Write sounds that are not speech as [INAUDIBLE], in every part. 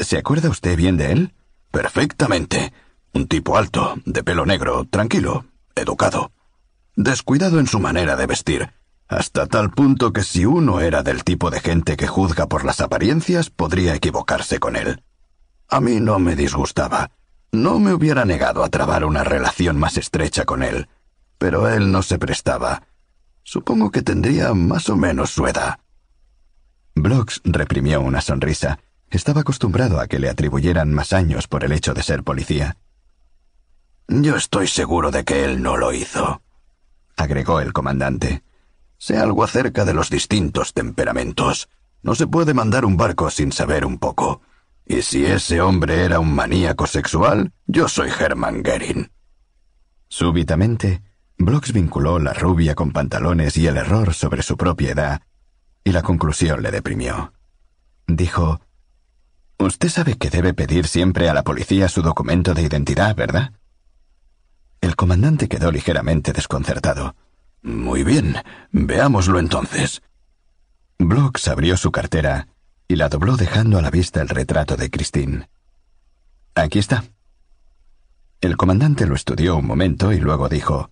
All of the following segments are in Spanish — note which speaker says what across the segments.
Speaker 1: ¿Se acuerda usted bien de él?
Speaker 2: Perfectamente. Un tipo alto, de pelo negro, tranquilo, educado. Descuidado en su manera de vestir, hasta tal punto que si uno era del tipo de gente que juzga por las apariencias, podría equivocarse con él. A mí no me disgustaba. No me hubiera negado a trabar una relación más estrecha con él, pero él no se prestaba. Supongo que tendría más o menos su edad.
Speaker 1: Blocks reprimió una sonrisa. Estaba acostumbrado a que le atribuyeran más años por el hecho de ser policía.
Speaker 2: Yo estoy seguro de que él no lo hizo, agregó el comandante. Sé algo acerca de los distintos temperamentos. No se puede mandar un barco sin saber un poco. Y si ese hombre era un maníaco sexual, yo soy Hermann Goering.
Speaker 1: Súbitamente, Blocks vinculó la rubia con pantalones y el error sobre su propia edad, y la conclusión le deprimió. Dijo, Usted sabe que debe pedir siempre a la policía su documento de identidad, ¿verdad? El comandante quedó ligeramente desconcertado.
Speaker 2: Muy bien, veámoslo entonces.
Speaker 1: Blocks abrió su cartera y la dobló dejando a la vista el retrato de Christine. Aquí está. El comandante lo estudió un momento y luego dijo,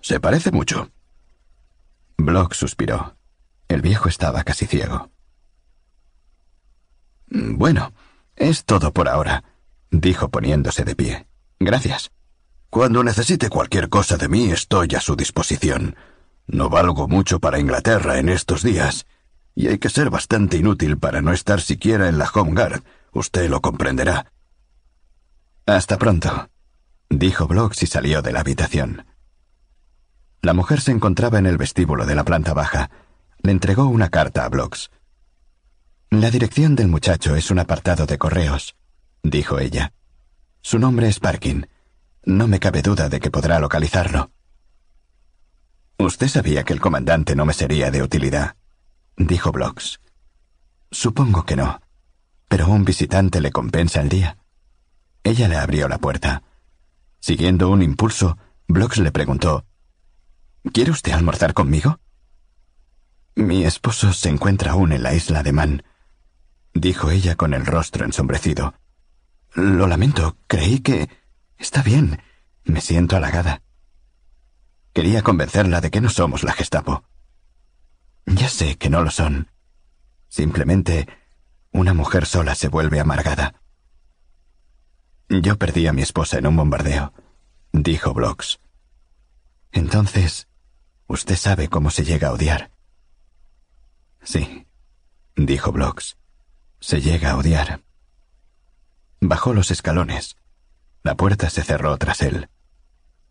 Speaker 2: Se parece mucho.
Speaker 1: Block suspiró. El viejo estaba casi ciego. Bueno, es todo por ahora, dijo poniéndose de pie. Gracias.
Speaker 2: Cuando necesite cualquier cosa de mí estoy a su disposición. No valgo mucho para Inglaterra en estos días, y hay que ser bastante inútil para no estar siquiera en la Home Guard. Usted lo comprenderá.
Speaker 1: Hasta pronto, dijo Blocks y salió de la habitación. La mujer se encontraba en el vestíbulo de la planta baja. Le entregó una carta a Blocks. La dirección del muchacho es un apartado de correos, dijo ella. Su nombre es Parkin. No me cabe duda de que podrá localizarlo. Usted sabía que el comandante no me sería de utilidad, dijo Blocks. Supongo que no, pero un visitante le compensa el día. Ella le abrió la puerta. Siguiendo un impulso, Blocks le preguntó ¿Quiere usted almorzar conmigo? Mi esposo se encuentra aún en la isla de Man, dijo ella con el rostro ensombrecido. Lo lamento, creí que... Está bien, me siento halagada. Quería convencerla de que no somos la Gestapo. Ya sé que no lo son. Simplemente una mujer sola se vuelve amargada. Yo perdí a mi esposa en un bombardeo, dijo Blocks. Entonces, usted sabe cómo se llega a odiar. Sí, dijo Blocks. Se llega a odiar. Bajó los escalones. La puerta se cerró tras él.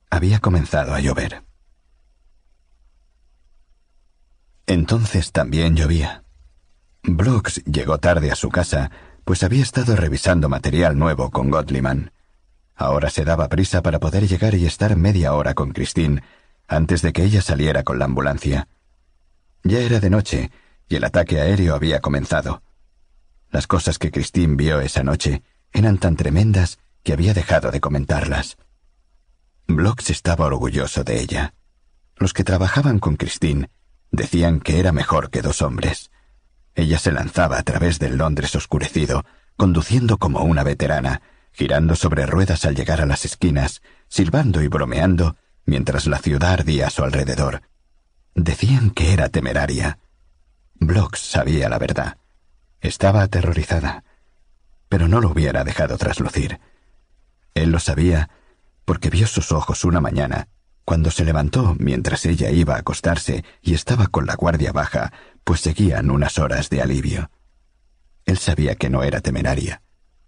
Speaker 1: Había comenzado a llover. Entonces también llovía. Blocks llegó tarde a su casa, pues había estado revisando material nuevo con Gottliman. Ahora se daba prisa para poder llegar y estar media hora con Christine, antes de que ella saliera con la ambulancia. Ya era de noche, y el ataque aéreo había comenzado. Las cosas que Christine vio esa noche eran tan tremendas que había dejado de comentarlas. Blocks estaba orgulloso de ella. Los que trabajaban con Christine decían que era mejor que dos hombres. Ella se lanzaba a través del Londres oscurecido, conduciendo como una veterana, girando sobre ruedas al llegar a las esquinas, silbando y bromeando, mientras la ciudad ardía a su alrededor. Decían que era temeraria. Blocks sabía la verdad. Estaba aterrorizada, pero no lo hubiera dejado traslucir. Él lo sabía porque vio sus ojos una mañana, cuando se levantó mientras ella iba a acostarse y estaba con la guardia baja, pues seguían unas horas de alivio. Él sabía que no era temeraria,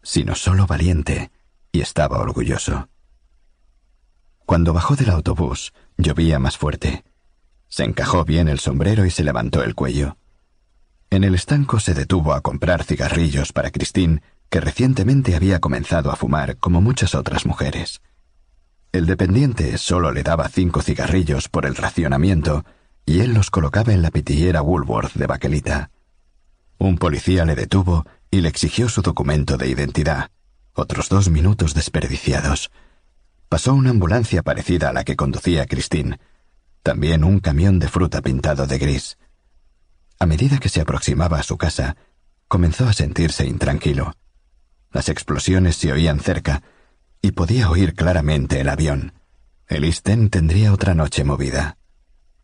Speaker 1: sino solo valiente, y estaba orgulloso. Cuando bajó del autobús, llovía más fuerte. Se encajó bien el sombrero y se levantó el cuello. En el estanco se detuvo a comprar cigarrillos para Christine que recientemente había comenzado a fumar como muchas otras mujeres. El dependiente solo le daba cinco cigarrillos por el racionamiento y él los colocaba en la pitillera Woolworth de baquelita. Un policía le detuvo y le exigió su documento de identidad. Otros dos minutos desperdiciados. Pasó una ambulancia parecida a la que conducía Christine. También un camión de fruta pintado de gris. A medida que se aproximaba a su casa, comenzó a sentirse intranquilo. Las explosiones se oían cerca, y podía oír claramente el avión. El East tendría otra noche movida.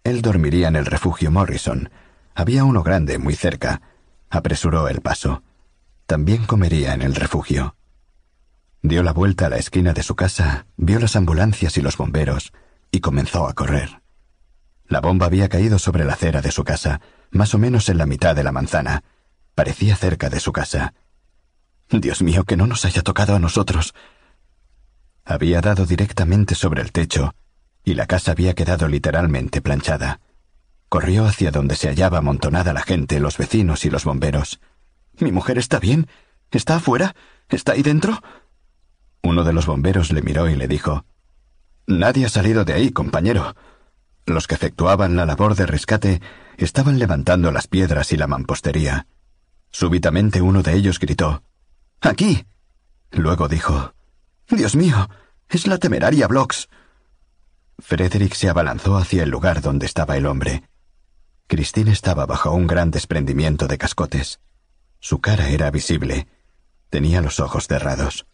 Speaker 1: Él dormiría en el refugio Morrison. Había uno grande muy cerca. Apresuró el paso. También comería en el refugio. Dio la vuelta a la esquina de su casa, vio las ambulancias y los bomberos, y comenzó a correr. La bomba había caído sobre la acera de su casa, más o menos en la mitad de la manzana. Parecía cerca de su casa. Dios mío, que no nos haya tocado a nosotros. Había dado directamente sobre el techo, y la casa había quedado literalmente planchada. Corrió hacia donde se hallaba amontonada la gente, los vecinos y los bomberos. ¿Mi mujer está bien? ¿Está afuera? ¿Está ahí dentro? Uno de los bomberos le miró y le dijo Nadie ha salido de ahí, compañero. Los que efectuaban la labor de rescate estaban levantando las piedras y la mampostería. Súbitamente uno de ellos gritó Aquí. Luego dijo Dios mío, es la temeraria Blocks. Frederick se abalanzó hacia el lugar donde estaba el hombre. Christine estaba bajo un gran desprendimiento de cascotes. Su cara era visible. Tenía los ojos cerrados.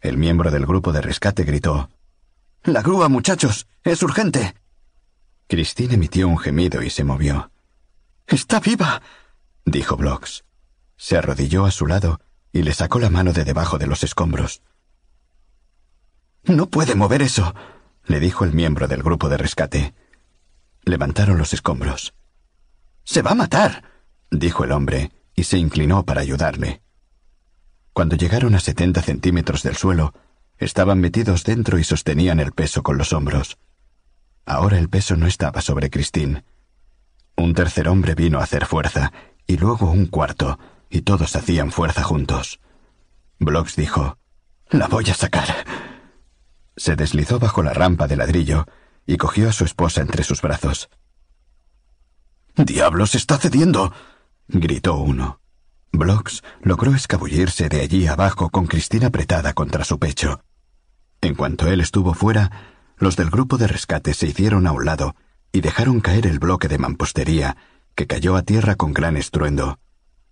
Speaker 1: El miembro del grupo de rescate gritó La grúa, muchachos. Es urgente. Christine emitió un gemido y se movió. Está viva. dijo Blocks. Se arrodilló a su lado y le sacó la mano de debajo de los escombros. No puede mover eso, le dijo el miembro del grupo de rescate. Levantaron los escombros. Se va a matar, dijo el hombre, y se inclinó para ayudarle. Cuando llegaron a setenta centímetros del suelo, estaban metidos dentro y sostenían el peso con los hombros. Ahora el peso no estaba sobre Christine. Un tercer hombre vino a hacer fuerza, y luego un cuarto, y todos hacían fuerza juntos. Blocks dijo, La voy a sacar. Se deslizó bajo la rampa de ladrillo y cogió a su esposa entre sus brazos. ¡Diablos, está cediendo! gritó uno. Blocks logró escabullirse de allí abajo con Cristina apretada contra su pecho. En cuanto él estuvo fuera, los del grupo de rescate se hicieron a un lado y dejaron caer el bloque de mampostería, que cayó a tierra con gran estruendo.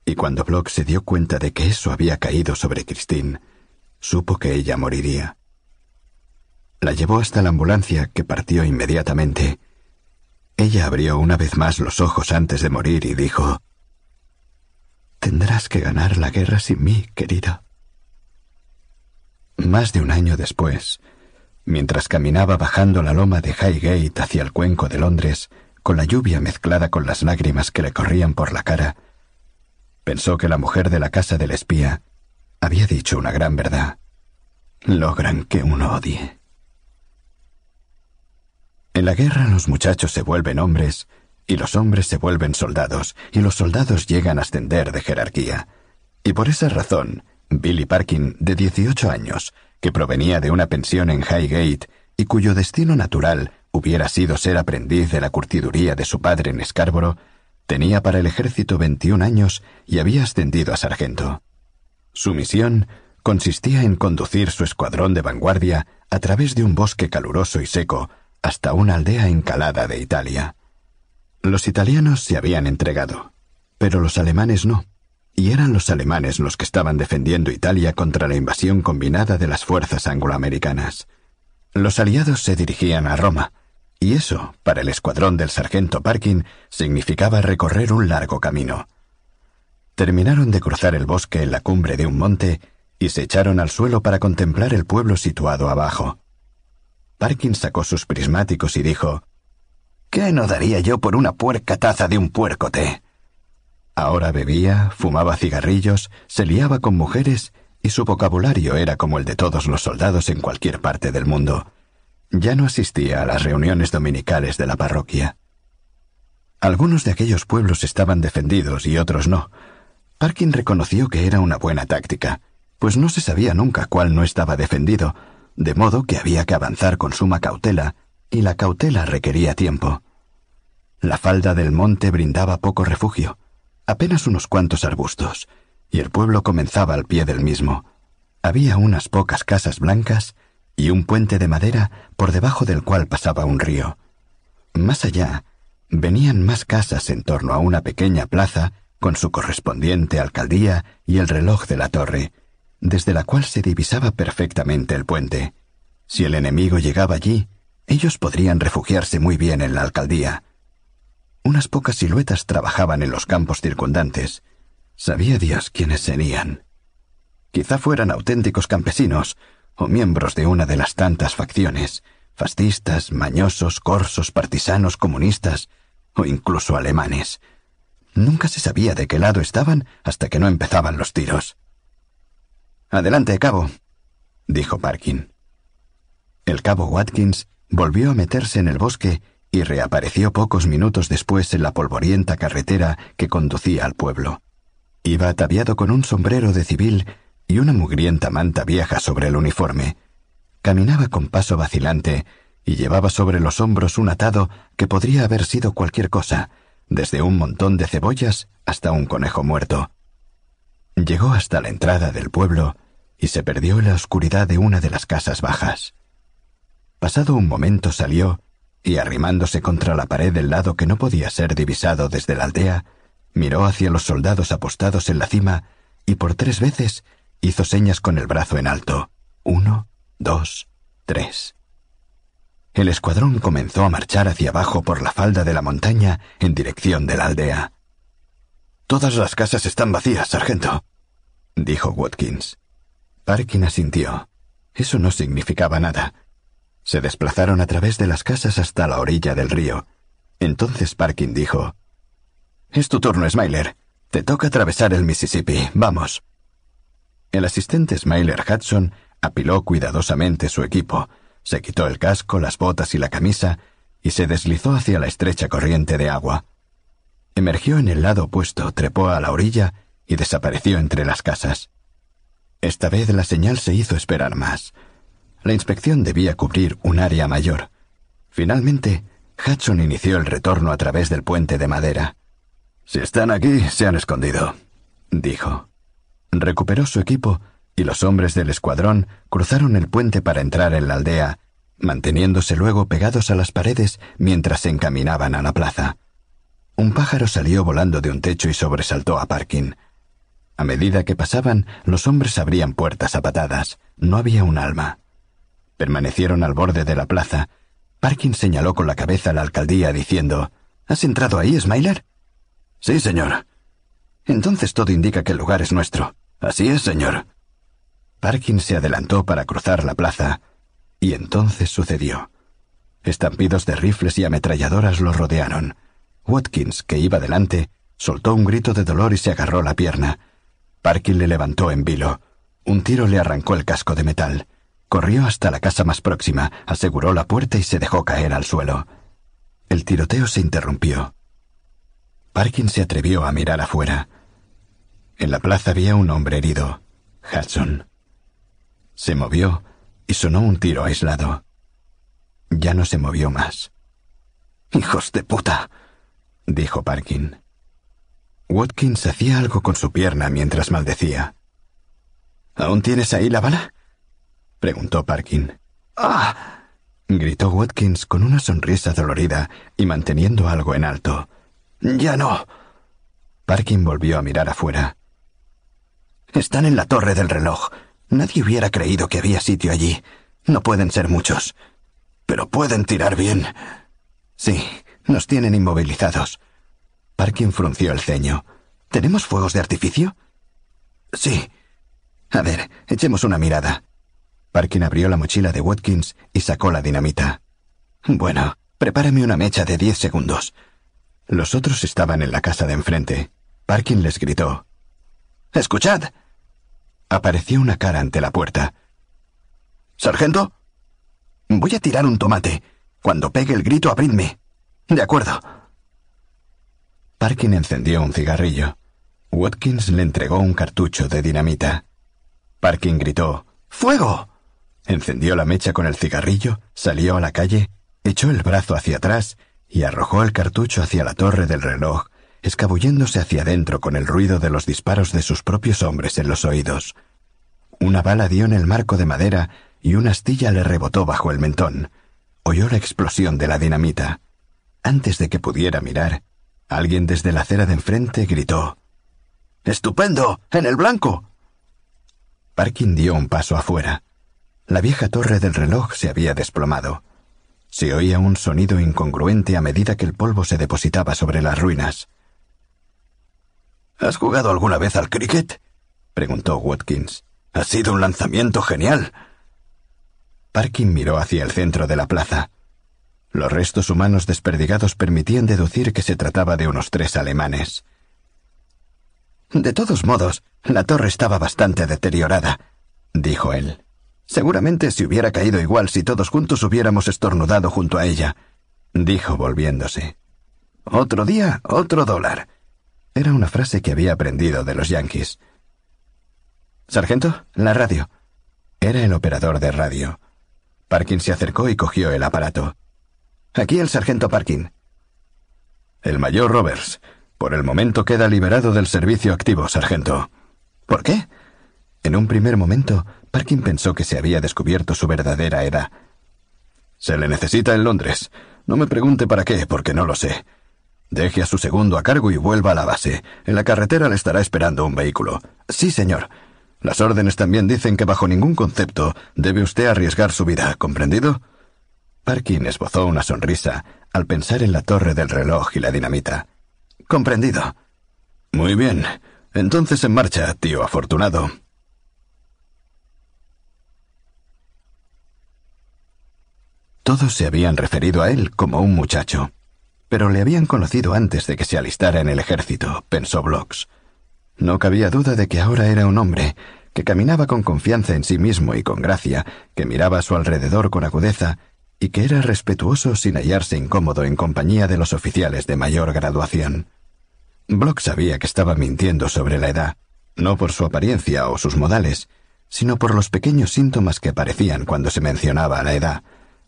Speaker 1: Y cuando Block se dio cuenta de que eso había caído sobre Christine, supo que ella moriría. La llevó hasta la ambulancia, que partió inmediatamente. Ella abrió una vez más los ojos antes de morir y dijo Tendrás que ganar la guerra sin mí, querida. Más de un año después, mientras caminaba bajando la loma de Highgate hacia el cuenco de Londres, con la lluvia mezclada con las lágrimas que le corrían por la cara, pensó que la mujer de la casa del espía había dicho una gran verdad. Logran que uno odie. En la guerra los muchachos se vuelven hombres y los hombres se vuelven soldados, y los soldados llegan a ascender de jerarquía. Y por esa razón, Billy Parkin, de 18 años, que provenía de una pensión en Highgate y cuyo destino natural hubiera sido ser aprendiz de la curtiduría de su padre en Scarborough, tenía para el ejército 21 años y había ascendido a sargento. Su misión consistía en conducir su escuadrón de vanguardia a través de un bosque caluroso y seco hasta una aldea encalada de Italia. Los italianos se habían entregado, pero los alemanes no, y eran los alemanes los que estaban defendiendo Italia contra la invasión combinada de las fuerzas angloamericanas. Los aliados se dirigían a Roma, y eso, para el escuadrón del sargento Parkin, significaba recorrer un largo camino. Terminaron de cruzar el bosque en la cumbre de un monte y se echaron al suelo para contemplar el pueblo situado abajo. Parkin sacó sus prismáticos y dijo ¿Qué no daría yo por una puerca taza de un puerco té? Ahora bebía, fumaba cigarrillos, se liaba con mujeres y su vocabulario era como el de todos los soldados en cualquier parte del mundo. Ya no asistía a las reuniones dominicales de la parroquia. Algunos de aquellos pueblos estaban defendidos y otros no. Parkin reconoció que era una buena táctica, pues no se sabía nunca cuál no estaba defendido, de modo que había que avanzar con suma cautela y la cautela requería tiempo. La falda del monte brindaba poco refugio, apenas unos cuantos arbustos, y el pueblo comenzaba al pie del mismo. Había unas pocas casas blancas y un puente de madera por debajo del cual pasaba un río. Más allá, venían más casas en torno a una pequeña plaza con su correspondiente alcaldía y el reloj de la torre, desde la cual se divisaba perfectamente el puente. Si el enemigo llegaba allí, ellos podrían refugiarse muy bien en la alcaldía. Unas pocas siluetas trabajaban en los campos circundantes. Sabía Dios quiénes serían. Quizá fueran auténticos campesinos o miembros de una de las tantas facciones, fascistas, mañosos, corsos, partisanos, comunistas o incluso alemanes. Nunca se sabía de qué lado estaban hasta que no empezaban los tiros. Adelante, cabo, dijo Parkin. El cabo Watkins volvió a meterse en el bosque y reapareció pocos minutos después en la polvorienta carretera que conducía al pueblo. Iba ataviado con un sombrero de civil y una mugrienta manta vieja sobre el uniforme. Caminaba con paso vacilante y llevaba sobre los hombros un atado que podría haber sido cualquier cosa, desde un montón de cebollas hasta un conejo muerto. Llegó hasta la entrada del pueblo y se perdió en la oscuridad de una de las casas bajas. Pasado un momento salió y arrimándose contra la pared del lado que no podía ser divisado desde la aldea, miró hacia los soldados apostados en la cima y por tres veces hizo señas con el brazo en alto. Uno, dos, tres. El escuadrón comenzó a marchar hacia abajo por la falda de la montaña en dirección de la aldea.
Speaker 2: Todas las casas están vacías, sargento, dijo Watkins.
Speaker 1: Parkin asintió. Eso no significaba nada. Se desplazaron a través de las casas hasta la orilla del río. Entonces Parkin dijo, Es tu turno, Smiler. Te toca atravesar el Mississippi. Vamos. El asistente Smiler Hudson apiló cuidadosamente su equipo, se quitó el casco, las botas y la camisa, y se deslizó hacia la estrecha corriente de agua. Emergió en el lado opuesto, trepó a la orilla y desapareció entre las casas. Esta vez la señal se hizo esperar más. La inspección debía cubrir un área mayor. Finalmente, Hudson inició el retorno a través del puente de madera.
Speaker 2: Si están aquí, se han escondido, dijo.
Speaker 1: Recuperó su equipo y los hombres del escuadrón cruzaron el puente para entrar en la aldea, manteniéndose luego pegados a las paredes mientras se encaminaban a la plaza. Un pájaro salió volando de un techo y sobresaltó a Parkin. A medida que pasaban, los hombres abrían puertas a patadas. No había un alma. Permanecieron al borde de la plaza. Parkin señaló con la cabeza a la alcaldía diciendo, ¿Has entrado ahí, Smiler?
Speaker 2: Sí, señor.
Speaker 1: Entonces todo indica que el lugar es nuestro.
Speaker 2: Así es, señor.
Speaker 1: Parkin se adelantó para cruzar la plaza, y entonces sucedió. Estampidos de rifles y ametralladoras lo rodearon. Watkins, que iba delante, soltó un grito de dolor y se agarró la pierna. Parkin le levantó en vilo. Un tiro le arrancó el casco de metal. Corrió hasta la casa más próxima, aseguró la puerta y se dejó caer al suelo. El tiroteo se interrumpió. Parkin se atrevió a mirar afuera. En la plaza había un hombre herido, Hudson. Se movió y sonó un tiro aislado. Ya no se movió más.
Speaker 2: Hijos de puta, dijo Parkin.
Speaker 1: Watkins hacía algo con su pierna mientras maldecía.
Speaker 2: ¿Aún tienes ahí la bala?
Speaker 1: Preguntó Parkin.
Speaker 2: ¡Ah!
Speaker 1: gritó Watkins con una sonrisa dolorida y manteniendo algo en alto.
Speaker 2: Ya no.
Speaker 1: Parkin volvió a mirar afuera.
Speaker 2: Están en la torre del reloj. Nadie hubiera creído que había sitio allí. No pueden ser muchos. Pero pueden tirar bien.
Speaker 1: Sí, nos tienen inmovilizados. Parkin frunció el ceño. ¿Tenemos fuegos de artificio?
Speaker 2: Sí.
Speaker 1: A ver, echemos una mirada. Parkin abrió la mochila de Watkins y sacó la dinamita. Bueno, prepárame una mecha de diez segundos. Los otros estaban en la casa de enfrente. Parkin les gritó.
Speaker 2: Escuchad.
Speaker 1: Apareció una cara ante la puerta.
Speaker 2: ¿Sargento? Voy a tirar un tomate. Cuando pegue el grito, abridme. De acuerdo.
Speaker 1: Parkin encendió un cigarrillo. Watkins le entregó un cartucho de dinamita. Parkin gritó ¡Fuego! Encendió la mecha con el cigarrillo, salió a la calle, echó el brazo hacia atrás y arrojó el cartucho hacia la torre del reloj escabulléndose hacia adentro con el ruido de los disparos de sus propios hombres en los oídos. Una bala dio en el marco de madera y una astilla le rebotó bajo el mentón. Oyó la explosión de la dinamita. Antes de que pudiera mirar, alguien desde la acera de enfrente gritó
Speaker 2: Estupendo. En el blanco.
Speaker 1: Parkin dio un paso afuera. La vieja torre del reloj se había desplomado. Se oía un sonido incongruente a medida que el polvo se depositaba sobre las ruinas.
Speaker 2: ¿Has jugado alguna vez al cricket? preguntó Watkins. Ha sido un lanzamiento genial.
Speaker 1: Parkin miró hacia el centro de la plaza. Los restos humanos desperdigados permitían deducir que se trataba de unos tres alemanes.
Speaker 3: De todos modos, la torre estaba bastante deteriorada, dijo él. Seguramente se hubiera caído igual si todos juntos hubiéramos estornudado junto a ella, dijo volviéndose. Otro día, otro dólar.
Speaker 1: Era una frase que había aprendido de los yankees. Sargento, la radio. Era el operador de radio. Parkin se acercó y cogió el aparato.
Speaker 3: Aquí el sargento Parkin.
Speaker 2: El mayor Roberts. Por el momento queda liberado del servicio activo, sargento.
Speaker 3: ¿Por qué?
Speaker 1: En un primer momento, Parkin pensó que se había descubierto su verdadera edad.
Speaker 2: Se le necesita en Londres. No me pregunte para qué, porque no lo sé. Deje a su segundo a cargo y vuelva a la base. En la carretera le estará esperando un vehículo.
Speaker 3: Sí, señor.
Speaker 2: Las órdenes también dicen que bajo ningún concepto debe usted arriesgar su vida, ¿comprendido?
Speaker 1: Parkin esbozó una sonrisa al pensar en la torre del reloj y la dinamita.
Speaker 3: Comprendido.
Speaker 2: Muy bien. Entonces en marcha, tío afortunado.
Speaker 1: Todos se habían referido a él como un muchacho, pero le habían conocido antes de que se alistara en el ejército, pensó Blocks. No cabía duda de que ahora era un hombre, que caminaba con confianza en sí mismo y con gracia, que miraba a su alrededor con agudeza y que era respetuoso sin hallarse incómodo en compañía de los oficiales de mayor graduación. Block sabía que estaba mintiendo sobre la edad, no por su apariencia o sus modales, sino por los pequeños síntomas que aparecían cuando se mencionaba la edad,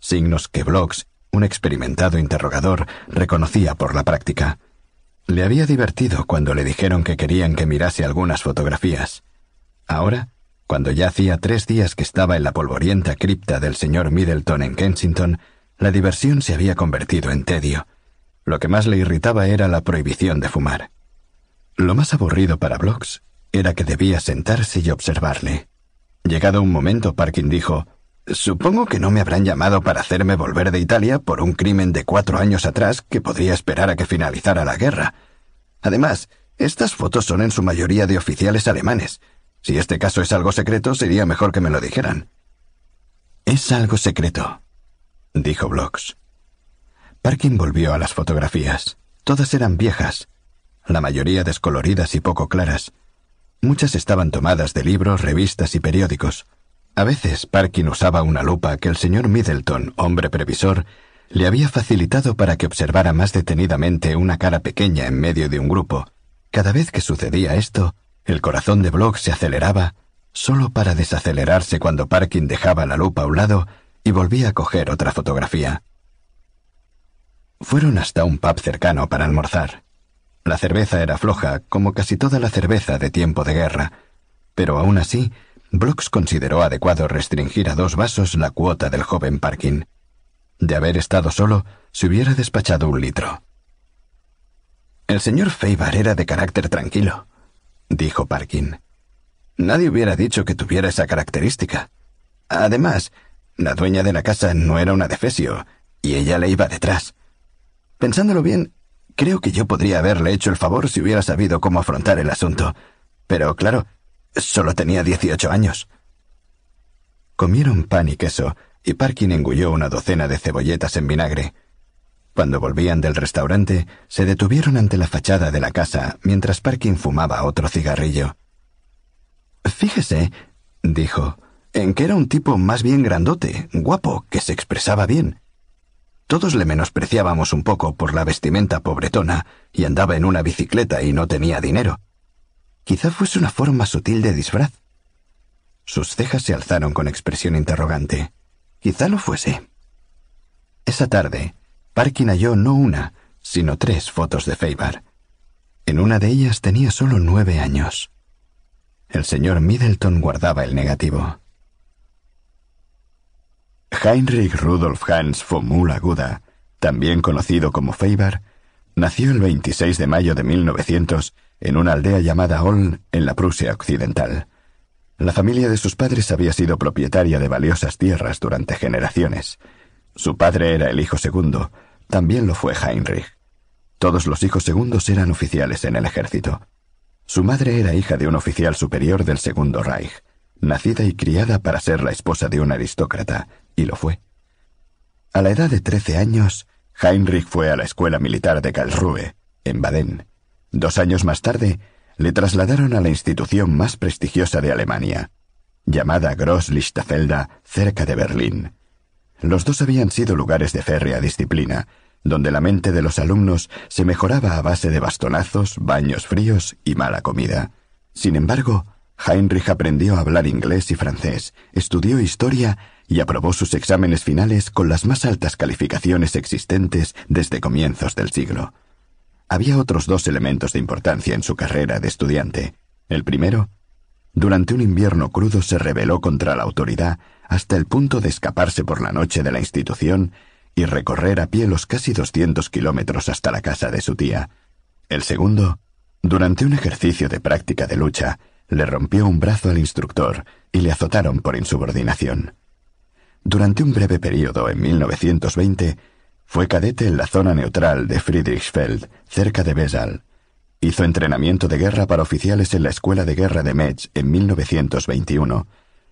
Speaker 1: signos que Blocks, un experimentado interrogador, reconocía por la práctica. Le había divertido cuando le dijeron que querían que mirase algunas fotografías. Ahora, cuando ya hacía tres días que estaba en la polvorienta cripta del señor Middleton en Kensington, la diversión se había convertido en tedio. Lo que más le irritaba era la prohibición de fumar. Lo más aburrido para Blocks era que debía sentarse y observarle. Llegado un momento, Parkin dijo, Supongo que no me habrán llamado para hacerme volver de Italia por un crimen de cuatro años atrás que podría esperar a que finalizara la guerra. Además, estas fotos son en su mayoría de oficiales alemanes, si este caso es algo secreto, sería mejor que me lo dijeran. Es algo secreto, dijo Blocks. Parkin volvió a las fotografías. Todas eran viejas, la mayoría descoloridas y poco claras. Muchas estaban tomadas de libros, revistas y periódicos. A veces Parkin usaba una lupa que el señor Middleton, hombre previsor, le había facilitado para que observara más detenidamente una cara pequeña en medio de un grupo. Cada vez que sucedía esto, el corazón de Block se aceleraba, solo para desacelerarse cuando Parkin dejaba la lupa a un lado y volvía a coger otra fotografía. Fueron hasta un pub cercano para almorzar. La cerveza era floja, como casi toda la cerveza de tiempo de guerra, pero aún así, Blocks consideró adecuado restringir a dos vasos la cuota del joven Parkin. De haber estado solo, se hubiera despachado un litro. El señor Feibar era de carácter tranquilo dijo Parkin. Nadie hubiera dicho que tuviera esa característica. Además, la dueña de la casa no era una defesio, y ella le iba detrás. Pensándolo bien, creo que yo podría haberle hecho el favor si hubiera sabido cómo afrontar el asunto. Pero claro, solo tenía dieciocho años. Comieron pan y queso, y Parkin engulló una docena de cebolletas en vinagre. Cuando volvían del restaurante, se detuvieron ante la fachada de la casa mientras Parkin fumaba otro cigarrillo. Fíjese, dijo, en que era un tipo más bien grandote, guapo, que se expresaba bien. Todos le menospreciábamos un poco por la vestimenta pobretona y andaba en una bicicleta y no tenía dinero. Quizá fuese una forma sutil de disfraz. Sus cejas se alzaron con expresión interrogante. Quizá lo fuese. Esa tarde, Parkin halló no una, sino tres fotos de Feibar. En una de ellas tenía solo nueve años. El señor Middleton guardaba el negativo. Heinrich Rudolf Hans von también conocido como Feibar, nació el 26 de mayo de 1900 en una aldea llamada Olm, en la Prusia Occidental. La familia de sus padres había sido propietaria de valiosas tierras durante generaciones. Su padre era el hijo segundo, también lo fue Heinrich. Todos los hijos segundos eran oficiales en el ejército. Su madre era hija de un oficial superior del Segundo Reich, nacida y criada para ser la esposa de un aristócrata, y lo fue. A la edad de trece años, Heinrich fue a la escuela militar de Karlsruhe, en Baden. Dos años más tarde, le trasladaron a la institución más prestigiosa de Alemania, llamada Grosslichterfelder, cerca de Berlín. Los dos habían sido lugares de férrea disciplina, donde la mente de los alumnos se mejoraba a base de bastonazos, baños fríos y mala comida. Sin embargo, Heinrich aprendió a hablar inglés y francés, estudió historia y aprobó sus exámenes finales con las más altas calificaciones existentes desde comienzos del siglo. Había otros dos elementos de importancia en su carrera de estudiante. El primero, durante un invierno crudo se rebeló contra la autoridad hasta el punto de escaparse por la noche de la institución y recorrer a pie los casi 200 kilómetros hasta la casa de su tía. El segundo, durante un ejercicio de práctica de lucha, le rompió un brazo al instructor y le azotaron por insubordinación. Durante un breve periodo en 1920, fue cadete en la zona neutral de Friedrichsfeld, cerca de Wesel. Hizo entrenamiento de guerra para oficiales en la Escuela de Guerra de Metz en 1921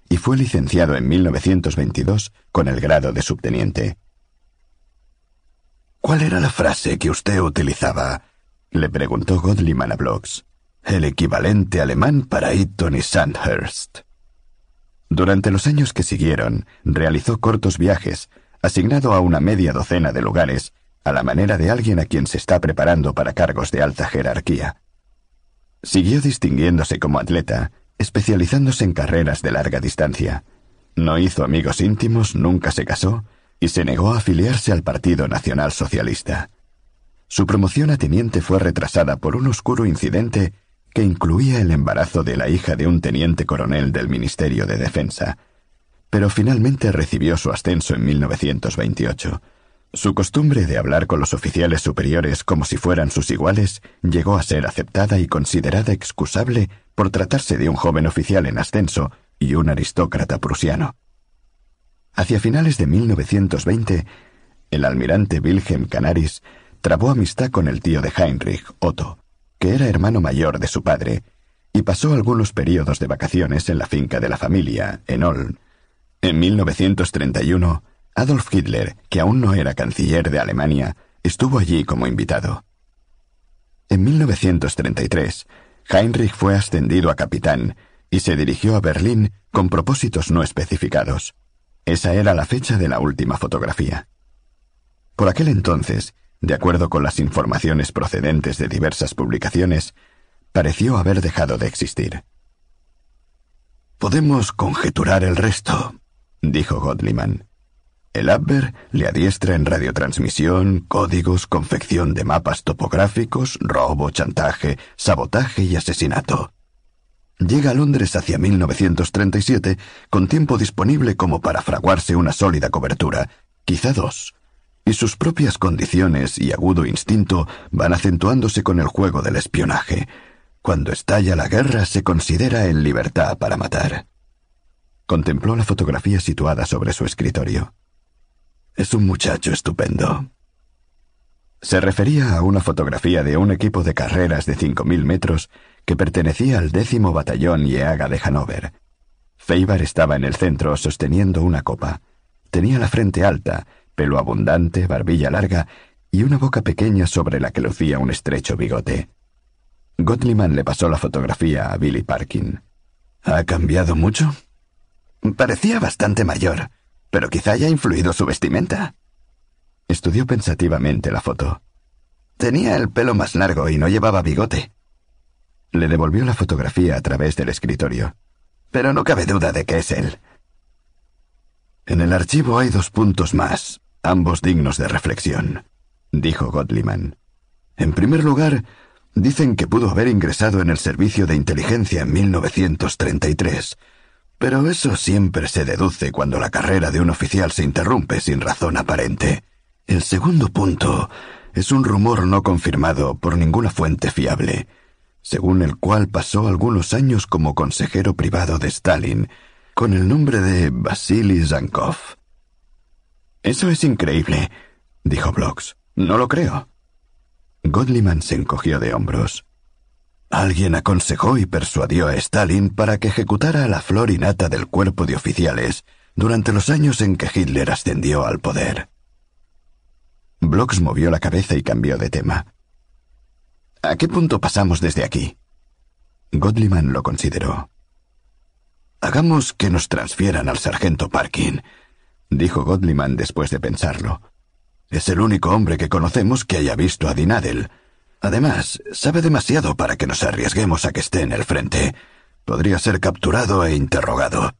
Speaker 1: y fue licenciado en 1922 con el grado de subteniente.
Speaker 2: ¿Cuál era la frase que usted utilizaba? le preguntó Godliman a Blocks. El equivalente alemán para Eton y Sandhurst.
Speaker 1: Durante los años que siguieron, realizó cortos viajes, asignado a una media docena de lugares, a la manera de alguien a quien se está preparando para cargos de alta jerarquía. Siguió distinguiéndose como atleta, especializándose en carreras de larga distancia. No hizo amigos íntimos, nunca se casó y se negó a afiliarse al Partido Nacional Socialista. Su promoción a teniente fue retrasada por un oscuro incidente que incluía el embarazo de la hija de un teniente coronel del Ministerio de Defensa, pero finalmente recibió su ascenso en 1928. Su costumbre de hablar con los oficiales superiores como si fueran sus iguales llegó a ser aceptada y considerada excusable por tratarse de un joven oficial en ascenso y un aristócrata prusiano. Hacia finales de 1920, el almirante Wilhelm Canaris trabó amistad con el tío de Heinrich, Otto, que era hermano mayor de su padre, y pasó algunos periodos de vacaciones en la finca de la familia, en Olm. En 1931, Adolf Hitler, que aún no era canciller de Alemania, estuvo allí como invitado. En 1933, Heinrich fue ascendido a capitán y se dirigió a Berlín con propósitos no especificados. Esa era la fecha de la última fotografía. Por aquel entonces, de acuerdo con las informaciones procedentes de diversas publicaciones, pareció haber dejado de existir.
Speaker 2: Podemos conjeturar el resto, dijo Godliman. El Abwehr le adiestra en radiotransmisión, códigos, confección de mapas topográficos, robo, chantaje, sabotaje y asesinato. Llega a Londres hacia 1937 con tiempo disponible como para fraguarse una sólida cobertura, quizá dos, y sus propias condiciones y agudo instinto van acentuándose con el juego del espionaje. Cuando estalla la guerra se considera en libertad para matar. Contempló la fotografía situada sobre su escritorio. Es un muchacho estupendo. Se refería a una fotografía de un equipo de carreras de cinco mil metros que pertenecía al décimo batallón Yeaga de Hanover. Feibar estaba en el centro sosteniendo una copa. Tenía la frente alta, pelo abundante, barbilla larga y una boca pequeña sobre la que lucía un estrecho bigote. Gottliman le pasó la fotografía a Billy Parkin. ¿Ha cambiado mucho? Parecía bastante mayor, pero quizá haya influido su vestimenta. Estudió pensativamente la foto. Tenía el pelo más largo y no llevaba bigote. Le devolvió la fotografía a través del escritorio. Pero no cabe duda de que es él. En el archivo hay dos puntos más, ambos dignos de reflexión, dijo Gottliman. En primer lugar, dicen que pudo haber ingresado en el servicio de inteligencia en 1933, pero eso siempre se deduce cuando la carrera de un oficial se interrumpe sin razón aparente. El segundo punto es un rumor no confirmado por ninguna fuente fiable. según el cual pasó algunos años como consejero privado de Stalin, con el nombre de Vasily Zankov.
Speaker 1: Eso es increíble, dijo Blocks. No lo creo.
Speaker 2: Godliman se encogió de hombros. Alguien aconsejó y persuadió a Stalin para que ejecutara la flor innata del cuerpo de oficiales durante los años en que Hitler ascendió al poder.
Speaker 1: Blocks movió la cabeza y cambió de tema. ¿A qué punto pasamos desde aquí?
Speaker 2: Godliman lo consideró. Hagamos que nos transfieran al sargento Parkin, dijo Godliman después de pensarlo. Es el único hombre que conocemos que haya visto a Dinadel. Además, sabe demasiado para que nos arriesguemos a que esté en el frente. Podría ser capturado e interrogado.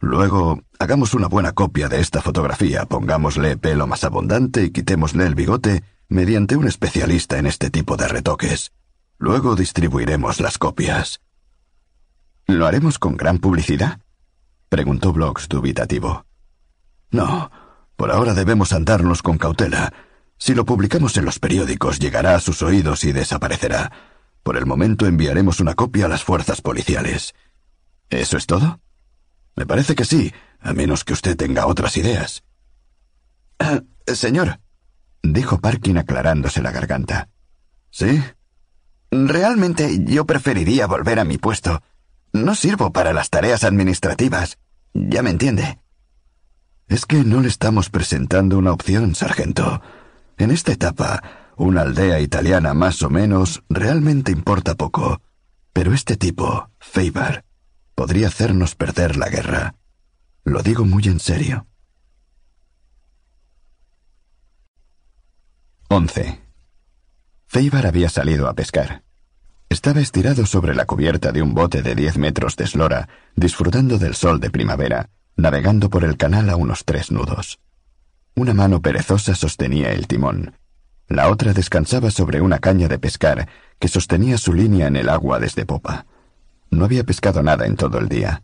Speaker 2: Luego, hagamos una buena copia de esta fotografía, pongámosle pelo más abundante y quitémosle el bigote mediante un especialista en este tipo de retoques. Luego distribuiremos las copias.
Speaker 1: ¿Lo haremos con gran publicidad? preguntó Blocks dubitativo.
Speaker 2: No, por ahora debemos andarnos con cautela. Si lo publicamos en los periódicos, llegará a sus oídos y desaparecerá. Por el momento enviaremos una copia a las fuerzas policiales.
Speaker 1: ¿Eso es todo?
Speaker 2: Me parece que sí, a menos que usted tenga otras ideas. [CLEARS THROAT]
Speaker 1: Señor, dijo Parkin aclarándose la garganta.
Speaker 2: ¿Sí?
Speaker 1: Realmente yo preferiría volver a mi puesto. No sirvo para las tareas administrativas. Ya me entiende.
Speaker 2: Es que no le estamos presentando una opción, sargento. En esta etapa, una aldea italiana más o menos realmente importa poco. Pero este tipo, Faber, podría hacernos perder la guerra. Lo digo muy en serio.
Speaker 1: 11. Feibar había salido a pescar. Estaba estirado sobre la cubierta de un bote de diez metros de eslora, disfrutando del sol de primavera, navegando por el canal a unos tres nudos. Una mano perezosa sostenía el timón. La otra descansaba sobre una caña de pescar que sostenía su línea en el agua desde popa. No había pescado nada en todo el día.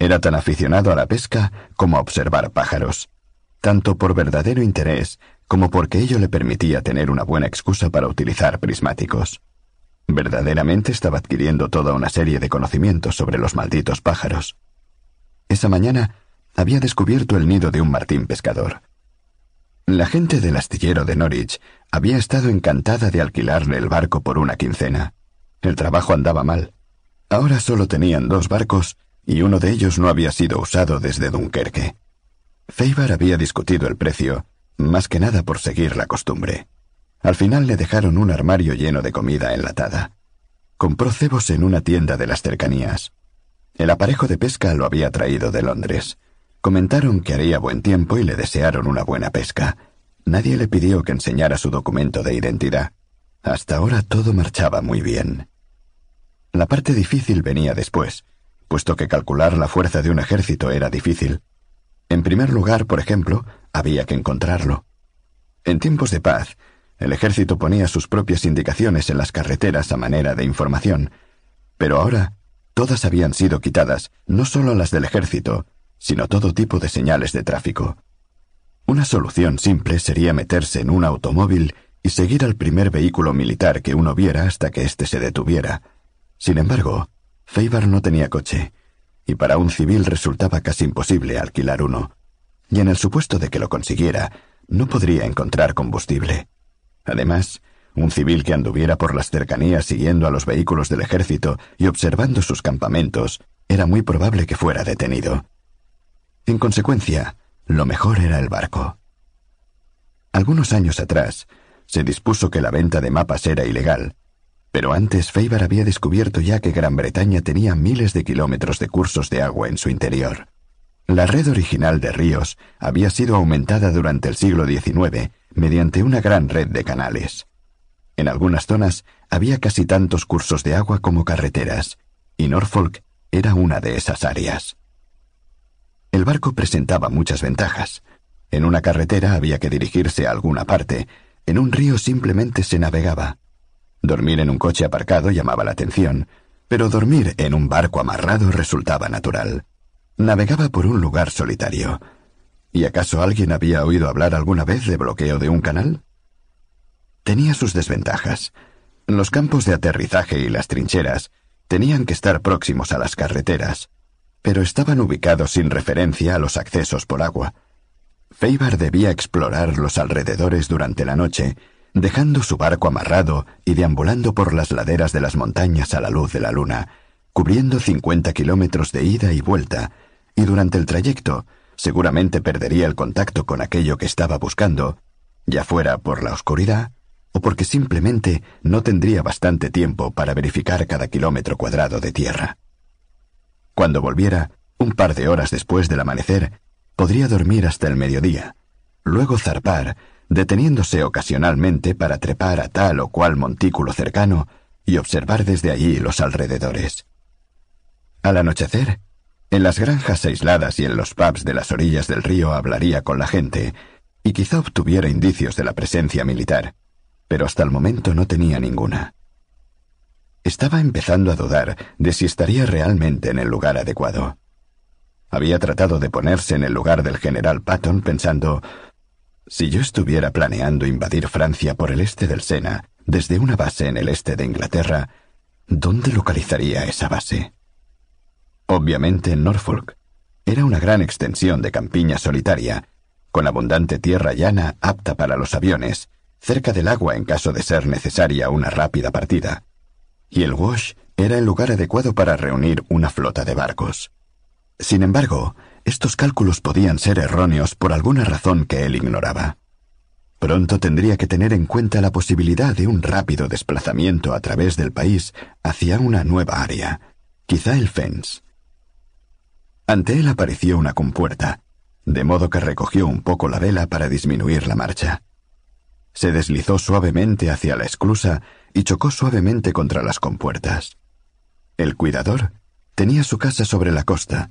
Speaker 1: Era tan aficionado a la pesca como a observar pájaros, tanto por verdadero interés como porque ello le permitía tener una buena excusa para utilizar prismáticos. Verdaderamente estaba adquiriendo toda una serie de conocimientos sobre los malditos pájaros. Esa mañana había descubierto el nido de un martín pescador. La gente del astillero de Norwich había estado encantada de alquilarle el barco por una quincena. El trabajo andaba mal. Ahora solo tenían dos barcos y uno de ellos no había sido usado desde Dunkerque. Feibar había discutido el precio, más que nada por seguir la costumbre. Al final le dejaron un armario lleno de comida enlatada. Compró cebos en una tienda de las cercanías. El aparejo de pesca lo había traído de Londres. Comentaron que haría buen tiempo y le desearon una buena pesca. Nadie le pidió que enseñara su documento de identidad. Hasta ahora todo marchaba muy bien. La parte difícil venía después, puesto que calcular la fuerza de un ejército era difícil. En primer lugar, por ejemplo, había que encontrarlo. En tiempos de paz, el ejército ponía sus propias indicaciones en las carreteras a manera de información, pero ahora todas habían sido quitadas, no solo las del ejército, sino todo tipo de señales de tráfico. Una solución simple sería meterse en un automóvil y seguir al primer vehículo militar que uno viera hasta que éste se detuviera. Sin embargo, Feibar no tenía coche, y para un civil resultaba casi imposible alquilar uno. Y en el supuesto de que lo consiguiera, no podría encontrar combustible. Además, un civil que anduviera por las cercanías siguiendo a los vehículos del ejército y observando sus campamentos, era muy probable que fuera detenido. En consecuencia, lo mejor era el barco. Algunos años atrás, se dispuso que la venta de mapas era ilegal, pero antes Feibar había descubierto ya que Gran Bretaña tenía miles de kilómetros de cursos de agua en su interior. La red original de ríos había sido aumentada durante el siglo XIX mediante una gran red de canales. En algunas zonas había casi tantos cursos de agua como carreteras, y Norfolk era una de esas áreas. El barco presentaba muchas ventajas. En una carretera había que dirigirse a alguna parte, en un río simplemente se navegaba. Dormir en un coche aparcado llamaba la atención, pero dormir en un barco amarrado resultaba natural. Navegaba por un lugar solitario. ¿Y acaso alguien había oído hablar alguna vez de bloqueo de un canal? Tenía sus desventajas. Los campos de aterrizaje y las trincheras tenían que estar próximos a las carreteras, pero estaban ubicados sin referencia a los accesos por agua. Feibar debía explorar los alrededores durante la noche, dejando su barco amarrado y deambulando por las laderas de las montañas a la luz de la luna, cubriendo cincuenta kilómetros de ida y vuelta, y durante el trayecto seguramente perdería el contacto con aquello que estaba buscando, ya fuera por la oscuridad o porque simplemente no tendría bastante tiempo para verificar cada kilómetro cuadrado de tierra. Cuando volviera, un par de horas después del amanecer, podría dormir hasta el mediodía, luego zarpar, deteniéndose ocasionalmente para trepar a tal o cual montículo cercano y observar desde allí los alrededores. Al anochecer, en las granjas aisladas y en los pubs de las orillas del río hablaría con la gente y quizá obtuviera indicios de la presencia militar pero hasta el momento no tenía ninguna. Estaba empezando a dudar de si estaría realmente en el lugar adecuado. Había tratado de ponerse en el lugar del general Patton pensando, si yo estuviera planeando invadir Francia por el este del Sena, desde una base en el este de Inglaterra, ¿dónde localizaría esa base? Obviamente en Norfolk. Era una gran extensión de campiña solitaria, con abundante tierra llana apta para los aviones, cerca del agua en caso de ser necesaria una rápida partida, y el Wash era el lugar adecuado para reunir una flota de barcos. Sin embargo, estos cálculos podían ser erróneos por alguna razón que él ignoraba. Pronto tendría que tener en cuenta la posibilidad de un rápido desplazamiento a través del país hacia una nueva área, quizá el Fens. Ante él apareció una compuerta, de modo que recogió un poco la vela para disminuir la marcha. Se deslizó suavemente hacia la esclusa y chocó suavemente contra las compuertas. El cuidador tenía su casa sobre la costa,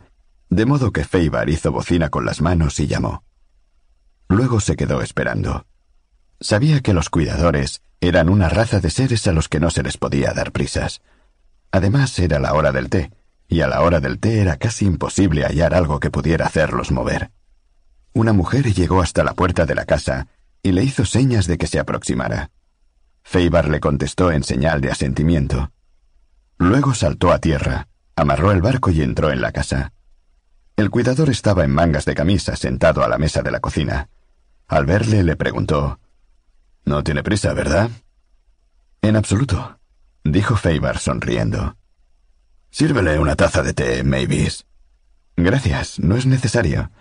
Speaker 1: de modo que Feibar hizo bocina con las manos y llamó. Luego se quedó esperando. Sabía que los cuidadores eran una raza de seres a los que no se les podía dar prisas. Además era la hora del té, y a la hora del té era casi imposible hallar algo que pudiera hacerlos mover. Una mujer llegó hasta la puerta de la casa y le hizo señas de que se aproximara. Feibar le contestó en señal de asentimiento. Luego saltó a tierra, amarró el barco y entró en la casa. El cuidador estaba en mangas de camisa sentado a la mesa de la cocina. Al verle le preguntó No tiene prisa, ¿verdad? En absoluto, dijo Feibar sonriendo. Sírvele una taza de té, Mavis. Gracias, no es necesario,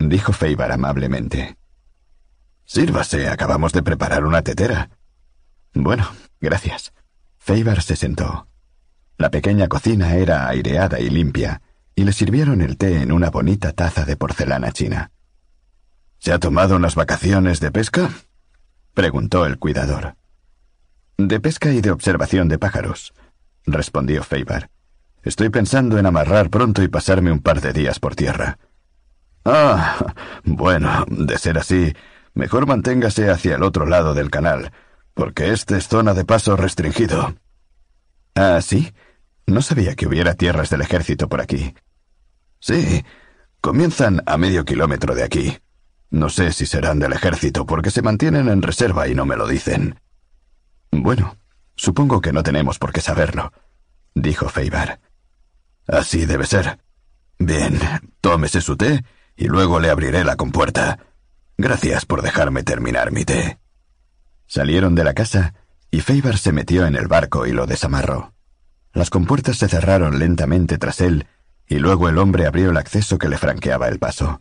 Speaker 1: dijo Feibar amablemente. Sírvase, acabamos de preparar una tetera. Bueno, gracias. Feibar se sentó. La pequeña cocina era aireada y limpia, y le sirvieron el té en una bonita taza de porcelana china. ¿Se ha tomado unas vacaciones de pesca? preguntó el cuidador. De pesca y de observación de pájaros, respondió Feibar. Estoy pensando en amarrar pronto y pasarme un par de días por tierra. Ah, bueno, de ser así, mejor manténgase hacia el otro lado del canal, porque este es zona de paso restringido. Ah, sí. No sabía que hubiera tierras del ejército por aquí. Sí, comienzan a medio kilómetro de aquí. No sé si serán del ejército porque se mantienen en reserva y no me lo dicen. Bueno, supongo que no tenemos por qué saberlo, dijo Feibar. Así debe ser. Bien, tómese su té y luego le abriré la compuerta. Gracias por dejarme terminar mi té. Salieron de la casa y Feibar se metió en el barco y lo desamarró. Las compuertas se cerraron lentamente tras él y luego el hombre abrió el acceso que le franqueaba el paso.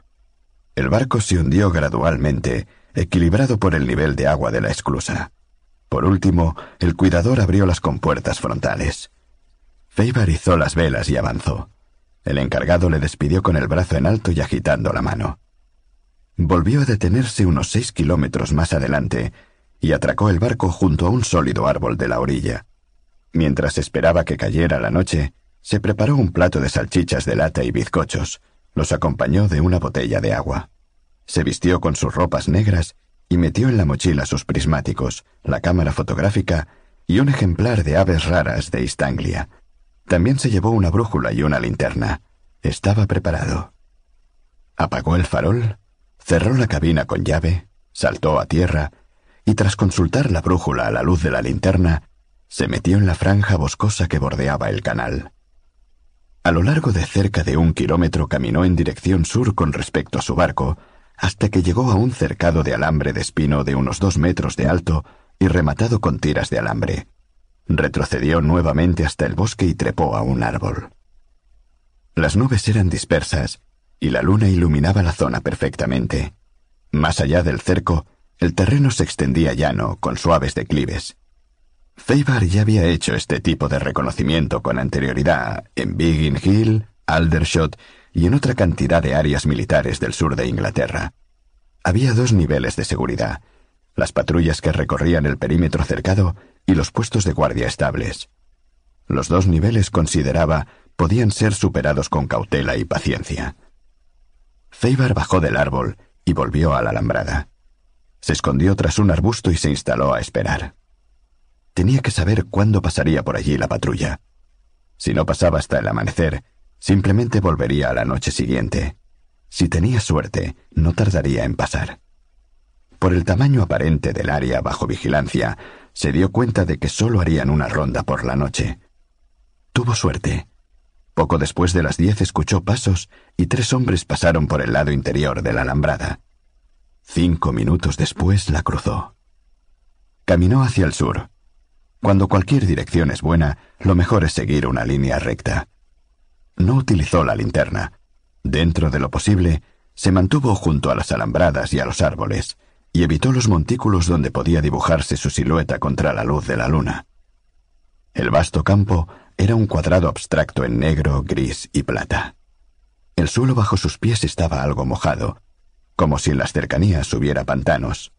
Speaker 1: El barco se hundió gradualmente, equilibrado por el nivel de agua de la esclusa. Por último, el cuidador abrió las compuertas frontales. Feibar izó las velas y avanzó. El encargado le despidió con el brazo en alto y agitando la mano. Volvió a detenerse unos seis kilómetros más adelante y atracó el barco junto a un sólido árbol de la orilla. Mientras esperaba que cayera la noche, se preparó un plato de salchichas de lata y bizcochos, los acompañó de una botella de agua. Se vistió con sus ropas negras y metió en la mochila sus prismáticos, la cámara fotográfica y un ejemplar de aves raras de East Anglia. También se llevó una brújula y una linterna. Estaba preparado. Apagó el farol Cerró la cabina con llave, saltó a tierra y tras consultar la brújula a la luz de la linterna, Se metió en la franja boscosa que bordeaba el canal. A lo largo de cerca de un kilómetro caminó en dirección sur con respecto a su barco, hasta que llegó a un cercado de alambre de espino de unos dos metros de alto y rematado con tiras de alambre. Retrocedió nuevamente hasta el bosque y trepó a un árbol. Las nubes eran dispersas y la luna iluminaba la zona perfectamente. Más allá del cerco, el terreno se extendía llano, con suaves declives. Feibar ya había hecho este tipo de reconocimiento con anterioridad en Biggin Hill, Aldershot y en otra cantidad de áreas militares del sur de Inglaterra. Había dos niveles de seguridad, las patrullas que recorrían el perímetro cercado y los puestos de guardia estables. Los dos niveles, consideraba, podían ser superados con cautela y paciencia. Feibar bajó del árbol y volvió a la alambrada. Se escondió tras un arbusto y se instaló a esperar. Tenía que saber cuándo pasaría por allí la patrulla. Si no pasaba hasta el amanecer, simplemente volvería a la noche siguiente. Si tenía suerte, no tardaría en pasar. Por el tamaño aparente del área bajo vigilancia, se dio cuenta de que solo harían una ronda por la noche. Tuvo suerte. Poco después de las diez escuchó pasos y tres hombres pasaron por el lado interior de la alambrada. Cinco minutos después la cruzó. Caminó hacia el sur. Cuando cualquier dirección es buena, lo mejor es seguir una línea recta. No utilizó la linterna. Dentro de lo posible, se mantuvo junto a las alambradas y a los árboles, y evitó los montículos donde podía dibujarse su silueta contra la luz de la luna. El vasto campo era un cuadrado abstracto en negro, gris y plata. El suelo bajo sus pies estaba algo mojado, como si en las cercanías hubiera pantanos.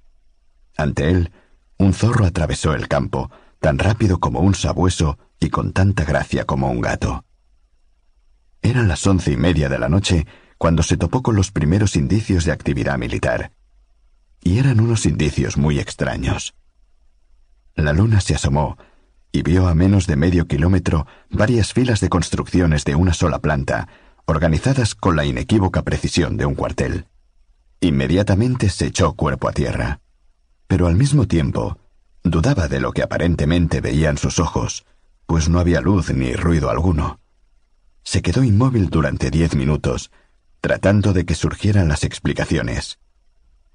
Speaker 1: Ante él, un zorro atravesó el campo, tan rápido como un sabueso y con tanta gracia como un gato. Eran las once y media de la noche cuando se topó con los primeros indicios de actividad militar. Y eran unos indicios muy extraños. La luna se asomó y vio a menos de medio kilómetro varias filas de construcciones de una sola planta, organizadas con la inequívoca precisión de un cuartel. Inmediatamente se echó cuerpo a tierra. Pero al mismo tiempo, dudaba de lo que aparentemente veían sus ojos, pues no había luz ni ruido alguno. Se quedó inmóvil durante diez minutos, tratando de que surgieran las explicaciones.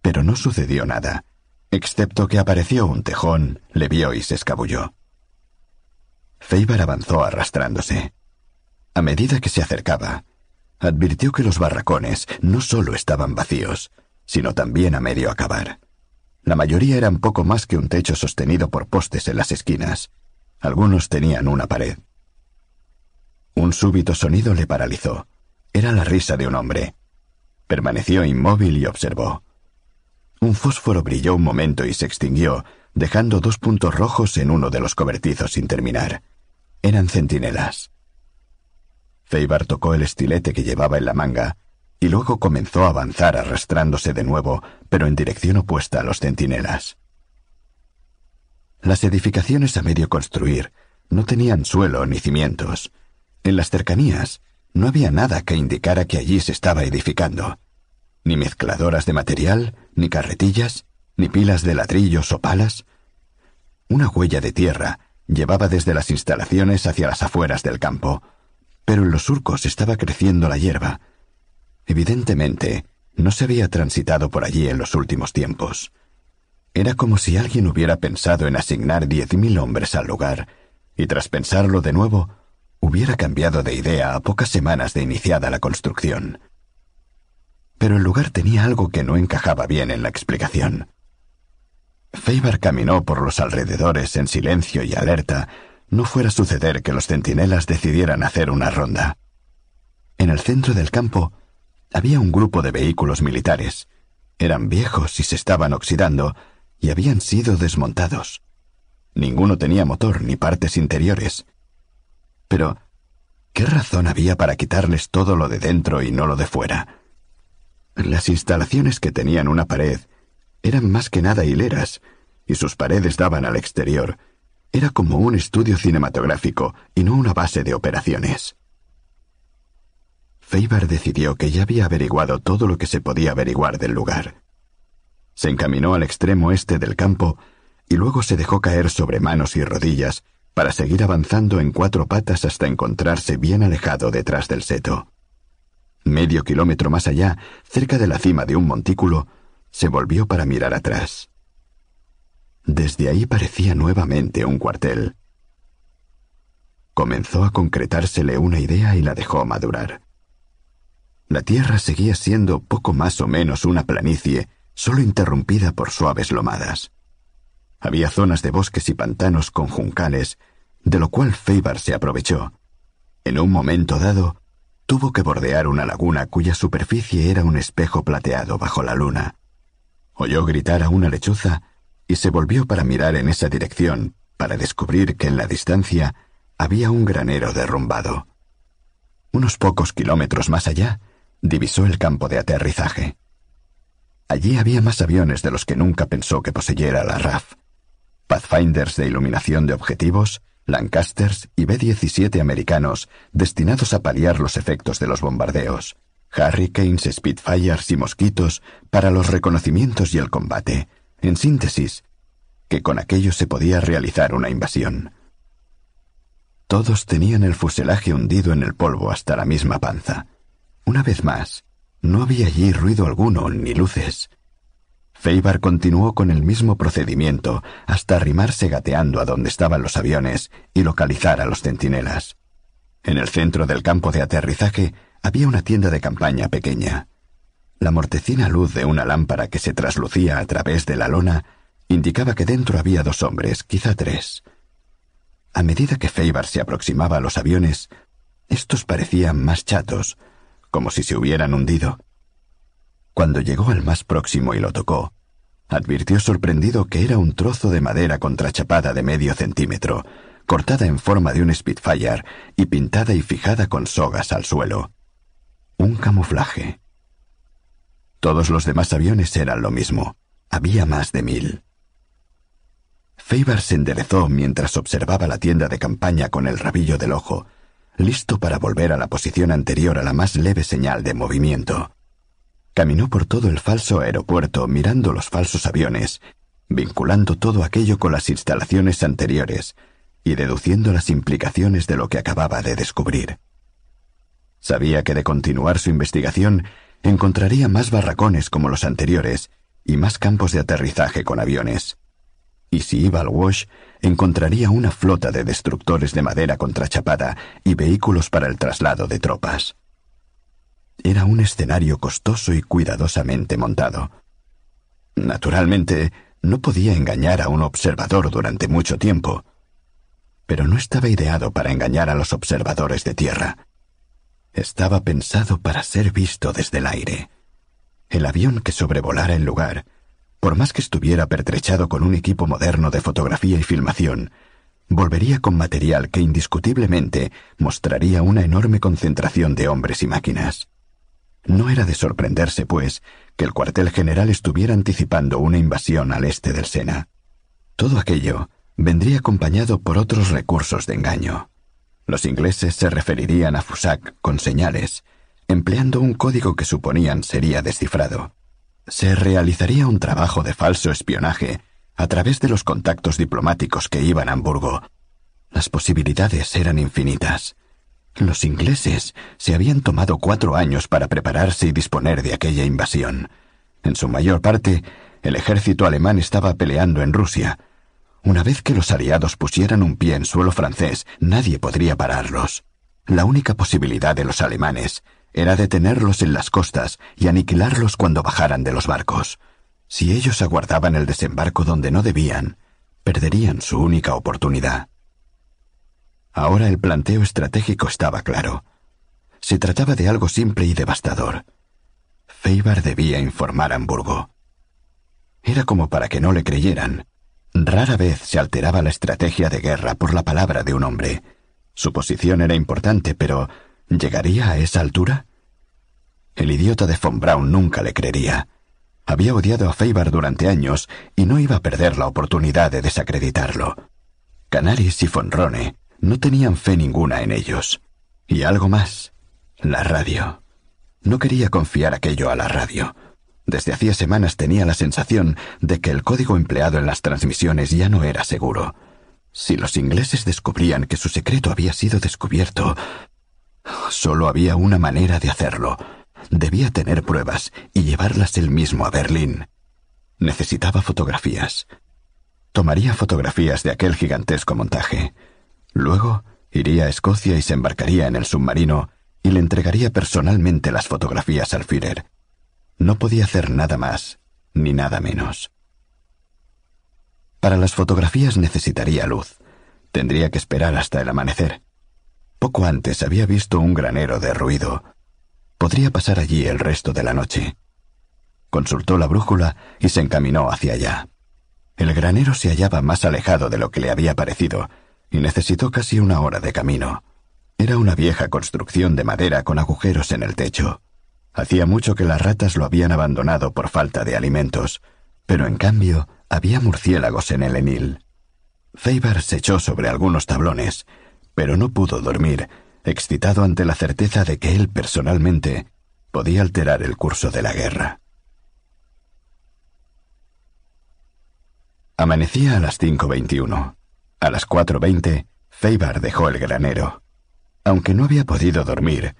Speaker 1: Pero no sucedió nada, excepto que apareció un tejón, le vio y se escabulló. Feibar avanzó arrastrándose. A medida que se acercaba, advirtió que los barracones no solo estaban vacíos, sino también a medio acabar. La mayoría eran poco más que un techo sostenido por postes en las esquinas. Algunos tenían una pared. Un súbito sonido le paralizó. Era la risa de un hombre. Permaneció inmóvil y observó. Un fósforo brilló un momento y se extinguió, dejando dos puntos rojos en uno de los cobertizos sin terminar. Eran centinelas. Feibar tocó el estilete que llevaba en la manga y luego comenzó a avanzar arrastrándose de nuevo, pero en dirección opuesta a los centinelas. Las edificaciones a medio construir no tenían suelo ni cimientos. En las cercanías no había nada que indicara que allí se estaba edificando. Ni mezcladoras de material, ni carretillas, ni pilas de ladrillos o palas. Una huella de tierra llevaba desde las instalaciones hacia las afueras del campo, pero en los surcos estaba creciendo la hierba. Evidentemente, no se había transitado por allí en los últimos tiempos. Era como si alguien hubiera pensado en asignar diez mil hombres al lugar, y tras pensarlo de nuevo, hubiera cambiado de idea a pocas semanas de iniciada la construcción. Pero el lugar tenía algo que no encajaba bien en la explicación. Feibar caminó por los alrededores en silencio y alerta, no fuera a suceder que los centinelas decidieran hacer una ronda. En el centro del campo había un grupo de vehículos militares. Eran viejos y se estaban oxidando, y habían sido desmontados. Ninguno tenía motor ni partes interiores. Pero, ¿qué razón había para quitarles todo lo de dentro y no lo de fuera? Las instalaciones que tenían una pared eran más que nada hileras, y sus paredes daban al exterior, era como un estudio cinematográfico y no una base de operaciones. Feibar decidió que ya había averiguado todo lo que se podía averiguar del lugar. Se encaminó al extremo este del campo y luego se dejó caer sobre manos y rodillas para seguir avanzando en cuatro patas hasta encontrarse bien alejado detrás del seto. Medio kilómetro más allá, cerca de la cima de un montículo, se volvió para mirar atrás. Desde ahí parecía nuevamente un cuartel. Comenzó a concretársele una idea y la dejó madurar. La tierra seguía siendo poco más o menos una planicie, solo interrumpida por suaves lomadas. Había zonas de bosques y pantanos con juncales, de lo cual Feibar se aprovechó. En un momento dado, tuvo que bordear una laguna cuya superficie era un espejo plateado bajo la luna. Oyó gritar a una lechuza y se volvió para mirar en esa dirección, para descubrir que en la distancia había un granero derrumbado. Unos pocos kilómetros más allá, divisó el campo de aterrizaje. Allí había más aviones de los que nunca pensó que poseyera la RAF. Pathfinders de iluminación de objetivos, Lancasters y B-17 americanos destinados a paliar los efectos de los bombardeos, Hurricanes, Spitfires y Mosquitos para los reconocimientos y el combate. En síntesis, que con aquello se podía realizar una invasión. Todos tenían el fuselaje hundido en el polvo hasta la misma panza. Una vez más, no había allí ruido alguno ni luces. Feibar continuó con el mismo procedimiento hasta arrimarse gateando a donde estaban los aviones y localizar a los centinelas. En el centro del campo de aterrizaje había una tienda de campaña pequeña. La mortecina luz de una lámpara que se traslucía a través de la lona indicaba que dentro había dos hombres, quizá tres. A medida que Feibar se aproximaba a los aviones, estos parecían más chatos, como si se hubieran hundido. Cuando llegó al más próximo y lo tocó, advirtió sorprendido que era un trozo de madera contrachapada de medio centímetro, cortada en forma de un Spitfire y pintada y fijada con sogas al suelo. Un camuflaje. Todos los demás aviones eran lo mismo. Había más de mil. Faber se enderezó mientras observaba la tienda de campaña con el rabillo del ojo, listo para volver a la posición anterior a la más leve señal de movimiento. Caminó por todo el falso aeropuerto mirando los falsos aviones, vinculando todo aquello con las instalaciones anteriores y deduciendo las implicaciones de lo que acababa de descubrir. Sabía que de continuar su investigación encontraría más barracones como los anteriores y más campos de aterrizaje con aviones. Y si iba al Wash, encontraría una flota de destructores de madera contrachapada y vehículos para el traslado de tropas. Era un escenario costoso y cuidadosamente montado. Naturalmente, no podía engañar a un observador durante mucho tiempo, pero no estaba ideado para engañar a los observadores de tierra. Estaba pensado para ser visto desde el aire. El avión que sobrevolara el lugar, por más que estuviera pertrechado con un equipo moderno de fotografía y filmación, volvería con material que indiscutiblemente mostraría una enorme concentración de hombres y máquinas. No era de sorprenderse, pues, que el cuartel general estuviera anticipando una invasión al este del Sena. Todo aquello vendría acompañado por otros recursos de engaño. Los ingleses se referirían a Fusak con señales, empleando un código que suponían sería descifrado. Se realizaría un trabajo de falso espionaje a través de los contactos diplomáticos que iban a Hamburgo. Las posibilidades eran infinitas. Los ingleses se habían tomado cuatro años para prepararse y disponer de aquella invasión. En su mayor parte, el ejército alemán estaba peleando en Rusia. Una vez que los aliados pusieran un pie en suelo francés, nadie podría pararlos. La única posibilidad de los alemanes era detenerlos en las costas y aniquilarlos cuando bajaran de los barcos. Si ellos aguardaban el desembarco donde no debían, perderían su única oportunidad. Ahora el planteo estratégico estaba claro. Se trataba de algo simple y devastador. Feibar debía informar a Hamburgo. Era como para que no le creyeran. Rara vez se alteraba la estrategia de guerra por la palabra de un hombre. Su posición era importante, pero ¿llegaría a esa altura? El idiota de von Braun nunca le creería. Había odiado a Feibar durante años y no iba a perder la oportunidad de desacreditarlo. Canaris y von Rone no tenían fe ninguna en ellos. Y algo más, la radio. No quería confiar aquello a la radio. Desde hacía semanas tenía la sensación de que el código empleado en las transmisiones ya no era seguro. Si los ingleses descubrían que su secreto había sido descubierto, solo había una manera de hacerlo. Debía tener pruebas y llevarlas él mismo a Berlín. Necesitaba fotografías. Tomaría fotografías de aquel gigantesco montaje. Luego iría a Escocia y se embarcaría en el submarino y le entregaría personalmente las fotografías al Führer. No podía hacer nada más, ni nada menos. Para las fotografías necesitaría luz. Tendría que esperar hasta el amanecer. Poco antes había visto un granero de ruido. Podría pasar allí el resto de la noche. Consultó la brújula y se encaminó hacia allá. El granero se hallaba más alejado de lo que le había parecido, y necesitó casi una hora de camino. Era una vieja construcción de madera con agujeros en el techo. Hacía mucho que las ratas lo habían abandonado por falta de alimentos, pero en cambio había murciélagos en el enil. Feibar se echó sobre algunos tablones, pero no pudo dormir, excitado ante la certeza de que él personalmente podía alterar el curso de la guerra. Amanecía a las 5.21. A las 4.20, Feibar dejó el granero. Aunque no había podido dormir,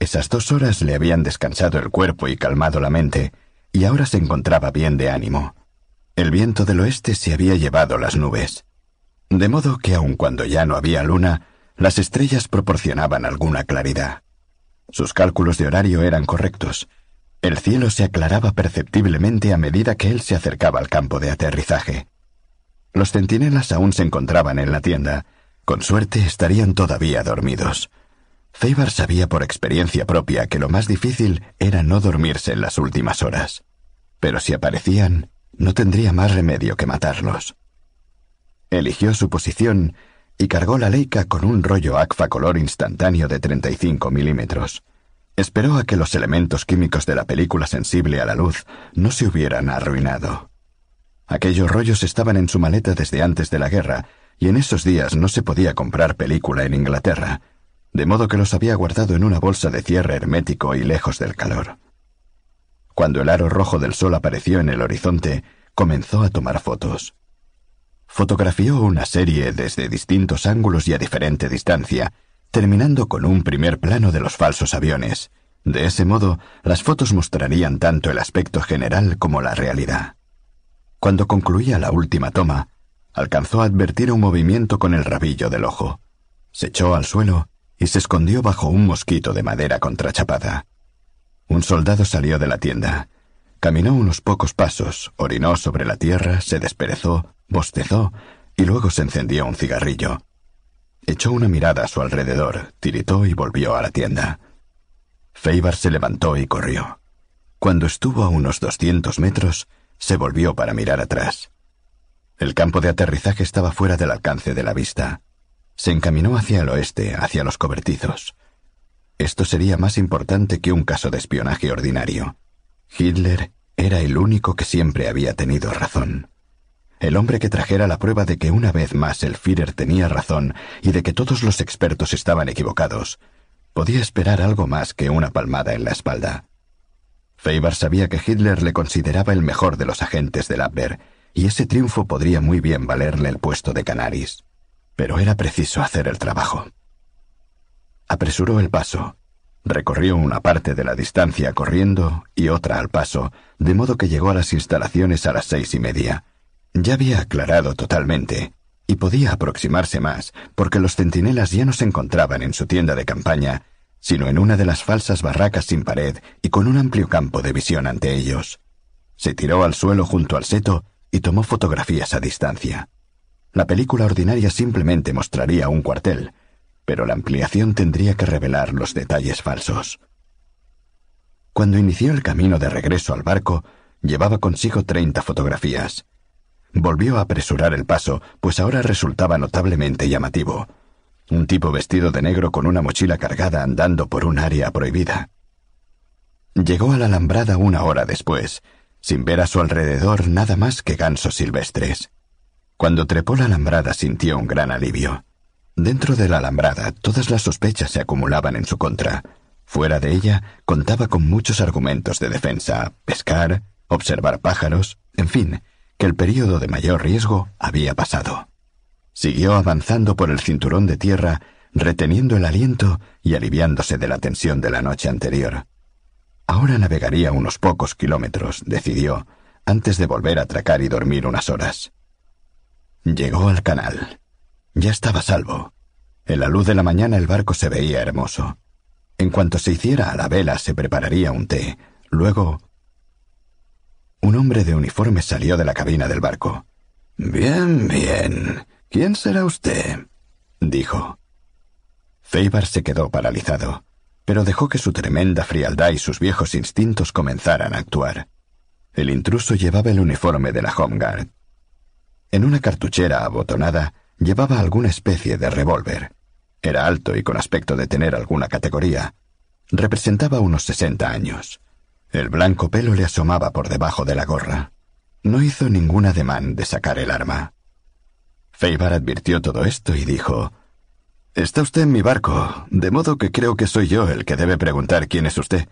Speaker 1: esas dos horas le habían descansado el cuerpo y calmado la mente, y ahora se encontraba bien de ánimo. El viento del oeste se había llevado las nubes, de modo que aun cuando ya no había luna, las estrellas proporcionaban alguna claridad. Sus cálculos de horario eran correctos. El cielo se aclaraba perceptiblemente a medida que él se acercaba al campo de aterrizaje. Los centinelas aún se encontraban en la tienda, con suerte estarían todavía dormidos. Feibar sabía por experiencia propia que lo más difícil era no dormirse en las últimas horas. Pero si aparecían, no tendría más remedio que matarlos. Eligió su posición y cargó la Leica con un rollo ACFA color instantáneo de 35 milímetros. Esperó a que los elementos químicos de la película sensible a la luz no se hubieran arruinado. Aquellos rollos estaban en su maleta desde antes de la guerra y en esos días no se podía comprar película en Inglaterra, de modo que los había guardado en una bolsa de cierre hermético y lejos del calor. Cuando el aro rojo del sol apareció en el horizonte, comenzó a tomar fotos. Fotografió una serie desde distintos ángulos y a diferente distancia, terminando con un primer plano de los falsos aviones. De ese modo, las fotos mostrarían tanto el aspecto general como la realidad. Cuando concluía la última toma, alcanzó a advertir un movimiento con el rabillo del ojo. Se echó al suelo y se escondió bajo un mosquito de madera contrachapada. Un soldado salió de la tienda. Caminó unos pocos pasos, orinó sobre la tierra, se desperezó, bostezó y luego se encendió un cigarrillo. Echó una mirada a su alrededor, tiritó y volvió a la tienda. Feibar se levantó y corrió. Cuando estuvo a unos doscientos metros, se volvió para mirar atrás. El campo de aterrizaje estaba fuera del alcance de la vista. Se encaminó hacia el oeste, hacia los cobertizos. Esto sería más importante que un caso de espionaje ordinario. Hitler era el único que siempre había tenido razón. El hombre que trajera la prueba de que una vez más el Führer tenía razón y de que todos los expertos estaban equivocados, podía esperar algo más que una palmada en la espalda. Feibar sabía que Hitler le consideraba el mejor de los agentes del Abwehr y ese triunfo podría muy bien valerle el puesto de Canaris. Pero era preciso hacer el trabajo. Apresuró el paso. Recorrió una parte de la distancia corriendo y otra al paso, de modo que llegó a las instalaciones a las seis y media. Ya había aclarado totalmente, y podía aproximarse más, porque los centinelas ya no se encontraban en su tienda de campaña, sino en una de las falsas barracas sin pared y con un amplio campo de visión ante ellos. Se tiró al suelo junto al seto y tomó fotografías a distancia. La película ordinaria simplemente mostraría un cuartel, pero la ampliación tendría que revelar los detalles falsos. Cuando inició el camino de regreso al barco, llevaba consigo treinta fotografías. Volvió a apresurar el paso, pues ahora resultaba notablemente llamativo. Un tipo vestido de negro con una mochila cargada andando por un área prohibida. Llegó a la alambrada una hora después, sin ver a su alrededor nada más que gansos silvestres. Cuando trepó la alambrada sintió un gran alivio. Dentro de la alambrada todas las sospechas se acumulaban en su contra. Fuera de ella contaba con muchos argumentos de defensa, pescar, observar pájaros, en fin, que el período de mayor riesgo había pasado. Siguió avanzando por el cinturón de tierra, reteniendo el aliento y aliviándose de la tensión de la noche anterior. Ahora navegaría unos pocos kilómetros, decidió, antes de volver a atracar y dormir unas horas. Llegó al canal. Ya estaba salvo. En la luz de la mañana el barco se veía hermoso. En cuanto se hiciera a la vela se prepararía un té. Luego... Un hombre de uniforme salió de la cabina del barco.
Speaker 2: Bien, bien. ¿Quién será usted? dijo.
Speaker 1: Feibar se quedó paralizado, pero dejó que su tremenda frialdad y sus viejos instintos comenzaran a actuar. El intruso llevaba el uniforme de la Home Guard. En una cartuchera abotonada llevaba alguna especie de revólver. Era alto y con aspecto de tener alguna categoría. Representaba unos sesenta años. El blanco pelo le asomaba por debajo de la gorra. No hizo ningún ademán de sacar el arma. Feibar advirtió todo esto y dijo Está usted en mi barco, de modo que creo que soy yo el que debe preguntar quién es usted.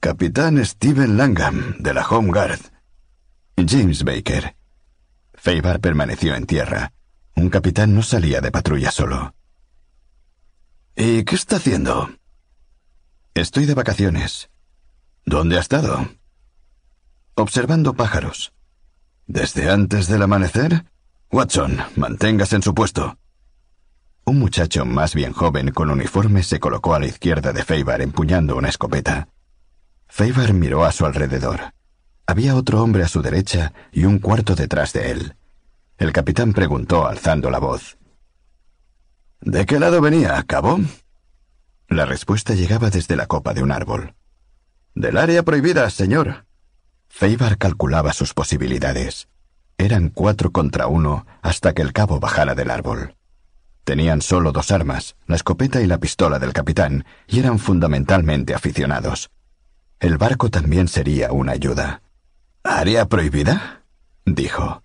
Speaker 1: Capitán Steven Langham, de la Home Guard. James Baker. Feibar permaneció en tierra. Un capitán no salía de patrulla solo.
Speaker 2: ¿Y qué está haciendo?
Speaker 1: Estoy de vacaciones.
Speaker 2: ¿Dónde ha estado?
Speaker 1: Observando pájaros.
Speaker 2: ¿Desde antes del amanecer? Watson, manténgase en su puesto.
Speaker 1: Un muchacho más bien joven con uniforme se colocó a la izquierda de Feibar empuñando una escopeta. Feibar miró a su alrededor. Había otro hombre a su derecha y un cuarto detrás de él. El capitán preguntó alzando la voz.
Speaker 2: ¿De qué lado venía, cabo?
Speaker 1: La respuesta llegaba desde la copa de un árbol.
Speaker 2: Del área prohibida, señor.
Speaker 1: Feibar calculaba sus posibilidades. Eran cuatro contra uno hasta que el cabo bajara del árbol. Tenían solo dos armas, la escopeta y la pistola del capitán, y eran fundamentalmente aficionados. El barco también sería una ayuda.
Speaker 2: ¿Área prohibida?
Speaker 1: dijo.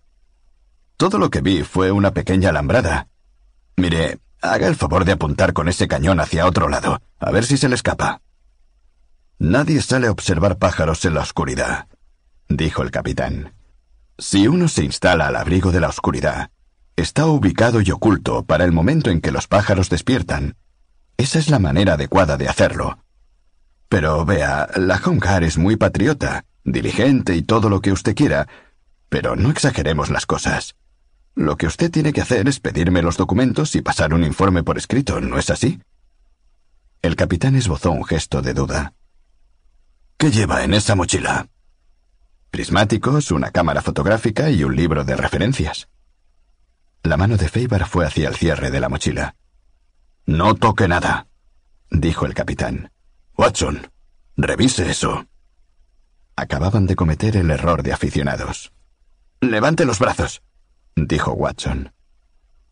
Speaker 2: Todo lo que vi fue una pequeña alambrada. Mire, Haga el favor de apuntar con ese cañón hacia otro lado, a ver si se le escapa. Nadie sale a observar pájaros en la oscuridad, dijo el capitán. Si uno se instala al abrigo de la oscuridad, está ubicado y oculto para el momento en que los pájaros despiertan. Esa es la manera adecuada de hacerlo. Pero vea, la Hongar es muy patriota, diligente y todo lo que usted quiera, pero no exageremos las cosas. Lo que usted tiene que hacer es pedirme los documentos y pasar un informe por escrito, ¿no es así?
Speaker 1: El capitán esbozó un gesto de duda.
Speaker 2: ¿Qué lleva en esa mochila?
Speaker 1: Prismáticos, una cámara fotográfica y un libro de referencias. La mano de Feibar fue hacia el cierre de la mochila.
Speaker 2: No toque nada,
Speaker 1: dijo el capitán.
Speaker 2: Watson, revise eso.
Speaker 1: Acababan de cometer el error de aficionados.
Speaker 2: Levante los brazos,
Speaker 1: dijo Watson.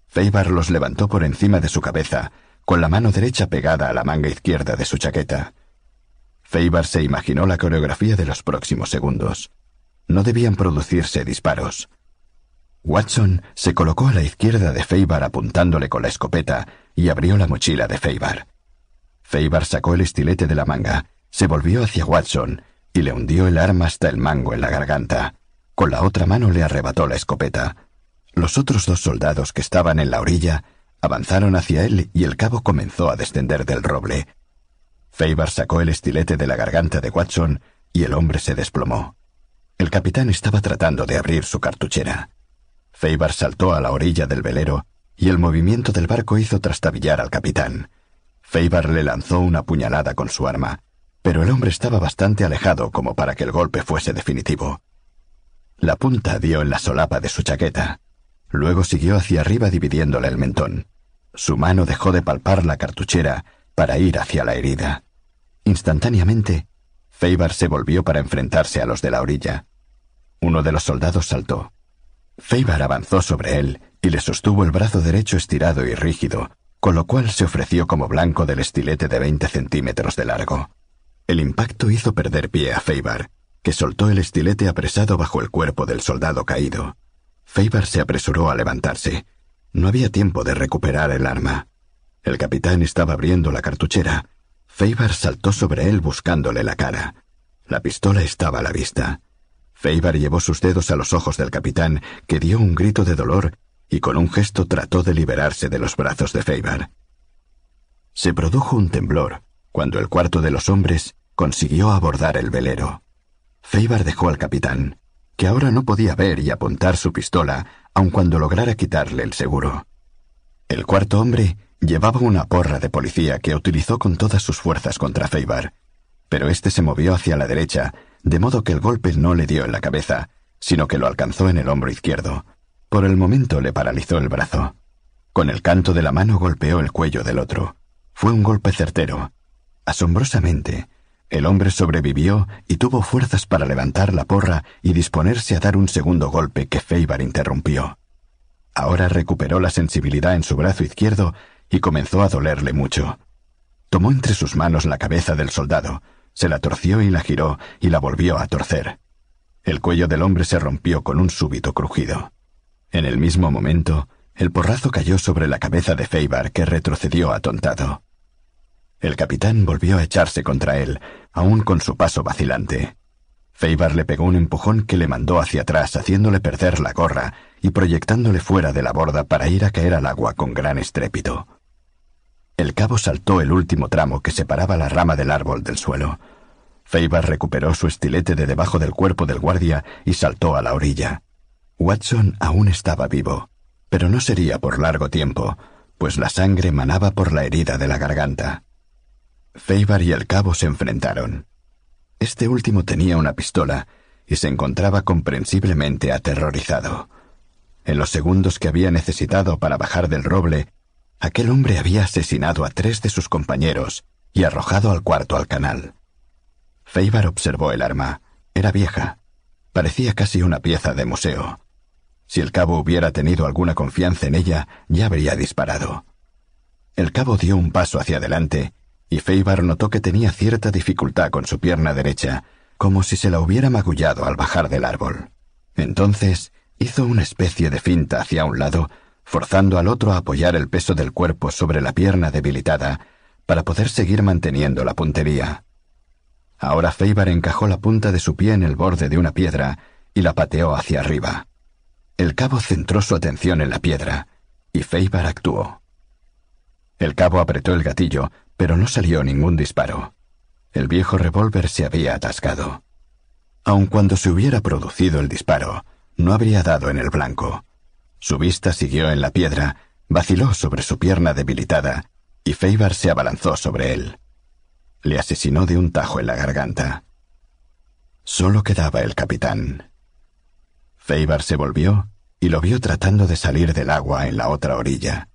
Speaker 1: Feibar los levantó por encima de su cabeza, con la mano derecha pegada a la manga izquierda de su chaqueta. Feibar se imaginó la coreografía de los próximos segundos. No debían producirse disparos. Watson se colocó a la izquierda de Feibar apuntándole con la escopeta y abrió la mochila de Feibar. Feibar sacó el estilete de la manga, se volvió hacia Watson y le hundió el arma hasta el mango en la garganta. Con la otra mano le arrebató la escopeta. Los otros dos soldados que estaban en la orilla avanzaron hacia él y el cabo comenzó a descender del roble. Feibar sacó el estilete de la garganta de Watson y el hombre se desplomó. El capitán estaba tratando de abrir su cartuchera. Feibar saltó a la orilla del velero y el movimiento del barco hizo trastabillar al capitán. Feibar le lanzó una puñalada con su arma, pero el hombre estaba bastante alejado como para que el golpe fuese definitivo. La punta dio en la solapa de su chaqueta. Luego siguió hacia arriba dividiéndole el mentón. Su mano dejó de palpar la cartuchera para ir hacia la herida. Instantáneamente, Feibar se volvió para enfrentarse a los de la orilla. Uno de los soldados saltó. Feibar avanzó sobre él y le sostuvo el brazo derecho estirado y rígido, con lo cual se ofreció como blanco del estilete de veinte centímetros de largo. El impacto hizo perder pie a Feibar, que soltó el estilete apresado bajo el cuerpo del soldado caído. Feibar se apresuró a levantarse. No había tiempo de recuperar el arma. El capitán estaba abriendo la cartuchera. Feibar saltó sobre él buscándole la cara. La pistola estaba a la vista. Feibar llevó sus dedos a los ojos del capitán, que dio un grito de dolor y con un gesto trató de liberarse de los brazos de Feibar. Se produjo un temblor cuando el cuarto de los hombres consiguió abordar el velero. Feibar dejó al capitán, que ahora no podía ver y apuntar su pistola, aun cuando lograra quitarle el seguro. El cuarto hombre llevaba una porra de policía que utilizó con todas sus fuerzas contra Feibar, pero éste se movió hacia la derecha, de modo que el golpe no le dio en la cabeza, sino que lo alcanzó en el hombro izquierdo. Por el momento le paralizó el brazo. Con el canto de la mano golpeó el cuello del otro. Fue un golpe certero. Asombrosamente, el hombre sobrevivió y tuvo fuerzas para levantar la porra y disponerse a dar un segundo golpe que Feibar interrumpió. Ahora recuperó la sensibilidad en su brazo izquierdo y comenzó a dolerle mucho. Tomó entre sus manos la cabeza del soldado, se la torció y la giró y la volvió a torcer. El cuello del hombre se rompió con un súbito crujido. En el mismo momento, el porrazo cayó sobre la cabeza de Feibar, que retrocedió atontado. El capitán volvió a echarse contra él, aún con su paso vacilante. Feibar le pegó un empujón que le mandó hacia atrás, haciéndole perder la gorra y proyectándole fuera de la borda para ir a caer al agua con gran estrépito. El cabo saltó el último tramo que separaba la rama del árbol del suelo. Feibar recuperó su estilete de debajo del cuerpo del guardia y saltó a la orilla. Watson aún estaba vivo, pero no sería por largo tiempo, pues la sangre manaba por la herida de la garganta. Feibar y el cabo se enfrentaron. Este último tenía una pistola y se encontraba comprensiblemente aterrorizado. En los segundos que había necesitado para bajar del roble, aquel hombre había asesinado a tres de sus compañeros y arrojado al cuarto al canal. Feibar observó el arma. Era vieja. Parecía casi una pieza de museo. Si el cabo hubiera tenido alguna confianza en ella, ya habría disparado. El cabo dio un paso hacia adelante, y Feibar notó que tenía cierta dificultad con su pierna derecha, como si se la hubiera magullado al bajar del árbol. Entonces hizo una especie de finta hacia un lado, forzando al otro a apoyar el peso del cuerpo sobre la pierna debilitada, para poder seguir manteniendo la puntería. Ahora Feibar encajó la punta de su pie en el borde de una piedra y la pateó hacia arriba. El cabo centró su atención en la piedra, y Feibar actuó. El cabo apretó el gatillo, pero no salió ningún disparo. El viejo revólver se había atascado. Aun cuando se hubiera producido el disparo, no habría dado en el blanco. Su vista siguió en la piedra, vaciló sobre su pierna debilitada, y Feibar se abalanzó sobre él le asesinó de un tajo en la garganta. Solo quedaba el capitán. Feibar se volvió y lo vio tratando de salir del agua en la otra orilla.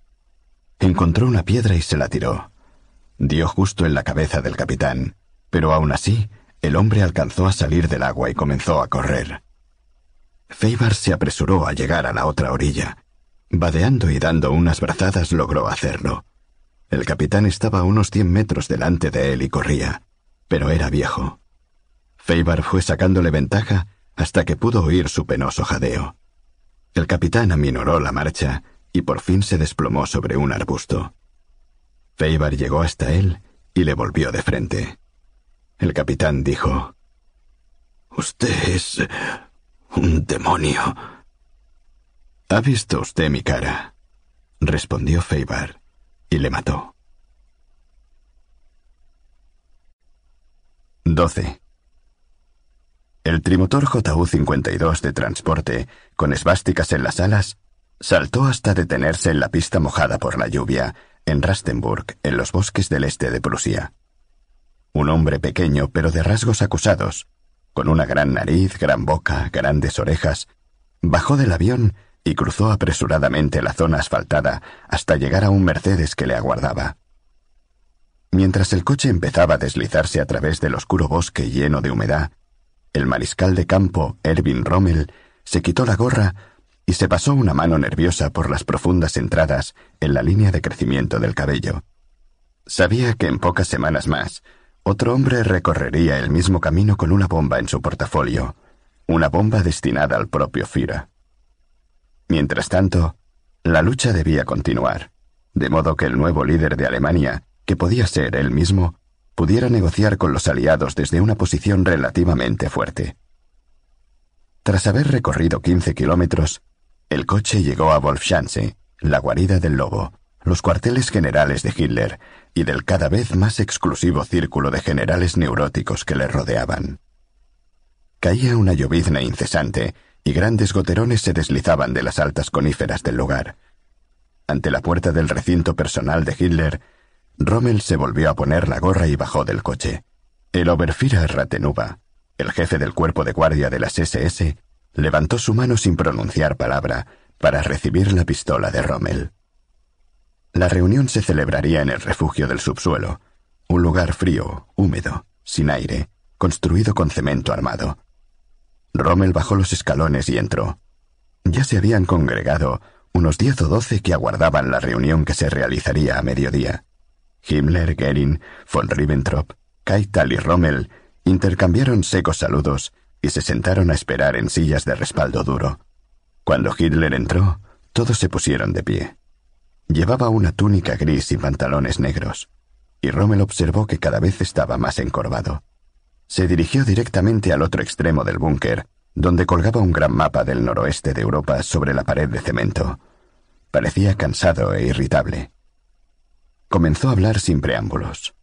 Speaker 1: Encontró una piedra y se la tiró. Dio justo en la cabeza del capitán, pero aún así el hombre alcanzó a salir del agua y comenzó a correr. Feibar se apresuró a llegar a la otra orilla. Vadeando y dando unas brazadas logró hacerlo. El capitán estaba a unos cien metros delante de él y corría, pero era viejo. Feibar fue sacándole ventaja hasta que pudo oír su penoso jadeo. El capitán aminoró la marcha y por fin se desplomó sobre un arbusto. Feibar llegó hasta él y le volvió de frente. El capitán dijo, Usted es un demonio. ¿Ha visto usted mi cara? respondió Feibar y le mató. 12. El trimotor JU-52 de transporte, con esvásticas en las alas, saltó hasta detenerse en la pista mojada por la lluvia, en Rastenburg, en los bosques del este de Prusia. Un hombre pequeño, pero de rasgos acusados, con una gran nariz, gran boca, grandes orejas, bajó del avión y cruzó apresuradamente la zona asfaltada hasta llegar a un Mercedes que le aguardaba. Mientras el coche empezaba a deslizarse a través del oscuro bosque lleno de humedad, el mariscal de campo, Erwin Rommel, se quitó la gorra y se pasó una mano nerviosa por las profundas entradas en la línea de crecimiento del cabello. Sabía que en pocas semanas más, otro hombre recorrería el mismo camino con una bomba en su portafolio, una bomba destinada al propio Fira. Mientras tanto, la lucha debía continuar, de modo que el nuevo líder de Alemania, que podía ser él mismo, pudiera negociar con los aliados desde una posición relativamente fuerte. Tras haber recorrido 15 kilómetros, El coche llegó a Wolfschanze, la guarida del lobo, los cuarteles generales de Hitler y del cada vez más exclusivo círculo de generales neuróticos que le rodeaban. Caía una llovizna incesante y grandes goterones se deslizaban de las altas coníferas del lugar. Ante la puerta del recinto personal de Hitler, Rommel se volvió a poner la gorra y bajó del coche. El Oberführer Ratenuba, el jefe del cuerpo de guardia de las SS, levantó su mano sin pronunciar palabra para recibir la pistola de Rommel. La reunión se celebraría en el refugio del subsuelo, un lugar frío, húmedo, sin aire, construido con cemento armado. Rommel bajó los escalones y entró. Ya se habían congregado unos diez o doce que aguardaban la reunión que se realizaría a mediodía. Himmler, Goering, von Ribbentrop, Keitel y Rommel intercambiaron secos saludos y se sentaron a esperar en sillas de respaldo duro. Cuando Hitler entró, todos se pusieron de pie. Llevaba una túnica gris y pantalones negros, y Rommel observó que cada vez estaba más encorvado. Se dirigió directamente al otro extremo del búnker, donde colgaba un gran mapa del noroeste de Europa sobre la pared de cemento. Parecía cansado e irritable. Comenzó a hablar sin preámbulos.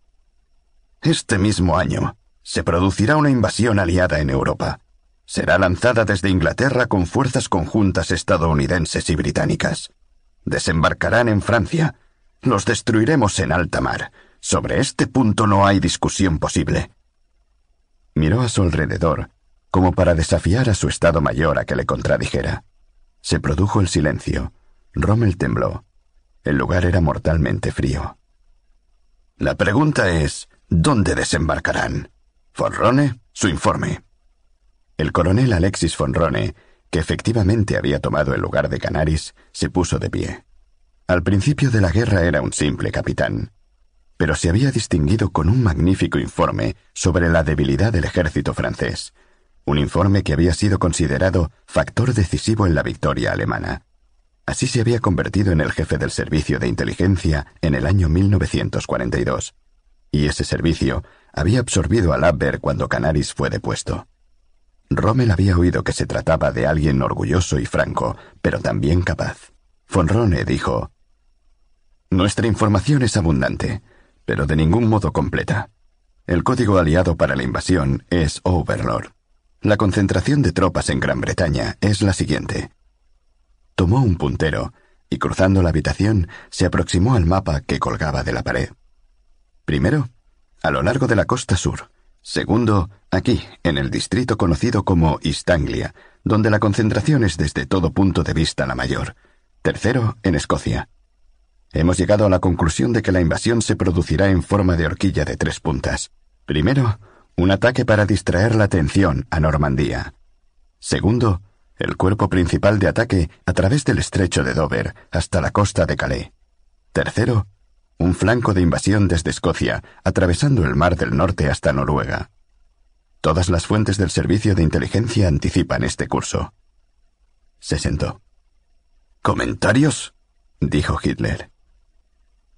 Speaker 1: Este mismo año se producirá una invasión aliada en Europa. Será lanzada desde Inglaterra con fuerzas conjuntas estadounidenses y británicas. Desembarcarán en Francia. Los destruiremos en alta mar. Sobre este punto no hay discusión posible. Miró a su alrededor, como para desafiar a su Estado Mayor a que le contradijera. Se produjo el silencio. Rommel tembló. El lugar era mortalmente frío. La pregunta es, ¿dónde desembarcarán? Fonrone, su informe. El coronel Alexis Fonrone que efectivamente había tomado el lugar de Canaris, se puso de pie. Al principio de la guerra era un simple capitán, pero se había distinguido con un magnífico informe sobre la debilidad del ejército francés, un informe que había sido considerado factor decisivo en la victoria alemana. Así se había convertido en el jefe del servicio de inteligencia en el año 1942, y ese servicio había absorbido al Abwehr cuando Canaris fue depuesto. Rommel había oído que se trataba de alguien orgulloso y franco, pero también capaz. Fonrone dijo, Nuestra información es abundante, pero de ningún modo completa. El código aliado para la invasión es Overlord. La concentración de tropas en Gran Bretaña es la siguiente. Tomó un puntero y cruzando la habitación se aproximó al mapa que colgaba de la pared. Primero, a lo largo de la costa sur, Segundo, aquí, en el distrito conocido como East Anglia, donde la concentración es desde todo punto de vista la mayor. Tercero, en Escocia. Hemos llegado a la conclusión de que la invasión se producirá en forma de horquilla de tres puntas. Primero, un ataque para distraer la atención a Normandía. Segundo, el cuerpo principal de ataque a través del estrecho de Dover hasta la costa de Calais. Tercero, un flanco de invasión desde Escocia, atravesando el Mar del Norte hasta Noruega. Todas las fuentes del servicio de inteligencia anticipan este curso. Se sentó. ¿Comentarios? dijo Hitler.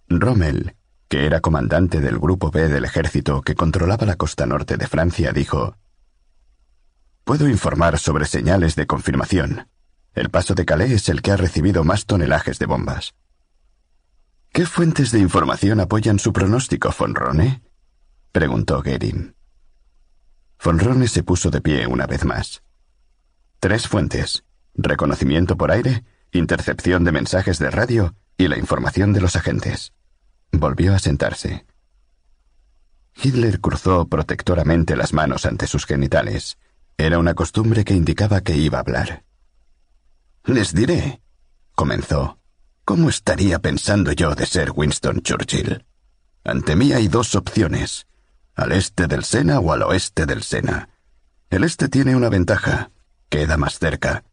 Speaker 1: Rommel, que era comandante del Grupo B del ejército que controlaba la costa norte de Francia, dijo Puedo informar sobre señales de confirmación. El paso de Calais es el que ha recibido más tonelajes de bombas. ¿Qué fuentes de información apoyan su pronóstico, Fonrone? preguntó Goering. Fonrone se puso de pie una vez más. Tres fuentes. Reconocimiento por aire, intercepción de mensajes de radio y la información de los agentes. Volvió a sentarse. Hitler cruzó protectoramente las manos ante sus genitales. Era una costumbre que indicaba que iba a hablar. Les diré, comenzó, ¿Cómo estaría pensando yo de ser Winston Churchill? Ante mí hay dos opciones, al este del Sena o al oeste del Sena. El este tiene una ventaja, queda más cerca.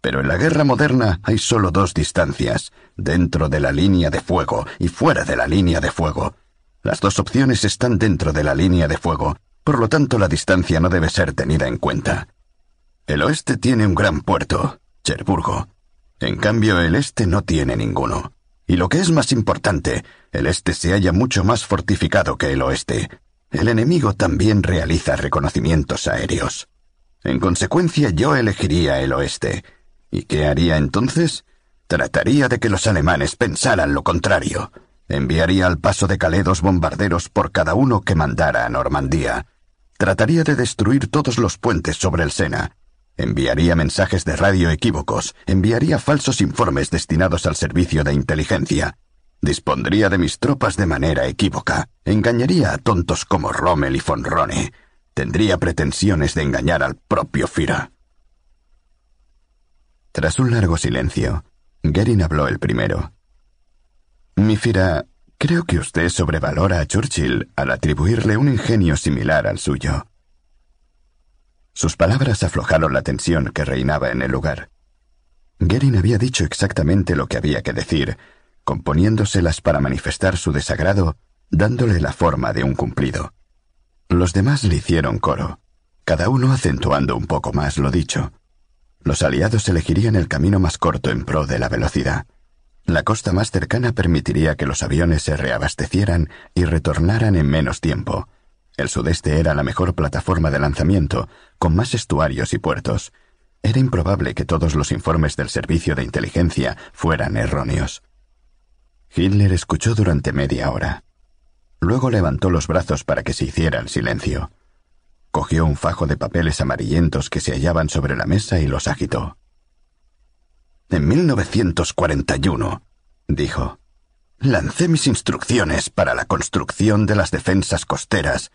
Speaker 1: Pero en la guerra moderna hay solo dos distancias, dentro de la línea de fuego y fuera de la línea de fuego. Las dos opciones están dentro de la línea de fuego, por lo tanto la distancia no debe ser tenida en cuenta. El oeste tiene un gran puerto, Cherburgo, en cambio, el este no tiene ninguno. Y lo que es más importante, el este se halla mucho más fortificado que el oeste. El enemigo también realiza reconocimientos aéreos. En consecuencia, yo elegiría el oeste.
Speaker 2: ¿Y qué haría entonces? Trataría de que los alemanes pensaran lo contrario. Enviaría al paso de Calais bombarderos por cada uno que mandara a Normandía. Trataría de destruir todos los puentes sobre el Sena. Enviaría mensajes de radio equívocos. Enviaría falsos informes destinados al servicio de inteligencia. Dispondría de mis tropas de manera equívoca. Engañaría a tontos como Rommel y von Rone. Tendría pretensiones de engañar al propio Fira.
Speaker 1: Tras un largo silencio, Gerin habló el primero. Mi Fira, creo que usted sobrevalora a Churchill al atribuirle un ingenio similar al suyo. Sus palabras aflojaron la tensión que reinaba en el lugar. Gerin había dicho exactamente lo que había que decir, componiéndoselas para manifestar su desagrado, dándole la forma de un cumplido. Los demás le hicieron coro, cada uno acentuando un poco más lo dicho. Los aliados elegirían el camino más corto en pro de la velocidad. La costa más cercana permitiría que los aviones se reabastecieran y retornaran en menos tiempo. El sudeste era la mejor plataforma de lanzamiento, con más estuarios y puertos. Era improbable que todos los informes del servicio de inteligencia fueran erróneos. Hitler escuchó durante media hora. Luego levantó los brazos para que se hiciera el silencio. Cogió un fajo de papeles amarillentos que se hallaban sobre la mesa y los agitó.
Speaker 2: En 1941, dijo, lancé mis instrucciones para la construcción de las defensas costeras,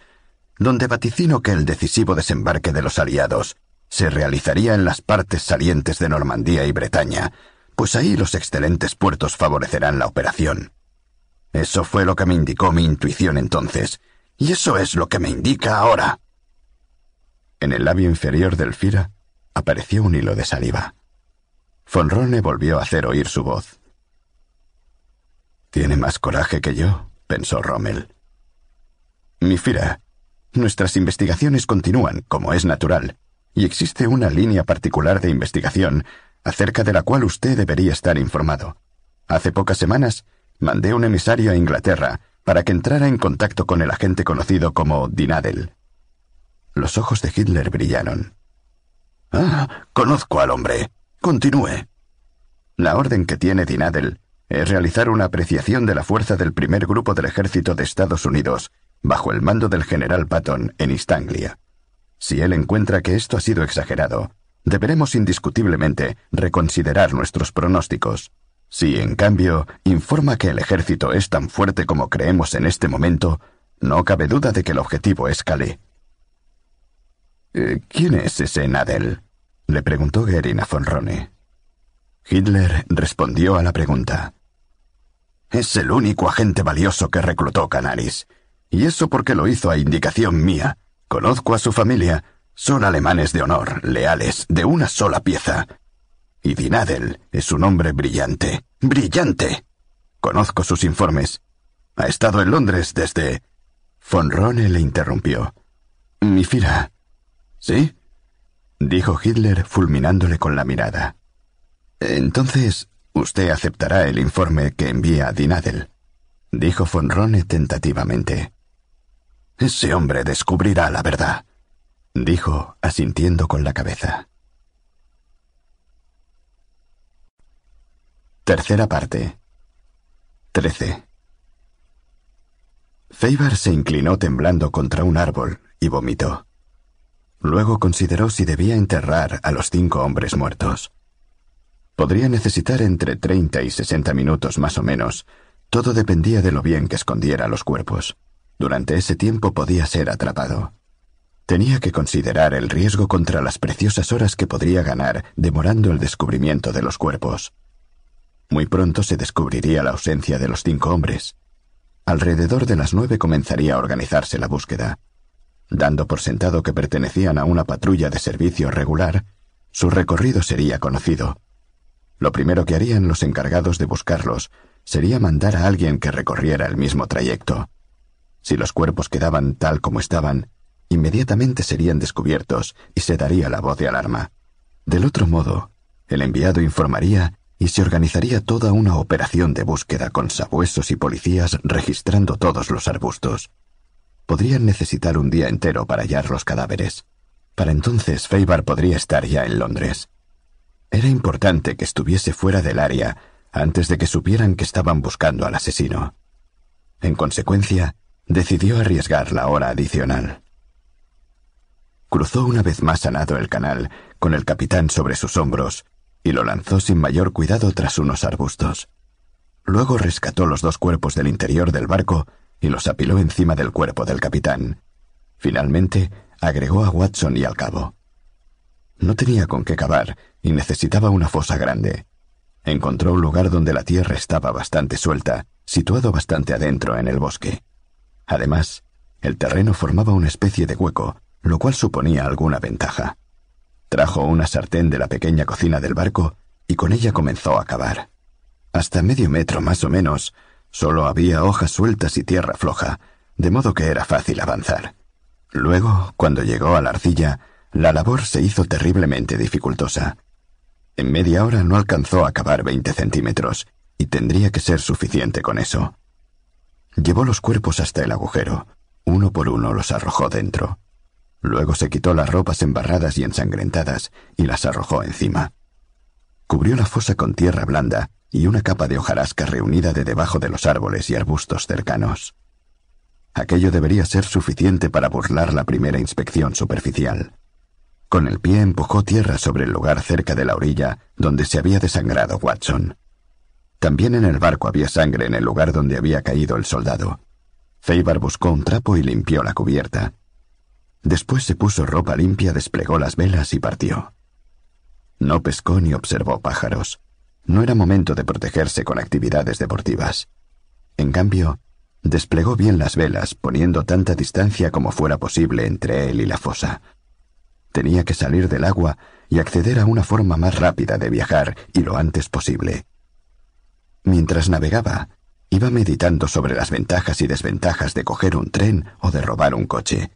Speaker 2: donde vaticino que el decisivo desembarque de los aliados se realizaría en las partes salientes de Normandía y Bretaña, pues ahí los excelentes puertos favorecerán la operación. Eso fue lo que me indicó mi intuición entonces, y eso es lo que me indica ahora.
Speaker 1: En el labio inferior del Fira apareció un hilo de saliva. Fonrone volvió a hacer oír su voz.
Speaker 2: Tiene más coraje que yo, pensó Rommel.
Speaker 1: Mi Fira, nuestras investigaciones continúan, como es natural, y existe una línea particular de investigación acerca de la cual usted debería estar informado. Hace pocas semanas mandé un emisario a Inglaterra para que entrara en contacto con el agente conocido como Dinadel. Los ojos de Hitler brillaron.
Speaker 2: Ah, conozco al hombre. Continúe.
Speaker 1: La orden que tiene Dinadel es realizar una apreciación de la fuerza del primer grupo del ejército de Estados Unidos, bajo el mando del general Patton en East Anglia. Si él encuentra que esto ha sido exagerado, deberemos indiscutiblemente reconsiderar nuestros pronósticos. Si, en cambio, informa que el ejército es tan fuerte como creemos en este momento, no cabe duda de que el objetivo es Calais.
Speaker 2: Eh, ¿Quién es ese Nadel? le preguntó Gerin a von Rone.
Speaker 1: Hitler respondió a la pregunta.
Speaker 2: Es el único agente valioso que reclutó Canaris. Y eso porque lo hizo a indicación mía. Conozco a su familia. Son alemanes de honor, leales, de una sola pieza. Y Dinadel es un hombre brillante. ¡Brillante! Conozco sus informes. Ha estado en Londres desde...
Speaker 1: Von Rone le interrumpió.
Speaker 2: Mi fira, ¿Sí?
Speaker 1: dijo Hitler fulminándole con la mirada.
Speaker 2: Entonces, usted aceptará el informe que envía a Dinadel, dijo von Rone tentativamente. Ese hombre descubrirá la verdad, dijo, asintiendo con la cabeza.
Speaker 1: Tercera parte. 13. Feibar se inclinó temblando contra un árbol y vomitó. Luego consideró si debía enterrar a los cinco hombres muertos. Podría necesitar entre treinta y sesenta minutos más o menos. Todo dependía de lo bien que escondiera los cuerpos. Durante ese tiempo podía ser atrapado. Tenía que considerar el riesgo contra las preciosas horas que podría ganar demorando el descubrimiento de los cuerpos. Muy pronto se descubriría la ausencia de los cinco hombres. Alrededor de las nueve comenzaría a organizarse la búsqueda. Dando por sentado que pertenecían a una patrulla de servicio regular, su recorrido sería conocido. Lo primero que harían los encargados de buscarlos sería mandar a alguien que recorriera el mismo trayecto. Si los cuerpos quedaban tal como estaban, inmediatamente serían descubiertos y se daría la voz de alarma. Del otro modo, el enviado informaría y se organizaría toda una operación de búsqueda con sabuesos y policías registrando todos los arbustos podrían necesitar un día entero para hallar los cadáveres. Para entonces Feibar podría estar ya en Londres. Era importante que estuviese fuera del área antes de que supieran que estaban buscando al asesino. En consecuencia, decidió arriesgar la hora adicional. Cruzó una vez más a nado el canal, con el capitán sobre sus hombros, y lo lanzó sin mayor cuidado tras unos arbustos. Luego rescató los dos cuerpos del interior del barco y los apiló encima del cuerpo del capitán. Finalmente, agregó a Watson y al cabo. No tenía con qué cavar y necesitaba una fosa grande. Encontró un lugar donde la tierra estaba bastante suelta, situado bastante adentro en el bosque. Además, el terreno formaba una especie de hueco, lo cual suponía alguna ventaja. Trajo una sartén de la pequeña cocina del barco y con ella comenzó a cavar. Hasta medio metro más o menos, solo había hojas sueltas y tierra floja, de modo que era fácil avanzar. Luego, cuando llegó a la arcilla, la labor se hizo terriblemente dificultosa. En media hora no alcanzó a cavar veinte centímetros, y tendría que ser suficiente con eso. Llevó los cuerpos hasta el agujero. Uno por uno los arrojó dentro. Luego se quitó las ropas embarradas y ensangrentadas y las arrojó encima. Cubrió la fosa con tierra blanda y una capa de hojarasca reunida de debajo de los árboles y arbustos cercanos. Aquello debería ser suficiente para burlar la primera inspección superficial. Con el pie empujó tierra sobre el lugar cerca de la orilla donde se había desangrado Watson. También en el barco había sangre en el lugar donde había caído el soldado. Faber buscó un trapo y limpió la cubierta. Después se puso ropa limpia, desplegó las velas y partió. No pescó ni observó pájaros. No era momento de protegerse con actividades deportivas. En cambio, desplegó bien las velas, poniendo tanta distancia como fuera posible entre él y la fosa. Tenía que salir del agua y acceder a una forma más rápida de viajar y lo antes posible. Mientras navegaba, iba meditando sobre las ventajas y desventajas de coger un tren o de robar un coche.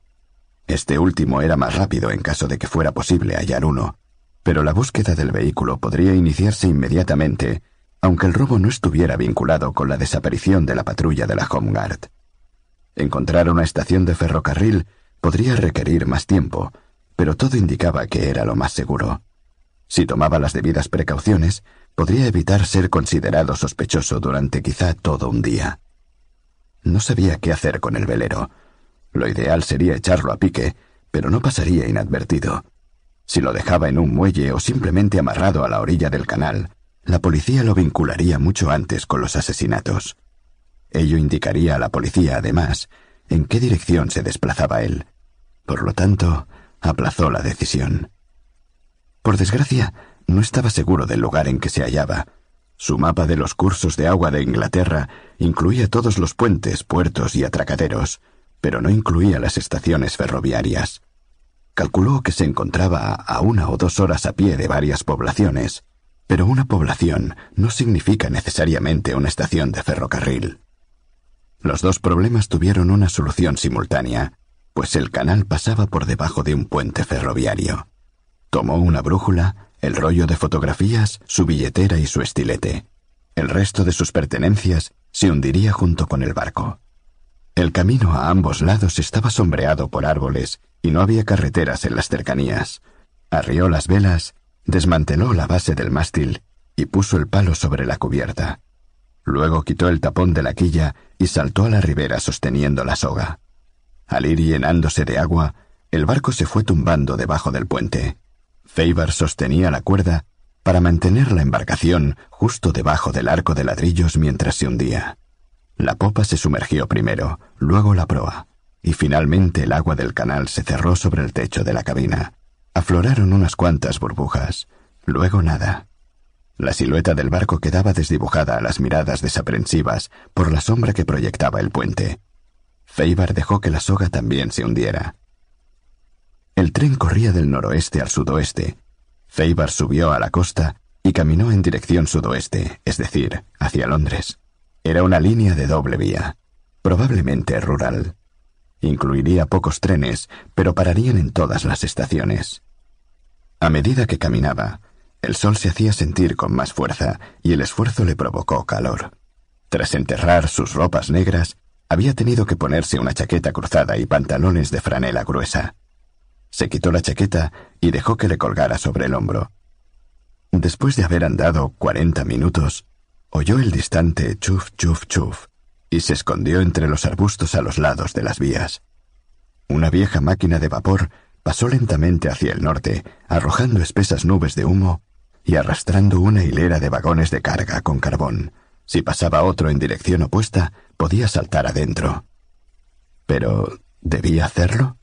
Speaker 1: Este último era más rápido en caso de que fuera posible hallar uno, pero la búsqueda del vehículo podría iniciarse inmediatamente, aunque el robo no estuviera vinculado con la desaparición de la patrulla de la Home Guard. Encontrar una estación de ferrocarril podría requerir más tiempo, pero todo indicaba que era lo más seguro. Si tomaba las debidas precauciones, podría evitar ser considerado sospechoso durante quizá todo un día. No sabía qué hacer con el velero. Lo ideal sería echarlo a pique, pero no pasaría inadvertido. Si lo dejaba en un muelle o simplemente amarrado a la orilla del canal, la policía lo vincularía mucho antes con los asesinatos. Ello indicaría a la policía, además, en qué dirección se desplazaba él. Por lo tanto, aplazó la decisión. Por desgracia, no estaba seguro del lugar en que se hallaba. Su mapa de los cursos de agua de Inglaterra incluía todos los puentes, puertos y atracaderos, pero no incluía las estaciones ferroviarias. Calculó que se encontraba a una o dos horas a pie de varias poblaciones, pero una población no significa necesariamente una estación de ferrocarril. Los dos problemas tuvieron una solución simultánea, pues el canal pasaba por debajo de un puente ferroviario. Tomó una brújula, el rollo de fotografías, su billetera y su estilete. El resto de sus pertenencias se hundiría junto con el barco. El camino a ambos lados estaba sombreado por árboles y no había carreteras en las cercanías. Arrió las velas, desmanteló la base del mástil y puso el palo sobre la cubierta. Luego quitó el tapón de la quilla y saltó a la ribera sosteniendo la soga. Al ir llenándose de agua, el barco se fue tumbando debajo del puente. Faber sostenía la cuerda para mantener la embarcación justo debajo del arco de ladrillos mientras se hundía. La popa se sumergió primero, luego la proa y finalmente el agua del canal se cerró sobre el techo de la cabina. Afloraron unas cuantas burbujas, luego nada. La silueta del barco quedaba desdibujada a las miradas desaprensivas por la sombra que proyectaba el puente. Feibar dejó que la soga también se hundiera. El tren corría del noroeste al sudoeste. Feibar subió a la costa y caminó en dirección sudoeste, es decir, hacia Londres. Era una línea de doble vía, probablemente rural. Incluiría pocos trenes, pero pararían en todas las estaciones. A medida que caminaba, el sol se hacía sentir con más fuerza y el esfuerzo le provocó calor. Tras enterrar sus ropas negras, había tenido que ponerse una chaqueta cruzada y pantalones de franela gruesa. Se quitó la chaqueta y dejó que le colgara sobre el hombro. Después de haber andado cuarenta minutos, oyó el distante chuf chuf chuf y se escondió entre los arbustos a los lados de las vías. Una vieja máquina de vapor pasó lentamente hacia el norte, arrojando espesas nubes de humo y arrastrando una hilera de vagones de carga con carbón. Si pasaba otro en dirección opuesta, podía saltar adentro. Pero, ¿debía hacerlo?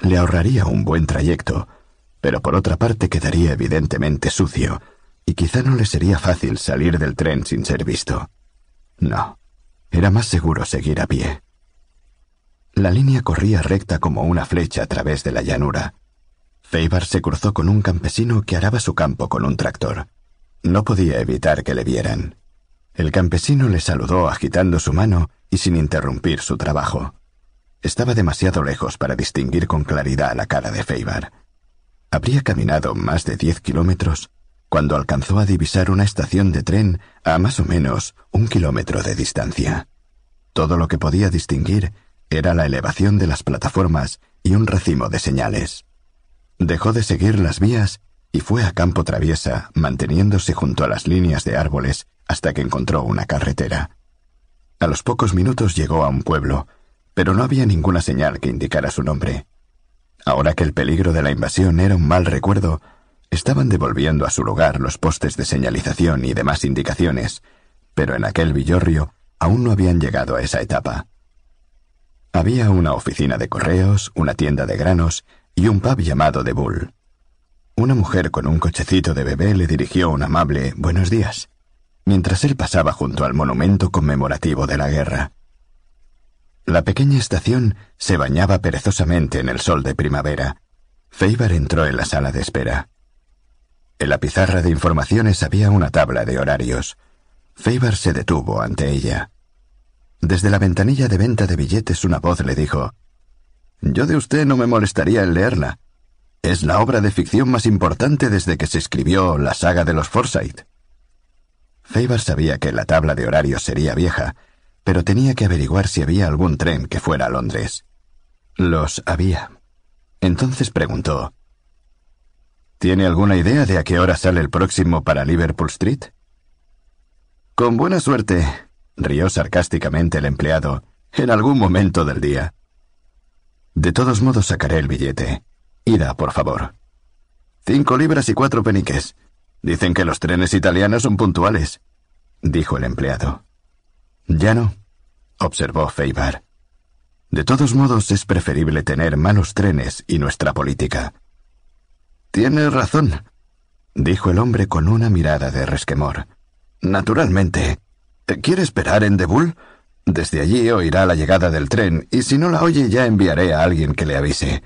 Speaker 1: Le ahorraría un buen trayecto, pero por otra parte quedaría evidentemente sucio, y quizá no le sería fácil salir del tren sin ser visto. No, era más seguro seguir a pie. La línea corría recta como una flecha a través de la llanura. Feibar se cruzó con un campesino que araba su campo con un tractor. No podía evitar que le vieran. El campesino le saludó agitando su mano y sin interrumpir su trabajo. Estaba demasiado lejos para distinguir con claridad la cara de Feibar. Habría caminado más de diez kilómetros cuando alcanzó a divisar una estación de tren a más o menos un kilómetro de distancia. Todo lo que podía distinguir era la elevación de las plataformas y un racimo de señales. Dejó de seguir las vías y fue a campo traviesa, manteniéndose junto a las líneas de árboles hasta que encontró una carretera. A los pocos minutos llegó a un pueblo, pero no había ninguna señal que indicara su nombre. Ahora que el peligro de la invasión era un mal recuerdo, estaban devolviendo a su lugar los postes de señalización y demás indicaciones, pero en aquel villorrio aún no habían llegado a esa etapa. Había una oficina de correos, una tienda de granos y un pub llamado The Bull. Una mujer con un cochecito de bebé le dirigió un amable buenos días mientras él pasaba junto al monumento conmemorativo de la guerra. La pequeña estación se bañaba perezosamente en el sol de primavera. Feibar entró en la sala de espera. En la pizarra de informaciones había una tabla de horarios. Feibar se detuvo ante ella. Desde la ventanilla de venta de billetes una voz le dijo Yo de usted no me molestaría en leerla. Es la obra de ficción más importante desde que se escribió la saga de los Forsyth. Feibar sabía que la tabla de horarios sería vieja, pero tenía que averiguar si había algún tren que fuera a Londres. Los había. Entonces preguntó, ¿Tiene alguna idea de a qué hora sale el próximo para Liverpool Street? Con buena suerte, rió sarcásticamente el empleado, en algún momento del día. De todos modos sacaré el billete. Ida, por favor. Cinco libras y cuatro peniques. Dicen que los trenes italianos son puntuales, dijo el empleado. Ya no, observó Feibar. De todos modos es preferible tener malos trenes y nuestra política. Tienes razón, dijo el hombre con una mirada de resquemor. Naturalmente. ¿Quiere esperar en Debull? Desde allí oirá la llegada del tren, y si no la oye ya enviaré a alguien que le avise.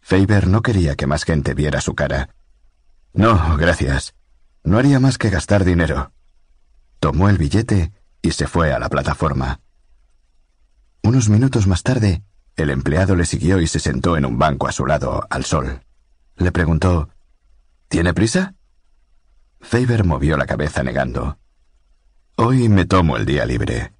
Speaker 1: Faber no quería que más gente viera su cara. No, gracias. No haría más que gastar dinero. Tomó el billete y se fue a la plataforma. Unos minutos más tarde, el empleado le siguió y se sentó en un banco a su lado, al sol. Le preguntó ¿Tiene prisa? Faber movió la cabeza negando. Hoy me tomo el día libre.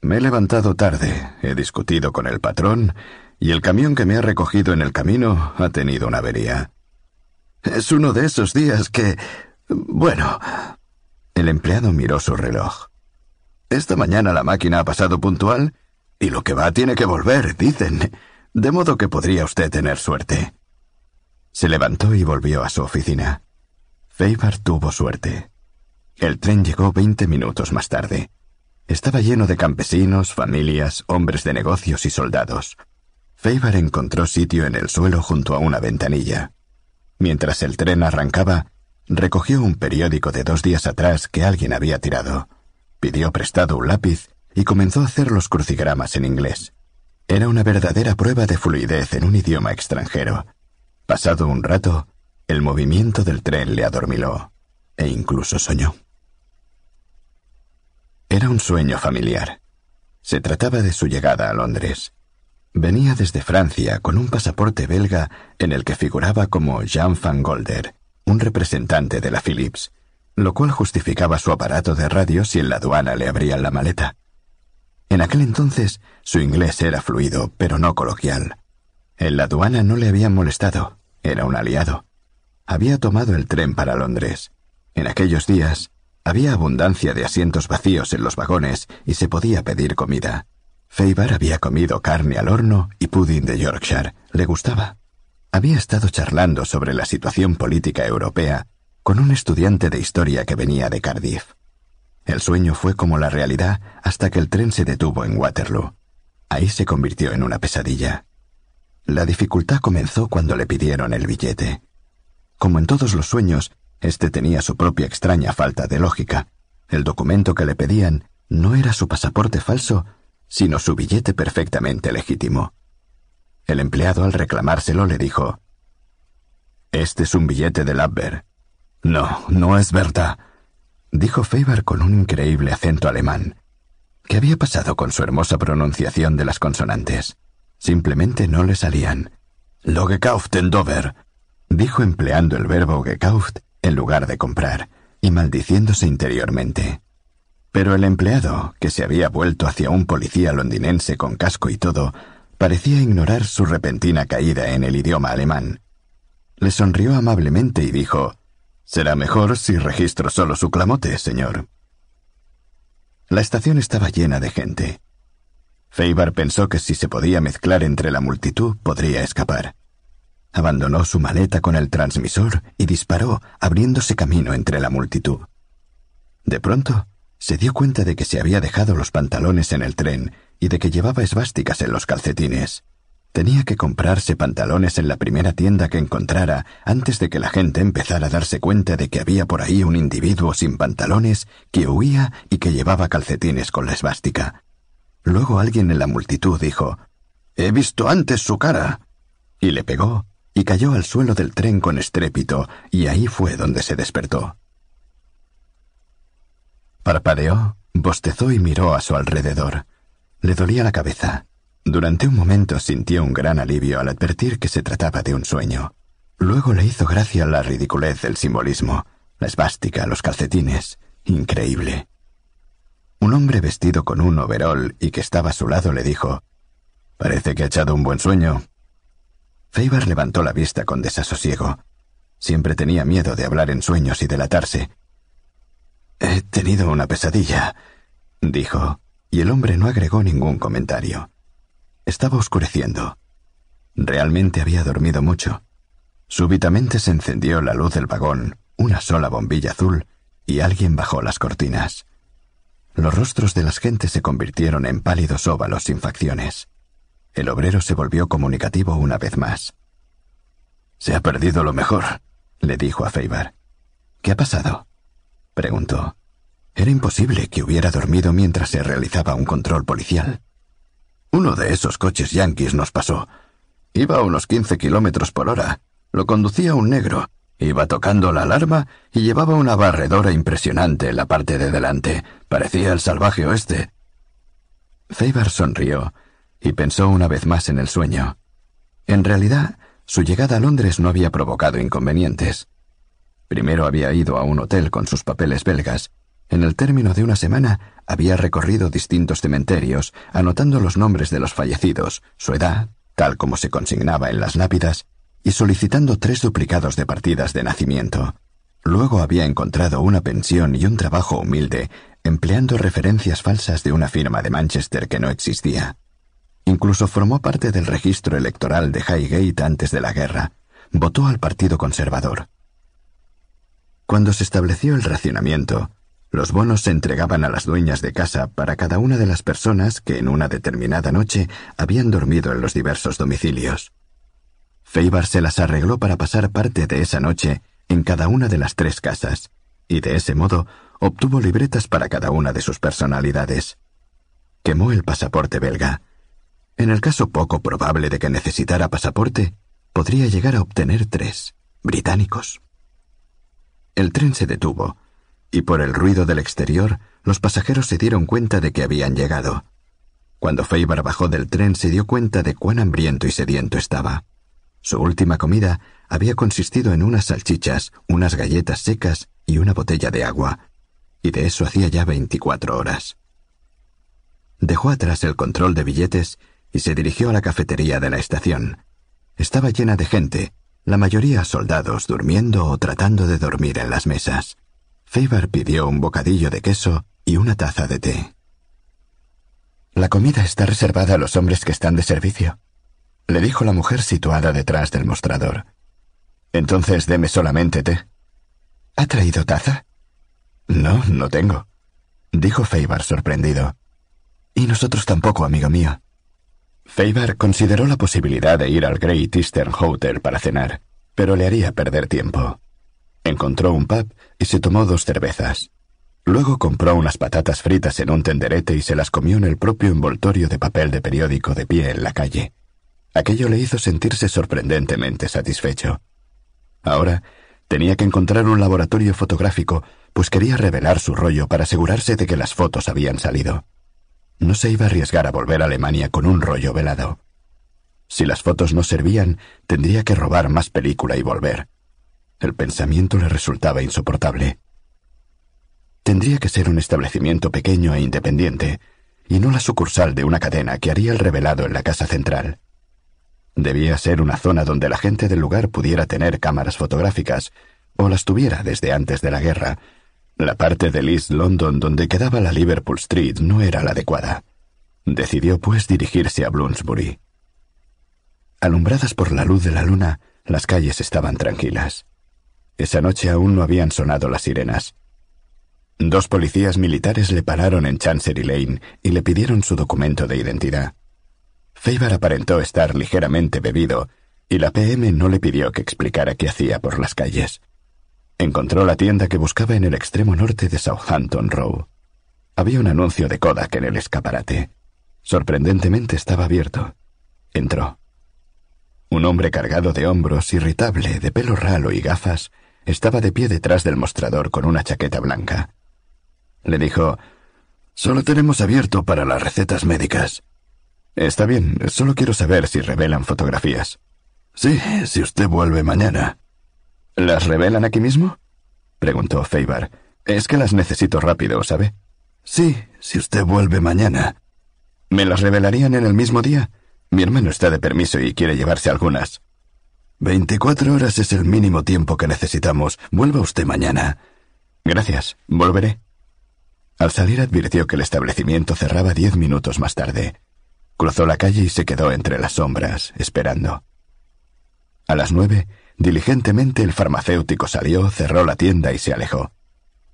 Speaker 1: Me he levantado tarde, he discutido con el patrón, y el camión que me ha recogido en el camino ha tenido una avería. Es uno de esos días que... Bueno... El empleado miró su reloj. Esta mañana la máquina ha pasado puntual y lo que va tiene que volver, dicen. De modo que podría usted tener suerte. Se levantó y volvió a su oficina. Feibar tuvo suerte. El tren llegó veinte minutos más tarde. Estaba lleno de campesinos, familias, hombres de negocios y soldados. Feibar encontró sitio en el suelo junto a una ventanilla. Mientras el tren arrancaba, recogió un periódico de dos días atrás que alguien había tirado. Pidió prestado un lápiz y comenzó a hacer los crucigramas en inglés. Era una verdadera prueba de fluidez en un idioma extranjero. Pasado un rato, el movimiento del tren le adormiló e incluso soñó. Era un sueño familiar. Se trataba de su llegada a Londres. Venía desde Francia con un pasaporte belga en el que figuraba como Jean van Golder, un representante de la Philips, lo cual justificaba su aparato de radio si en la aduana le abrían la maleta. En aquel entonces su inglés era fluido, pero no coloquial. En la aduana no le habían molestado, era un aliado. había tomado el tren para Londres. En aquellos días había abundancia de asientos vacíos en los vagones y se podía pedir comida. Faber había comido carne al horno y pudding de Yorkshire. Le gustaba. Había estado charlando sobre la situación política europea con un estudiante de historia que venía de Cardiff. El sueño fue como la realidad hasta que el tren se detuvo en Waterloo. Ahí se convirtió en una pesadilla. La dificultad comenzó cuando le pidieron el billete. Como en todos los sueños, este tenía su propia extraña falta de lógica. El documento que le pedían no era su pasaporte falso, sino su billete perfectamente legítimo. El empleado al reclamárselo le dijo, Este es un billete de Labber. No, no es verdad, dijo Faber con un increíble acento alemán. ¿Qué había pasado con su hermosa pronunciación de las consonantes? Simplemente no le salían. Lo gekauft en Dover, dijo empleando el verbo gekauft en lugar de comprar, y maldiciéndose interiormente. Pero el empleado, que se había vuelto hacia un policía londinense con casco y todo, parecía ignorar su repentina caída en el idioma alemán. Le sonrió amablemente y dijo, Será mejor si registro solo su clamote, señor. La estación estaba llena de gente. Feibar pensó que si se podía mezclar entre la multitud podría escapar. Abandonó su maleta con el transmisor y disparó, abriéndose camino entre la multitud. De pronto, se dio cuenta de que se había dejado los pantalones en el tren y de que llevaba esvásticas en los calcetines. Tenía que comprarse pantalones en la primera tienda que encontrara antes de que la gente empezara a darse cuenta de que había por ahí un individuo sin pantalones que huía y que llevaba calcetines con la esvástica. Luego alguien en la multitud dijo He visto antes su cara. y le pegó, y cayó al suelo del tren con estrépito, y ahí fue donde se despertó. Parpadeó, bostezó y miró a su alrededor. Le dolía la cabeza. Durante un momento sintió un gran alivio al advertir que se trataba de un sueño. Luego le hizo gracia la ridiculez del simbolismo, la esvástica, los calcetines. Increíble. Un hombre vestido con un overol y que estaba a su lado le dijo Parece que ha echado un buen sueño. Faber levantó la vista con desasosiego. Siempre tenía miedo de hablar en sueños y delatarse. He tenido una pesadilla, dijo, y el hombre no agregó ningún comentario. Estaba oscureciendo. Realmente había dormido mucho. Súbitamente se encendió la luz del vagón, una sola bombilla azul, y alguien bajó las cortinas. Los rostros de las gentes se convirtieron en pálidos óvalos sin facciones. El obrero se volvió comunicativo una vez más. Se ha perdido lo mejor, le dijo a Feibar. ¿Qué ha pasado? preguntó. Era imposible que hubiera dormido mientras se realizaba un control policial. Uno de esos coches yanquis nos pasó. Iba a unos quince kilómetros por hora. Lo conducía un negro. Iba tocando la alarma y llevaba una barredora impresionante en la parte de delante. Parecía el salvaje oeste. Faber sonrió y pensó una vez más en el sueño. En realidad, su llegada a Londres no había provocado inconvenientes. Primero había ido a un hotel con sus papeles belgas. En el término de una semana había recorrido distintos cementerios, anotando los nombres de los fallecidos, su edad, tal como se consignaba en las lápidas, y solicitando tres duplicados de partidas de nacimiento. Luego había encontrado una pensión y un trabajo humilde, empleando referencias falsas de una firma de Manchester que no existía. Incluso formó parte del registro electoral de Highgate antes de la guerra. Votó al Partido Conservador. Cuando se estableció el racionamiento, los bonos se entregaban a las dueñas de casa para cada una de las personas que en una determinada noche habían dormido en los diversos domicilios. Feibar se las arregló para pasar parte de esa noche en cada una de las tres casas, y de ese modo obtuvo libretas para cada una de sus personalidades. Quemó el pasaporte belga. En el caso poco probable de que necesitara pasaporte, podría llegar a obtener tres, británicos. El tren se detuvo, y por el ruido del exterior los pasajeros se dieron cuenta de que habían llegado. Cuando Feibar bajó del tren se dio cuenta de cuán hambriento y sediento estaba. Su última comida había consistido en unas salchichas, unas galletas secas y una botella de agua, y de eso hacía ya veinticuatro horas. Dejó atrás el control de billetes y se dirigió a la cafetería de la estación. Estaba llena de gente, la mayoría soldados durmiendo o tratando de dormir en las mesas. Faber pidió un bocadillo de queso y una taza de té. La comida está reservada a los hombres que están de servicio, le dijo la mujer situada detrás del mostrador. Entonces deme solamente té. ¿Ha traído taza? No, no tengo, dijo Faber sorprendido. Y nosotros tampoco, amigo mío. Faber consideró la posibilidad de ir al Great Eastern Hotel para cenar, pero le haría perder tiempo. Encontró un pub y se tomó dos cervezas. Luego compró unas patatas fritas en un tenderete y se las comió en el propio envoltorio de papel de periódico de pie en la calle. Aquello le hizo sentirse sorprendentemente satisfecho. Ahora tenía que encontrar un laboratorio fotográfico, pues quería revelar su rollo para asegurarse de que las fotos habían salido. No se iba a arriesgar a volver a Alemania con un rollo velado. Si las fotos no servían, tendría que robar más película y volver. El pensamiento le resultaba insoportable. Tendría que ser un establecimiento pequeño e independiente, y no la sucursal de una cadena que haría el revelado en la casa central. Debía ser una zona donde la gente del lugar pudiera tener cámaras fotográficas, o las tuviera desde antes de la guerra, la parte del East London donde quedaba la Liverpool Street no era la adecuada. Decidió pues dirigirse a Bloomsbury. Alumbradas por la luz de la luna, las calles estaban tranquilas. Esa noche aún no habían sonado las sirenas. Dos policías militares le pararon en Chancery Lane y le pidieron su documento de identidad. Faber aparentó estar ligeramente bebido, y la PM no le pidió que explicara qué hacía por las calles. Encontró la tienda que buscaba en el extremo norte de Southampton Row. Había un anuncio de Kodak en el escaparate. Sorprendentemente estaba abierto. Entró. Un hombre cargado de hombros, irritable, de pelo ralo y gafas, estaba de pie detrás del mostrador con una chaqueta blanca. Le dijo, Solo tenemos abierto para las recetas médicas. Está bien, solo quiero saber si revelan fotografías. Sí, si usted vuelve mañana. ¿Las revelan aquí mismo? preguntó Faber. Es que las necesito rápido, ¿sabe? Sí, si usted vuelve mañana. ¿Me las revelarían en el mismo día? Mi hermano está de permiso y quiere llevarse algunas. Veinticuatro horas es el mínimo tiempo que necesitamos. Vuelva usted mañana. Gracias, volveré. Al salir advirtió que el establecimiento cerraba diez minutos más tarde. Cruzó la calle y se quedó entre las sombras, esperando. A las nueve, Diligentemente el farmacéutico salió, cerró la tienda y se alejó.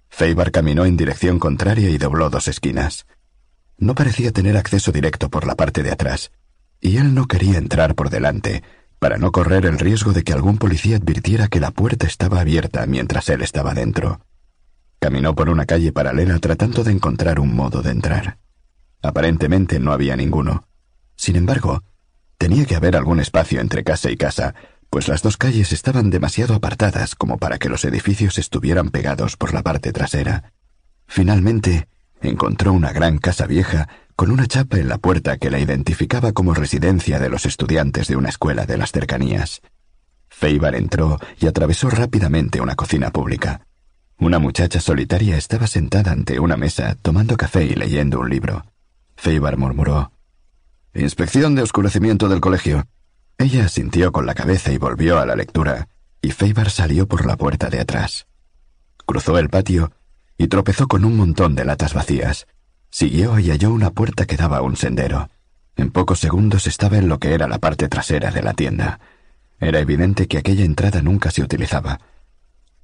Speaker 1: Faber caminó en dirección contraria y dobló dos esquinas. No parecía tener acceso directo por la parte de atrás, y él no quería entrar por delante, para no correr el riesgo de que algún policía advirtiera que la puerta estaba abierta mientras él estaba dentro. Caminó por una calle paralela tratando de encontrar un modo de entrar. Aparentemente no había ninguno. Sin embargo, tenía que haber algún espacio entre casa y casa, pues las dos calles estaban demasiado apartadas como para que los edificios estuvieran pegados por la parte trasera. Finalmente, encontró una gran casa vieja con una chapa en la puerta que la identificaba como residencia de los estudiantes de una escuela de las cercanías. Feibar entró y atravesó rápidamente una cocina pública. Una muchacha solitaria estaba sentada ante una mesa tomando café y leyendo un libro. Feibar murmuró Inspección de oscurecimiento del colegio. Ella asintió con la cabeza y volvió a la lectura, y Feibar salió por la puerta de atrás. Cruzó el patio y tropezó con un montón de latas vacías. Siguió y halló una puerta que daba a un sendero. En pocos segundos estaba en lo que era la parte trasera de la tienda. Era evidente que aquella entrada nunca se utilizaba.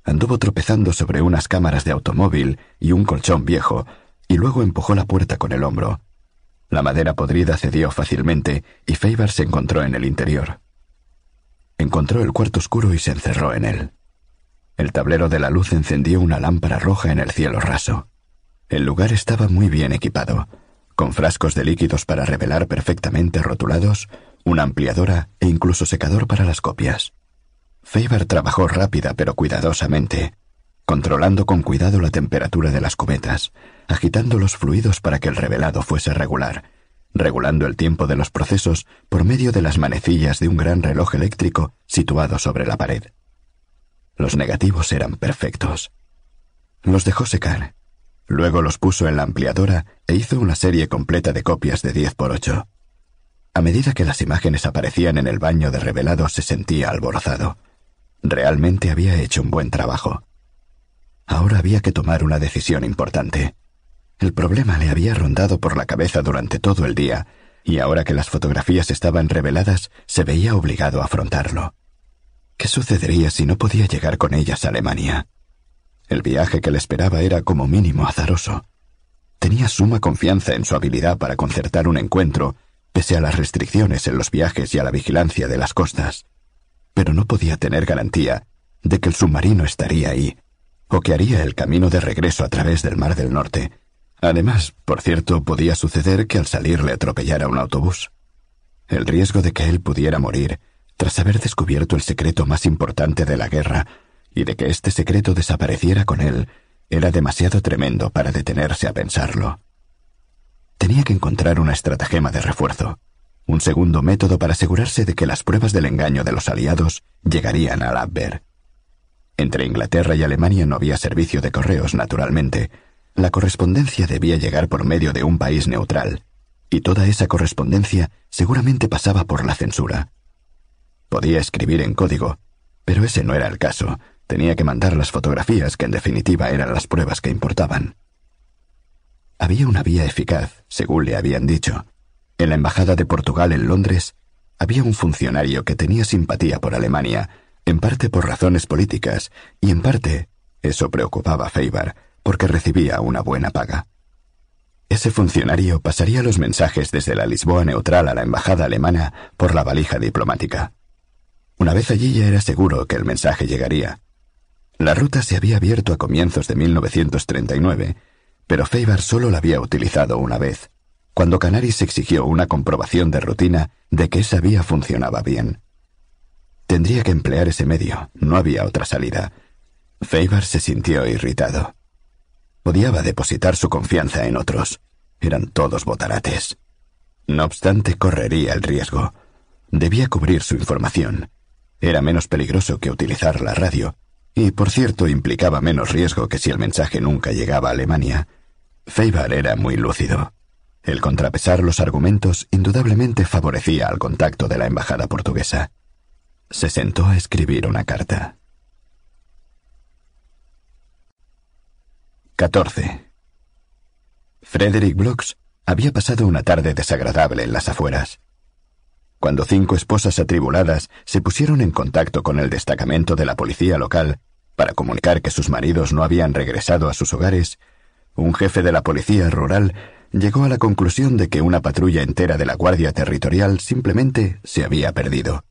Speaker 1: Anduvo tropezando sobre unas cámaras de automóvil y un colchón viejo, y luego empujó la puerta con el hombro. La madera podrida cedió fácilmente y Faber se encontró en el interior. Encontró el cuarto oscuro y se encerró en él. El tablero de la luz encendió una lámpara roja en el cielo raso. El lugar estaba muy bien equipado, con frascos de líquidos para revelar perfectamente rotulados, una ampliadora e incluso secador para las copias. Faber trabajó rápida pero cuidadosamente, controlando con cuidado la temperatura de las cubetas, agitando los fluidos para que el revelado fuese regular, regulando el tiempo de los procesos por medio de las manecillas de un gran reloj eléctrico situado sobre la pared. Los negativos eran perfectos. Los dejó secar. Luego los puso en la ampliadora e hizo una serie completa de copias de 10 por 8. A medida que las imágenes aparecían en el baño de revelado se sentía alborozado. Realmente había hecho un buen trabajo. Ahora había que tomar una decisión importante. El problema le había rondado por la cabeza durante todo el día, y ahora que las fotografías estaban reveladas, se veía obligado a afrontarlo. ¿Qué sucedería si no podía llegar con ellas a Alemania? El viaje que le esperaba era como mínimo azaroso. Tenía suma confianza en su habilidad para concertar un encuentro, pese a las restricciones en los viajes y a la vigilancia de las costas. Pero no podía tener garantía de que el submarino estaría ahí, o que haría el camino de regreso a través del Mar del Norte. Además, por cierto, podía suceder que al salir le atropellara un autobús. El riesgo de que él pudiera morir, tras haber descubierto el secreto más importante de la guerra, y de que este secreto desapareciera con él, era demasiado tremendo para detenerse a pensarlo. Tenía que encontrar una estratagema de refuerzo, un segundo método para asegurarse de que las pruebas del engaño de los aliados llegarían al Abwehr. Entre Inglaterra y Alemania no había servicio de correos, naturalmente. La correspondencia debía llegar por medio de un país neutral, y toda esa correspondencia seguramente pasaba por la censura. Podía escribir en código, pero ese no era el caso. Tenía que mandar las fotografías que en definitiva eran las pruebas que importaban. Había una vía eficaz, según le habían dicho. En la Embajada de Portugal en Londres había un funcionario que tenía simpatía por Alemania, en parte por razones políticas, y en parte, eso preocupaba a Feibar, porque recibía una buena paga. Ese funcionario pasaría los mensajes desde la Lisboa neutral a la embajada alemana por la valija diplomática. Una vez allí ya era seguro que el mensaje llegaría. La ruta se había abierto a comienzos de 1939 pero Feibar solo la había utilizado una vez, cuando Canaris exigió una comprobación de rutina de que esa vía funcionaba bien. Tendría que emplear ese medio, no había otra salida. Feibar se sintió irritado. Odiaba depositar su confianza en otros. Eran todos botarates. No obstante, correría el riesgo. Debía cubrir su información. Era menos peligroso que utilizar la radio, y por cierto implicaba menos riesgo que si el mensaje nunca llegaba a Alemania. Feibar era muy lúcido. El contrapesar los argumentos indudablemente favorecía al contacto de la embajada portuguesa. Se sentó a escribir una carta. 14. Frederick Blocks había pasado una tarde desagradable en las afueras. Cuando cinco esposas atribuladas se pusieron en contacto con el destacamento de la policía local para comunicar que sus maridos no habían regresado a sus hogares, un jefe de la policía rural llegó a la conclusión de que una patrulla entera de la Guardia Territorial simplemente se había perdido.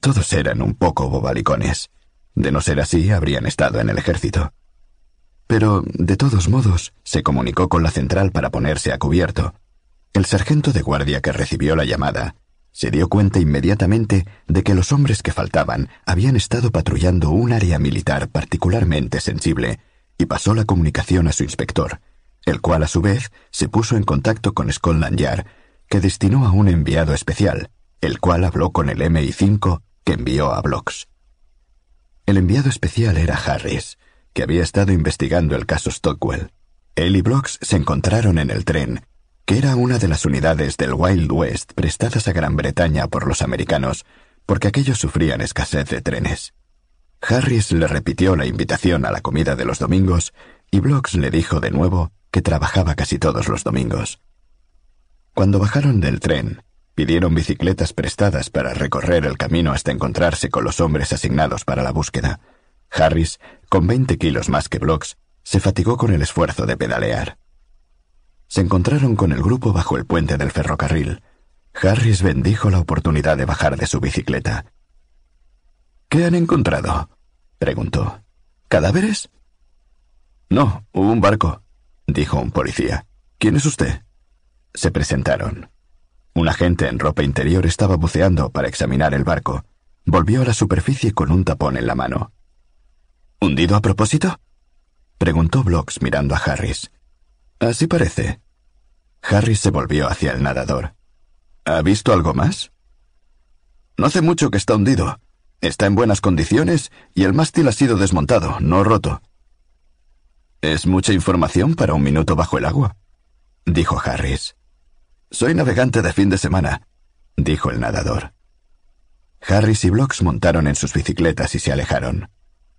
Speaker 1: Todos eran un poco bobalicones. De no ser así, habrían estado en el ejército. Pero, de todos modos, se comunicó con la central para ponerse a cubierto. El sargento de guardia que recibió la llamada se dio cuenta inmediatamente de que los hombres que faltaban habían estado patrullando un área militar particularmente sensible y pasó la comunicación a su inspector, el cual a su vez se puso en contacto con Scotland Yard, que destinó a un enviado especial, el cual habló con el MI5 que envió a Blocks. El enviado especial era Harris, que había estado investigando el caso Stockwell. Él y Blocks se encontraron en el tren, que era una de las unidades del Wild West prestadas a Gran Bretaña por los americanos, porque aquellos sufrían escasez de trenes. Harris le repitió la invitación a la comida de los domingos y Blocks le dijo de nuevo que trabajaba casi todos los domingos. Cuando bajaron del tren, pidieron bicicletas prestadas para recorrer el camino hasta encontrarse con los hombres asignados para la búsqueda. Harris, con veinte kilos más que Blocks, se fatigó con el esfuerzo de pedalear. Se encontraron con el grupo bajo el puente del ferrocarril. Harris bendijo la oportunidad de bajar de su bicicleta. ¿Qué han encontrado? preguntó. ¿Cadáveres? No, un barco, dijo un policía. ¿Quién es usted? Se presentaron. Un agente en ropa interior estaba buceando para examinar el barco. Volvió a la superficie con un tapón en la mano. ¿Hundido a propósito? preguntó Blocks mirando a Harris. Así parece. Harris se volvió hacia el nadador. ¿Ha visto algo más? No hace mucho que está hundido. Está en buenas condiciones y el mástil ha sido desmontado, no roto. Es mucha información para un minuto bajo el agua, dijo Harris. Soy navegante de fin de semana, dijo el nadador. Harris y Blocks montaron en sus bicicletas y se alejaron.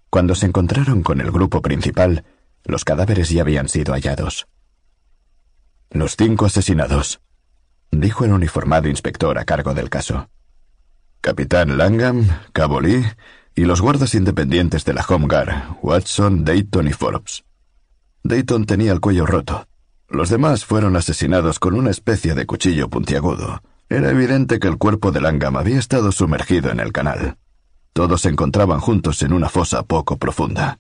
Speaker 1: Cuando se encontraron con el grupo principal, los cadáveres ya habían sido hallados. Los cinco asesinados, dijo el uniformado inspector a cargo del caso. Capitán Langham, Cabo Lee y los guardas independientes de la Home Guard, Watson, Dayton y Forbes. Dayton tenía el cuello roto. Los demás fueron asesinados con una especie de cuchillo puntiagudo. Era evidente que el cuerpo de Langham había estado sumergido en el canal. Todos se encontraban juntos en una fosa poco profunda.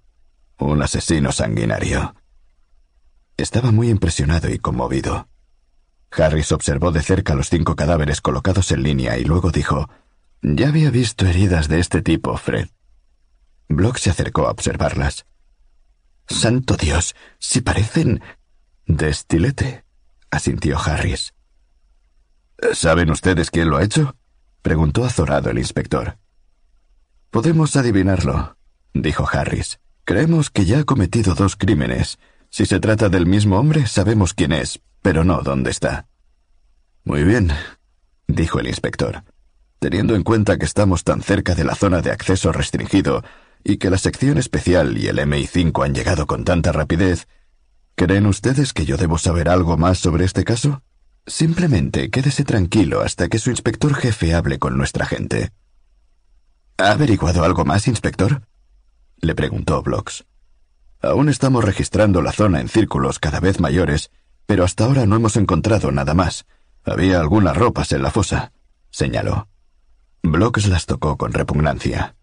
Speaker 1: Un asesino sanguinario. Estaba muy impresionado y conmovido. Harris observó de cerca los cinco cadáveres colocados en línea y luego dijo, Ya había visto heridas de este tipo, Fred. Block se acercó a observarlas. Santo Dios, si parecen... de estilete, asintió Harris. ¿Saben ustedes quién lo ha hecho? preguntó azorado el inspector. Podemos adivinarlo, dijo Harris. Creemos que ya ha cometido dos crímenes. Si se trata del mismo hombre, sabemos quién es, pero no dónde está. Muy bien, dijo el inspector. Teniendo en cuenta que estamos tan cerca de la zona de acceso restringido y que la sección especial y el MI5 han llegado con tanta rapidez, ¿creen ustedes que yo debo saber algo más sobre este caso? Simplemente quédese tranquilo hasta que su inspector jefe hable con nuestra gente. ¿Ha averiguado algo más, inspector? le preguntó Blocks. Aún estamos registrando la zona en círculos cada vez mayores, pero hasta ahora no hemos encontrado nada más. Había algunas ropas en la fosa, señaló. Blocks las tocó con repugnancia.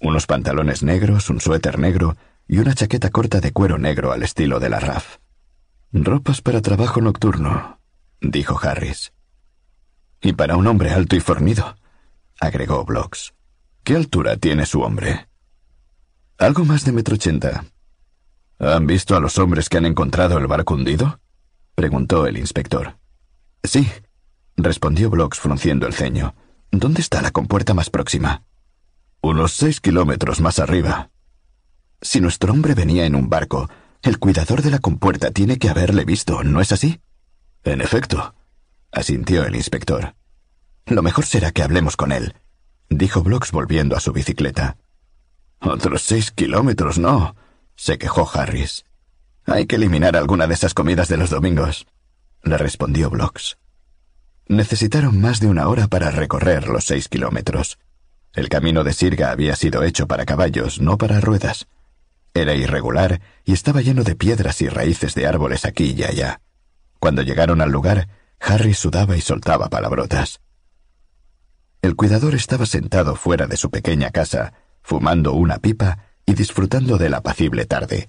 Speaker 1: Unos pantalones negros, un suéter negro y una chaqueta corta de cuero negro al estilo de la RAF. Ropas para trabajo nocturno, dijo Harris. Y para un hombre alto y fornido, agregó Blocks. ¿Qué altura tiene su hombre? Algo más de metro ochenta. ¿Han visto a los hombres que han encontrado el barco hundido? preguntó el inspector. Sí, respondió Blocks frunciendo el ceño. ¿Dónde está la compuerta más próxima? Unos seis kilómetros más arriba. Si nuestro hombre venía en un barco, el cuidador de la compuerta tiene que haberle visto, ¿no es así? En efecto, asintió el inspector. Lo mejor será que hablemos con él dijo Blocks volviendo a su bicicleta. Otros seis kilómetros, no, se quejó Harris. Hay que eliminar alguna de esas comidas de los domingos, le respondió Blocks. Necesitaron más de una hora para recorrer los seis kilómetros. El camino de Sirga había sido hecho para caballos, no para ruedas. Era irregular y estaba lleno de piedras y raíces de árboles aquí y allá. Cuando llegaron al lugar, Harris sudaba y soltaba palabrotas. El cuidador estaba sentado fuera de su pequeña casa, fumando una pipa y disfrutando de la apacible tarde.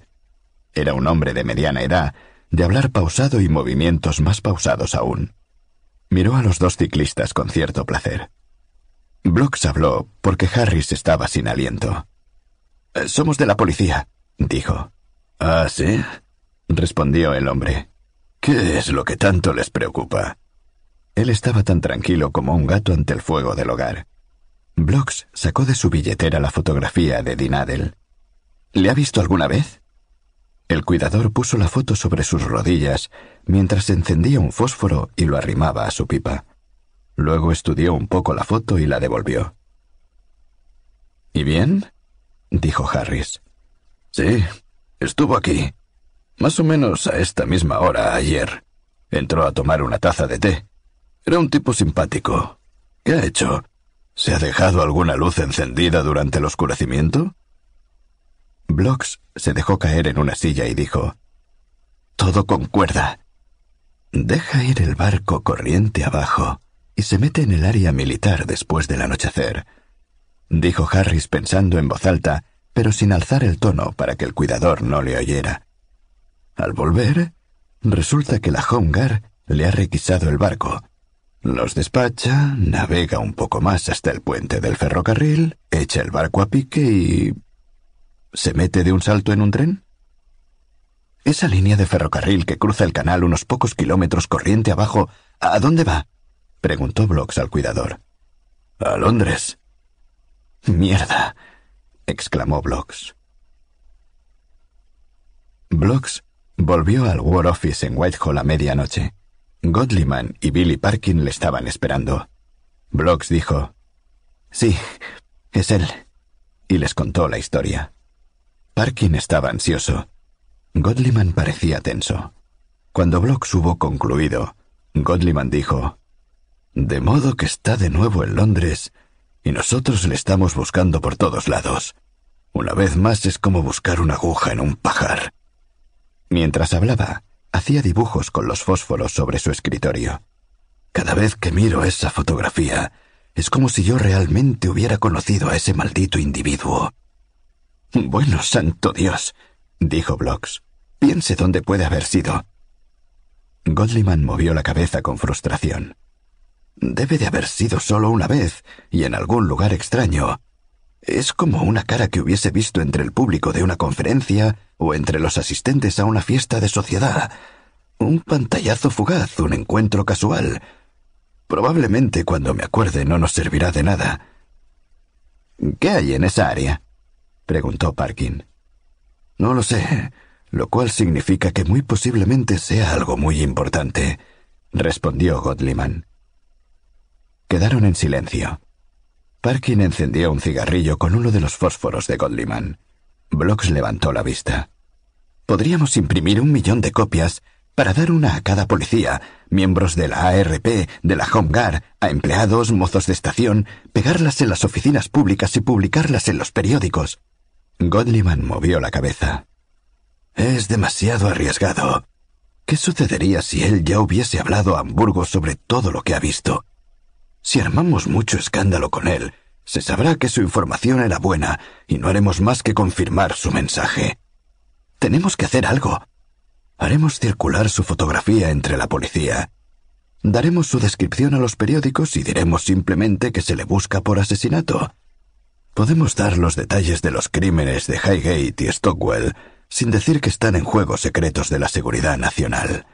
Speaker 1: Era un hombre de mediana edad, de hablar pausado y movimientos más pausados aún. Miró a los dos ciclistas con cierto placer. Blocks habló porque Harris estaba sin aliento. Eh, somos de la policía, dijo.
Speaker 2: ¿Ah, sí? respondió el hombre. ¿Qué es lo que tanto les preocupa?
Speaker 1: Él estaba tan tranquilo como un gato ante el fuego del hogar. Blocks sacó de su billetera la fotografía de Dinadel. ¿Le ha visto alguna vez? El cuidador puso la foto sobre sus rodillas mientras encendía un fósforo y lo arrimaba a su pipa. Luego estudió un poco la foto y la devolvió. ¿Y bien? dijo Harris.
Speaker 2: Sí, estuvo aquí. Más o menos a esta misma hora ayer. Entró a tomar una taza de té. Era un tipo simpático. ¿Qué ha hecho? ¿Se ha dejado alguna luz encendida durante el oscurecimiento?
Speaker 1: Blocks se dejó caer en una silla y dijo, Todo concuerda. Deja ir el barco corriente abajo y se mete en el área militar después del anochecer, dijo Harris pensando en voz alta, pero sin alzar el tono para que el cuidador no le oyera. Al volver, resulta que la Home Guard le ha requisado el barco los despacha, navega un poco más hasta el puente del ferrocarril, echa el barco a pique y... ¿Se mete de un salto en un tren? Esa línea de ferrocarril que cruza el canal unos pocos kilómetros corriente abajo, ¿a dónde va? preguntó Blocks al cuidador.
Speaker 2: A Londres.
Speaker 1: Mierda. exclamó Blocks. Blocks volvió al War Office en Whitehall a medianoche. Godliman y Billy Parkin le estaban esperando. Blocks dijo, Sí, es él. Y les contó la historia. Parkin estaba ansioso. Godliman parecía tenso. Cuando Blocks hubo concluido, Godliman dijo, De modo que está de nuevo en Londres y nosotros le estamos buscando por todos lados. Una vez más es como buscar una aguja en un pajar. Mientras hablaba, hacía dibujos con los fósforos sobre su escritorio. Cada vez que miro esa fotografía, es como si yo realmente hubiera conocido a ese maldito individuo. Bueno, santo Dios, dijo Blocks. Piense dónde puede haber sido. Godliman movió la cabeza con frustración. Debe de haber sido solo una vez, y en algún lugar extraño. Es como una cara que hubiese visto entre el público de una conferencia o entre los asistentes a una fiesta de sociedad. Un pantallazo fugaz, un encuentro casual. Probablemente cuando me acuerde no nos servirá de nada. ¿Qué hay en esa área? Preguntó Parkin. No lo sé, lo cual significa que muy posiblemente sea algo muy importante, respondió Godliman. Quedaron en silencio. Parkin encendió un cigarrillo con uno de los fósforos de Godliman. Blocks levantó la vista. Podríamos imprimir un millón de copias para dar una a cada policía, miembros de la ARP, de la Home Guard, a empleados, mozos de estación, pegarlas en las oficinas públicas y publicarlas en los periódicos. Godliman movió la cabeza. Es demasiado arriesgado. ¿Qué sucedería si él ya hubiese hablado a Hamburgo sobre todo lo que ha visto? Si armamos mucho escándalo con él, se sabrá que su información era buena y no haremos más que confirmar su mensaje. Tenemos que hacer algo. Haremos circular su fotografía entre la policía. Daremos su descripción a los periódicos y diremos simplemente que se le busca por asesinato. Podemos dar los detalles de los crímenes de Highgate y Stockwell sin decir que están en juego secretos de la seguridad nacional.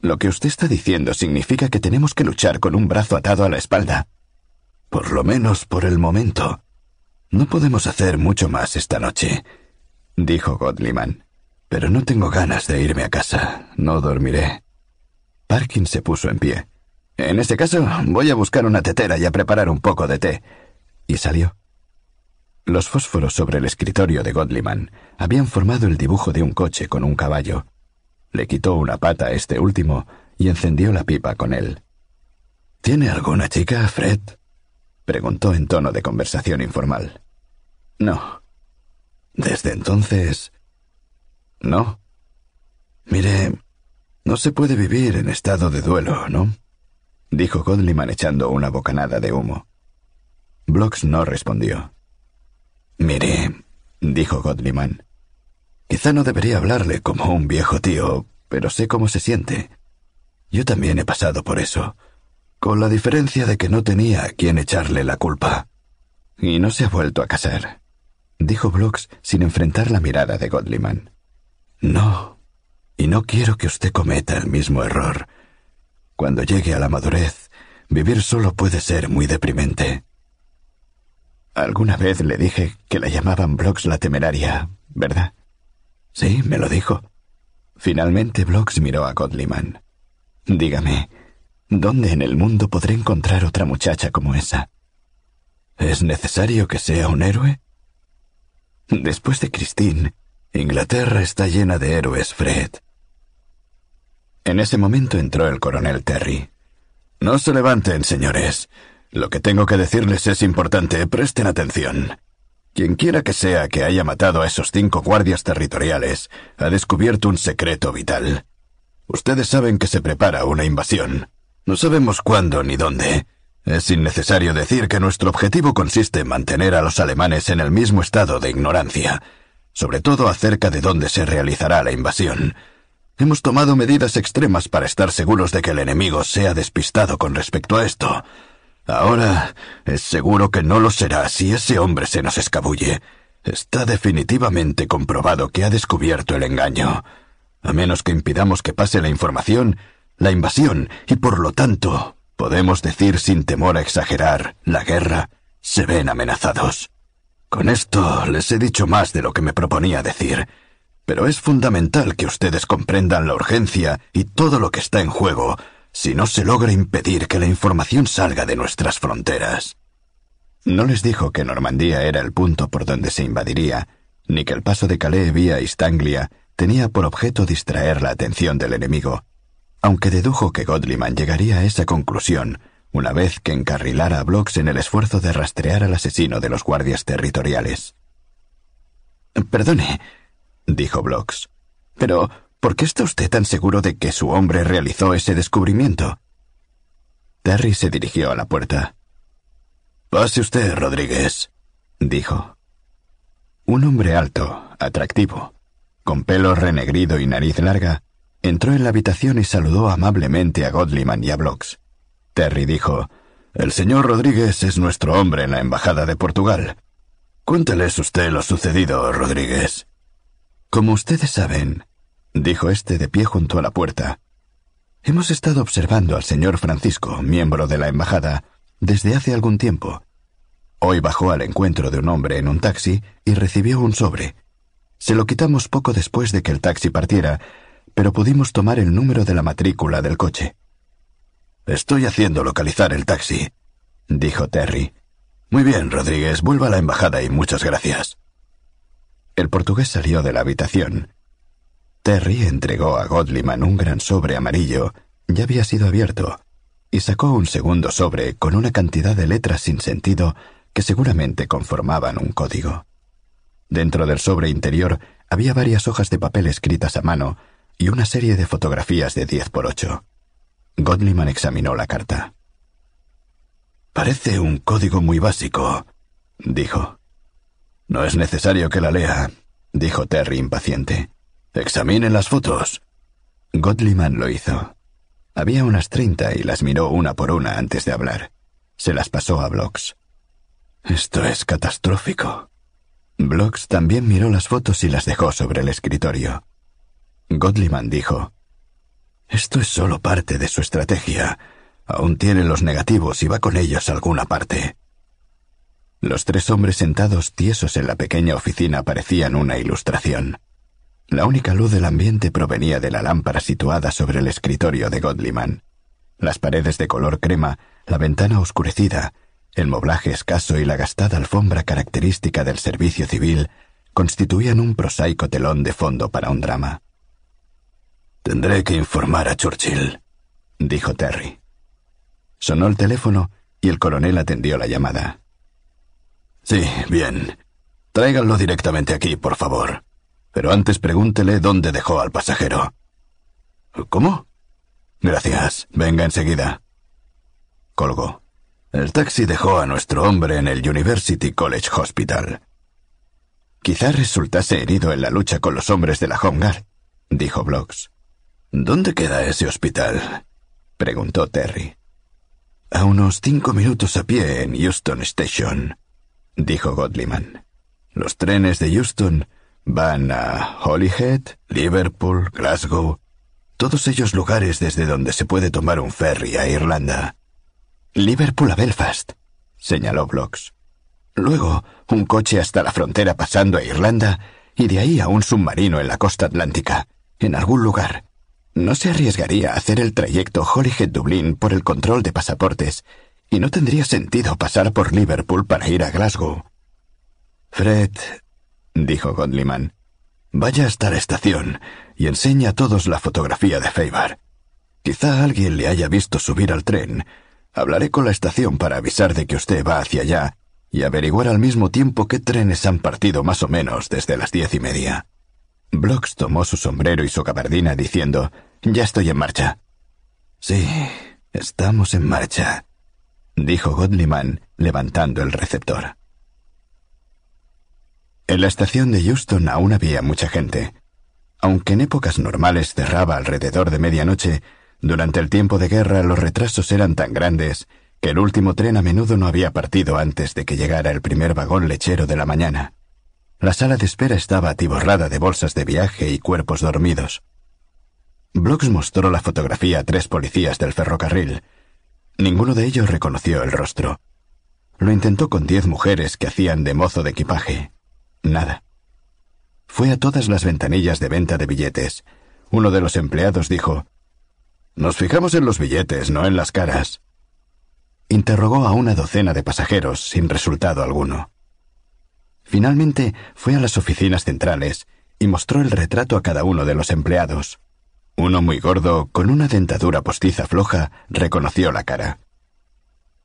Speaker 1: Lo que usted está diciendo significa que tenemos que luchar con un brazo atado a la espalda. Por lo menos por el momento. No podemos hacer mucho más esta noche, dijo Godliman. Pero no tengo ganas de irme a casa. No dormiré. Parkin se puso en pie. En ese caso, voy a buscar una tetera y a preparar un poco de té. Y salió. Los fósforos sobre el escritorio de Godliman habían formado el dibujo de un coche con un caballo. Le quitó una pata a este último y encendió la pipa con él. ¿Tiene alguna chica, Fred? preguntó en tono de conversación informal. No. Desde entonces... No. Mire, no se puede vivir en estado de duelo, ¿no? dijo Godliman echando una bocanada de humo. Blocks no respondió. Mire, dijo Godliman, Quizá no debería hablarle como un viejo tío, pero sé cómo se siente. Yo también he pasado por eso, con la diferencia de que no tenía a quien echarle la culpa. Y no se ha vuelto a casar, dijo Blocks sin enfrentar la mirada de Godliman. No, y no quiero que usted cometa el mismo error. Cuando llegue a la madurez, vivir solo puede ser muy deprimente. Alguna vez le dije que la llamaban Blocks la temeraria, ¿verdad? Sí, me lo dijo. Finalmente Blocks miró a Godliman. Dígame, ¿dónde en el mundo podré encontrar otra muchacha como esa? ¿Es necesario que sea un héroe? Después de Christine, Inglaterra está llena de héroes, Fred. En ese momento entró el coronel Terry. No se levanten, señores. Lo que tengo que decirles es importante. Presten atención. Quienquiera que sea que haya matado a esos cinco guardias territoriales ha descubierto un secreto vital. Ustedes saben que se prepara una invasión. No sabemos cuándo ni dónde. Es innecesario decir que nuestro objetivo consiste en mantener a los alemanes en el mismo estado de ignorancia, sobre todo acerca de dónde se realizará la invasión. Hemos tomado medidas extremas para estar seguros de que el enemigo sea despistado con respecto a esto. Ahora es seguro que no lo será si ese hombre se nos escabulle. Está definitivamente comprobado que ha descubierto el engaño. A menos que impidamos que pase la información, la invasión y por lo tanto, podemos decir sin temor a exagerar, la guerra, se ven amenazados. Con esto les he dicho más de lo que me proponía decir, pero es fundamental que ustedes comprendan la urgencia y todo lo que está en juego si no se logra impedir que la información salga de nuestras fronteras. No les dijo que Normandía era el punto por donde se invadiría, ni que el paso de Calais vía East Anglia tenía por objeto distraer la atención del enemigo, aunque dedujo que Godliman llegaría a esa conclusión una vez que encarrilara a Blocks en el esfuerzo de rastrear al asesino de los guardias territoriales. Perdone, dijo Blocks, pero ¿por qué está usted tan seguro de que su hombre realizó ese descubrimiento? Terry se dirigió a la puerta.
Speaker 2: Pase usted, Rodríguez, dijo.
Speaker 1: Un hombre alto, atractivo, con pelo renegrido y nariz larga, entró en la habitación y saludó amablemente a Godliman y a Blocks. Terry dijo, El señor Rodríguez es nuestro hombre en la Embajada de Portugal.
Speaker 2: Cuénteles usted lo sucedido, Rodríguez.
Speaker 1: Como ustedes saben, dijo este de pie junto a la puerta, hemos estado observando al señor Francisco, miembro de la Embajada, desde hace algún tiempo. Hoy bajó al encuentro de un hombre en un taxi y recibió un sobre. Se lo quitamos poco después de que el taxi partiera, pero pudimos tomar el número de la matrícula del coche.
Speaker 2: Estoy haciendo localizar el taxi, dijo Terry. Muy bien, Rodríguez, vuelva a la embajada y muchas gracias.
Speaker 1: El portugués salió de la habitación. Terry entregó a Godliman un gran sobre amarillo, ya había sido abierto, y sacó un segundo sobre con una cantidad de letras sin sentido que seguramente conformaban un código. Dentro del sobre interior había varias hojas de papel escritas a mano y una serie de fotografías de diez por ocho. Godliman examinó la carta.
Speaker 2: Parece un código muy básico, dijo. No es necesario que la lea, dijo Terry impaciente. Examine las fotos.
Speaker 1: Godliman lo hizo. Había unas treinta y las miró una por una antes de hablar. Se las pasó a Blocks.
Speaker 2: Esto es catastrófico.
Speaker 1: Blocks también miró las fotos y las dejó sobre el escritorio. Godliman dijo, Esto es solo parte de su estrategia. Aún tiene los negativos y va con ellos a alguna parte. Los tres hombres sentados tiesos en la pequeña oficina parecían una ilustración. La única luz del ambiente provenía de la lámpara situada sobre el escritorio de Godliman. Las paredes de color crema, la ventana oscurecida, el moblaje escaso y la gastada alfombra característica del servicio civil constituían un prosaico telón de fondo para un drama.
Speaker 2: Tendré que informar a Churchill, dijo Terry.
Speaker 1: Sonó el teléfono y el coronel atendió la llamada.
Speaker 2: Sí, bien. Tráiganlo directamente aquí, por favor. Pero antes pregúntele dónde dejó al pasajero. ¿Cómo? Gracias. Venga enseguida. Colgó. El taxi dejó a nuestro hombre en el University College Hospital.
Speaker 1: Quizá resultase herido en la lucha con los hombres de la Home Guard, dijo Blocks.
Speaker 2: ¿Dónde queda ese hospital? preguntó Terry.
Speaker 1: A unos cinco minutos a pie en Houston Station, dijo Godliman. Los trenes de Houston van a Holyhead, Liverpool, Glasgow, todos ellos lugares desde donde se puede tomar un ferry a Irlanda. Liverpool a Belfast, señaló Blocks. Luego, un coche hasta la frontera pasando a Irlanda y de ahí a un submarino en la costa atlántica, en algún lugar. No se arriesgaría a hacer el trayecto Holyhead-Dublín por el control de pasaportes, y no tendría sentido pasar por Liverpool para ir a Glasgow. Fred, dijo Godliman, vaya hasta la estación y enseña a todos la fotografía de Feibar. Quizá alguien le haya visto subir al tren Hablaré con la estación para avisar de que usted va hacia allá y averiguar al mismo tiempo qué trenes han partido más o menos desde las diez y media. Blocks tomó su sombrero y su gabardina diciendo, Ya estoy en marcha. Sí, estamos en marcha, dijo Godliman, levantando el receptor. En la estación de Houston aún había mucha gente. Aunque en épocas normales cerraba alrededor de medianoche, durante el tiempo de guerra los retrasos eran tan grandes que el último tren a menudo no había partido antes de que llegara el primer vagón lechero de la mañana. La sala de espera estaba atiborrada de bolsas de viaje y cuerpos dormidos. Blocks mostró la fotografía a tres policías del ferrocarril. Ninguno de ellos reconoció el rostro. Lo intentó con diez mujeres que hacían de mozo de equipaje. Nada. Fue a todas las ventanillas de venta de billetes. Uno de los empleados dijo, nos fijamos en los billetes, no en las caras. interrogó a una docena de pasajeros sin resultado alguno. Finalmente fue a las oficinas centrales y mostró el retrato a cada uno de los empleados. Uno muy gordo, con una dentadura postiza floja, reconoció la cara.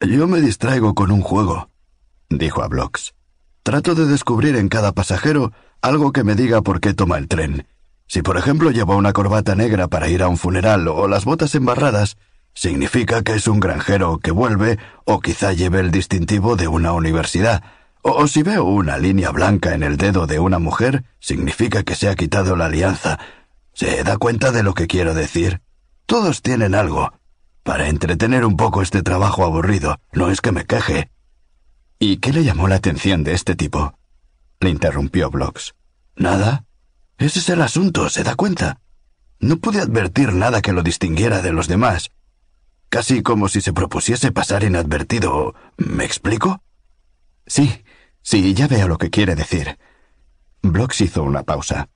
Speaker 2: Yo me distraigo con un juego, dijo a Blocks. Trato de descubrir en cada pasajero algo que me diga por qué toma el tren. Si por ejemplo lleva una corbata negra para ir a un funeral o las botas embarradas, significa que es un granjero que vuelve o quizá lleve el distintivo de una universidad. O, si veo una línea blanca en el dedo de una mujer, significa que se ha quitado la alianza. ¿Se da cuenta de lo que quiero decir? Todos tienen algo. Para entretener un poco este trabajo aburrido, no es que me queje.
Speaker 1: ¿Y qué le llamó la atención de este tipo? Le interrumpió Blocks.
Speaker 2: Nada. Ese es el asunto, ¿se da cuenta? No pude advertir nada que lo distinguiera de los demás. Casi como si se propusiese pasar inadvertido. ¿Me explico?
Speaker 1: Sí, sí, ya veo lo que quiere decir. Blocks hizo una pausa.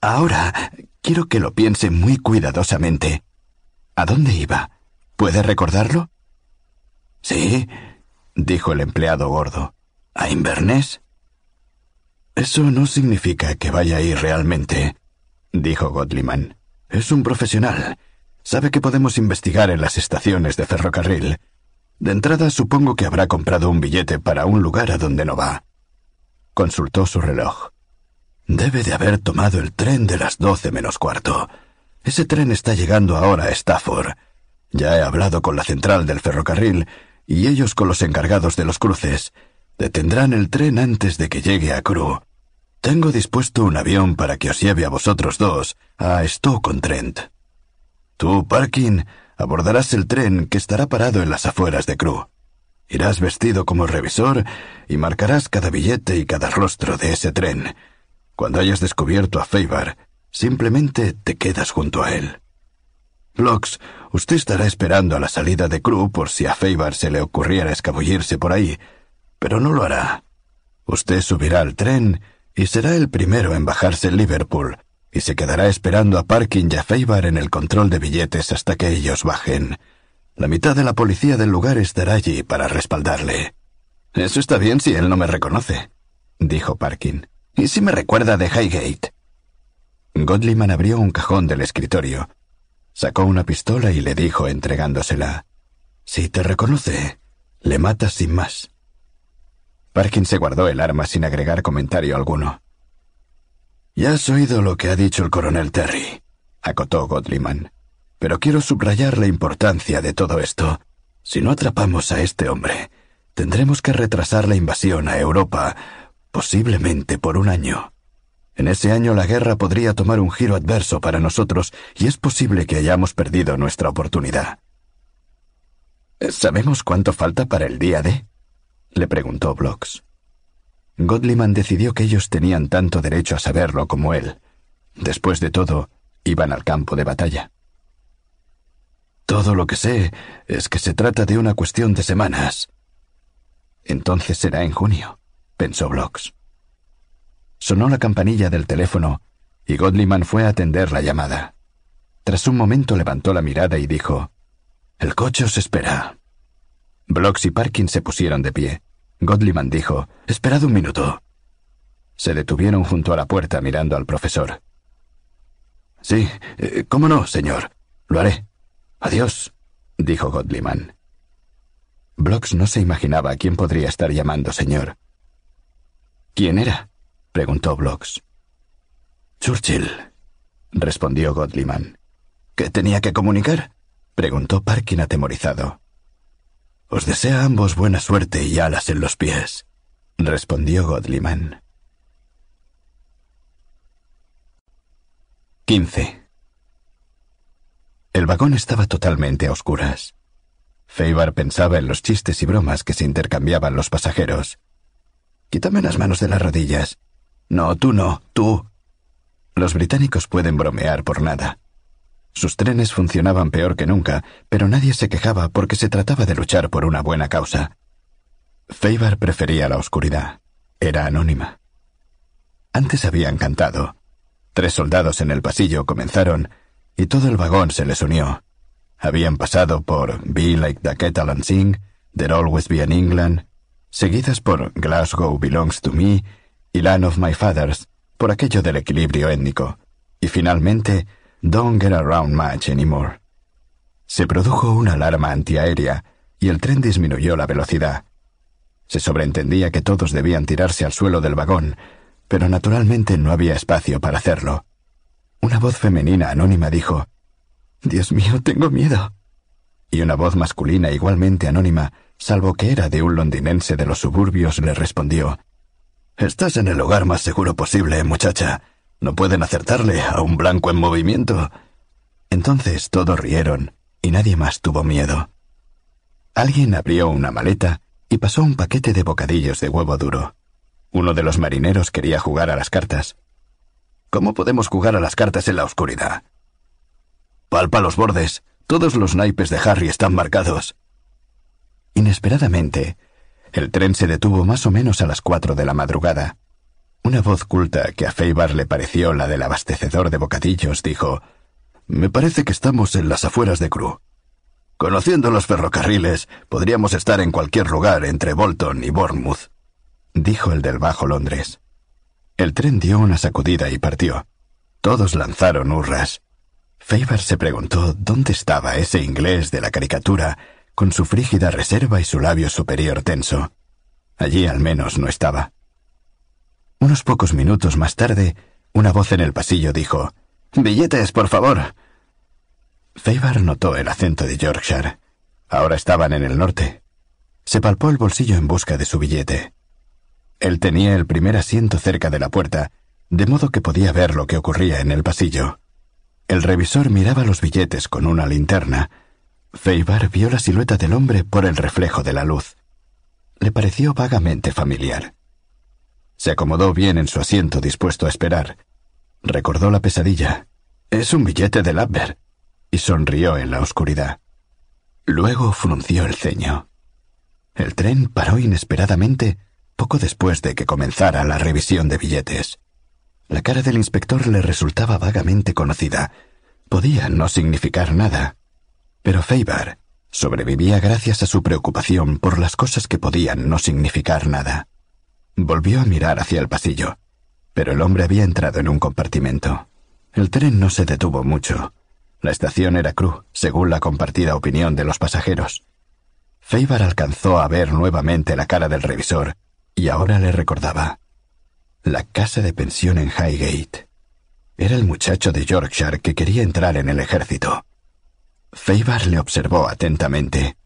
Speaker 1: Ahora quiero que lo piense muy cuidadosamente. ¿A dónde iba? ¿Puede recordarlo?
Speaker 2: Sí, dijo el empleado gordo. ¿A Inverness? Eso no significa que vaya a ir realmente, dijo Godliman. Es un profesional. Sabe que podemos investigar en las estaciones de ferrocarril. De entrada supongo que habrá comprado un billete para un lugar a donde no va. Consultó su reloj. Debe de haber tomado el tren de las doce menos cuarto. Ese tren está llegando ahora a Stafford. Ya he hablado con la central del ferrocarril y ellos con los encargados de los cruces. Detendrán el tren antes de que llegue a Crewe. Tengo dispuesto un avión para que os lleve a vosotros dos a Stoke-on-Trent. Tú, Parkin, abordarás el tren que estará parado en las afueras de Crewe. Irás vestido como revisor y marcarás cada billete y cada rostro de ese tren. Cuando hayas descubierto a Faber, simplemente te quedas junto a él. Blocks, usted estará esperando a la salida de Crew por si a Faber se le ocurriera escabullirse por ahí, pero no lo hará. Usted subirá al tren y será el primero en bajarse en Liverpool, y se quedará esperando a Parkin y a Faber en el control de billetes hasta que ellos bajen. La mitad de la policía del lugar estará allí para respaldarle. Eso está bien si él no me reconoce, dijo Parkin. ¿Y si me recuerda de Highgate? Godliman abrió un cajón del escritorio Sacó una pistola y le dijo entregándosela. Si te reconoce, le matas sin más. Parkin se guardó el arma sin agregar comentario alguno. Ya has oído lo que ha dicho el coronel Terry, acotó Godliman. Pero quiero subrayar la importancia de todo esto. Si no atrapamos a este hombre, tendremos que retrasar la invasión a Europa, posiblemente por un año. En ese año la guerra podría tomar un giro adverso para nosotros y es posible que hayamos perdido nuestra oportunidad. ¿Sabemos cuánto falta para el día D? le preguntó Blocks. Godliman decidió que ellos tenían tanto derecho a saberlo como él. Después de todo, iban al campo de batalla. Todo lo que sé es que se trata de una cuestión de semanas. Entonces será en junio, pensó Blocks. Sonó la campanilla del teléfono y Godliman fue a atender la llamada. Tras un momento levantó la mirada y dijo, El coche os espera. Blocks y Parkin se pusieron de pie. Godliman dijo, Esperad un minuto. Se detuvieron junto a la puerta mirando al profesor. Sí, eh, cómo no, señor. Lo haré. Adiós, dijo Godliman. Blocks no se imaginaba a quién podría estar llamando señor. ¿Quién era? Preguntó Blocks. Churchill, respondió Godliman. ¿Qué tenía que comunicar? preguntó Parkin atemorizado. Os desea a ambos buena suerte y alas en los pies, respondió Godliman. 15. El vagón estaba totalmente a oscuras. Feibar pensaba en los chistes y bromas que se intercambiaban los pasajeros. Quítame las manos de las rodillas, no, tú no, tú. Los británicos pueden bromear por nada. Sus trenes funcionaban peor que nunca, pero nadie se quejaba porque se trataba de luchar por una buena causa. Faber prefería la oscuridad. Era anónima. Antes habían cantado. Tres soldados en el pasillo comenzaron y todo el vagón se les unió. Habían pasado por Be Like the Kettle and Sing,
Speaker 1: There Always Be an England, seguidas por Glasgow Belongs to Me y of My Fathers, por aquello del equilibrio étnico, y finalmente Don't Get Around Much Anymore. Se produjo una alarma antiaérea y el tren disminuyó la velocidad. Se sobreentendía que todos debían tirarse al suelo del vagón, pero naturalmente no había espacio para hacerlo. Una voz femenina anónima dijo, Dios mío, tengo miedo. Y una voz masculina igualmente anónima, salvo que era de un londinense de los suburbios, le respondió, Estás en el lugar más seguro posible, muchacha. No pueden acertarle a un blanco en movimiento. Entonces todos rieron y nadie más tuvo miedo. Alguien abrió una maleta y pasó un paquete de bocadillos de huevo duro. Uno de los marineros quería jugar a las cartas. ¿Cómo podemos jugar a las cartas en la oscuridad? Palpa los bordes. Todos los naipes de Harry están marcados. Inesperadamente, el tren se detuvo más o menos a las cuatro de la madrugada. Una voz culta que a Feibar le pareció la del abastecedor de bocadillos dijo Me parece que estamos en las afueras de Crewe. Conociendo los ferrocarriles, podríamos estar en cualquier lugar entre Bolton y Bournemouth, dijo el del Bajo Londres. El tren dio una sacudida y partió. Todos lanzaron hurras. Faber se preguntó dónde estaba ese inglés de la caricatura, con su frígida reserva y su labio superior tenso. Allí al menos no estaba. Unos pocos minutos más tarde, una voz en el pasillo dijo Billetes, por favor. Faber notó el acento de Yorkshire. Ahora estaban en el norte. Se palpó el bolsillo en busca de su billete. Él tenía el primer asiento cerca de la puerta, de modo que podía ver lo que ocurría en el pasillo. El revisor miraba los billetes con una linterna. Feibar vio la silueta del hombre por el reflejo de la luz. Le pareció vagamente familiar. Se acomodó bien en su asiento dispuesto a esperar. Recordó la pesadilla. Es un billete de Labber. Y sonrió en la oscuridad. Luego frunció el ceño. El tren paró inesperadamente poco después de que comenzara la revisión de billetes. La cara del inspector le resultaba vagamente conocida. Podía no significar nada. Pero Feibar sobrevivía gracias a su preocupación por las cosas que podían no significar nada. Volvió a mirar hacia el pasillo, pero el hombre había entrado en un compartimento. El tren no se detuvo mucho. La estación era Cru, según la compartida opinión de los pasajeros. Feibar alcanzó a ver nuevamente la cara del revisor y ahora le recordaba. La casa de pensión en Highgate. Era el muchacho de Yorkshire que quería entrar en el ejército. Feibar le observó atentamente.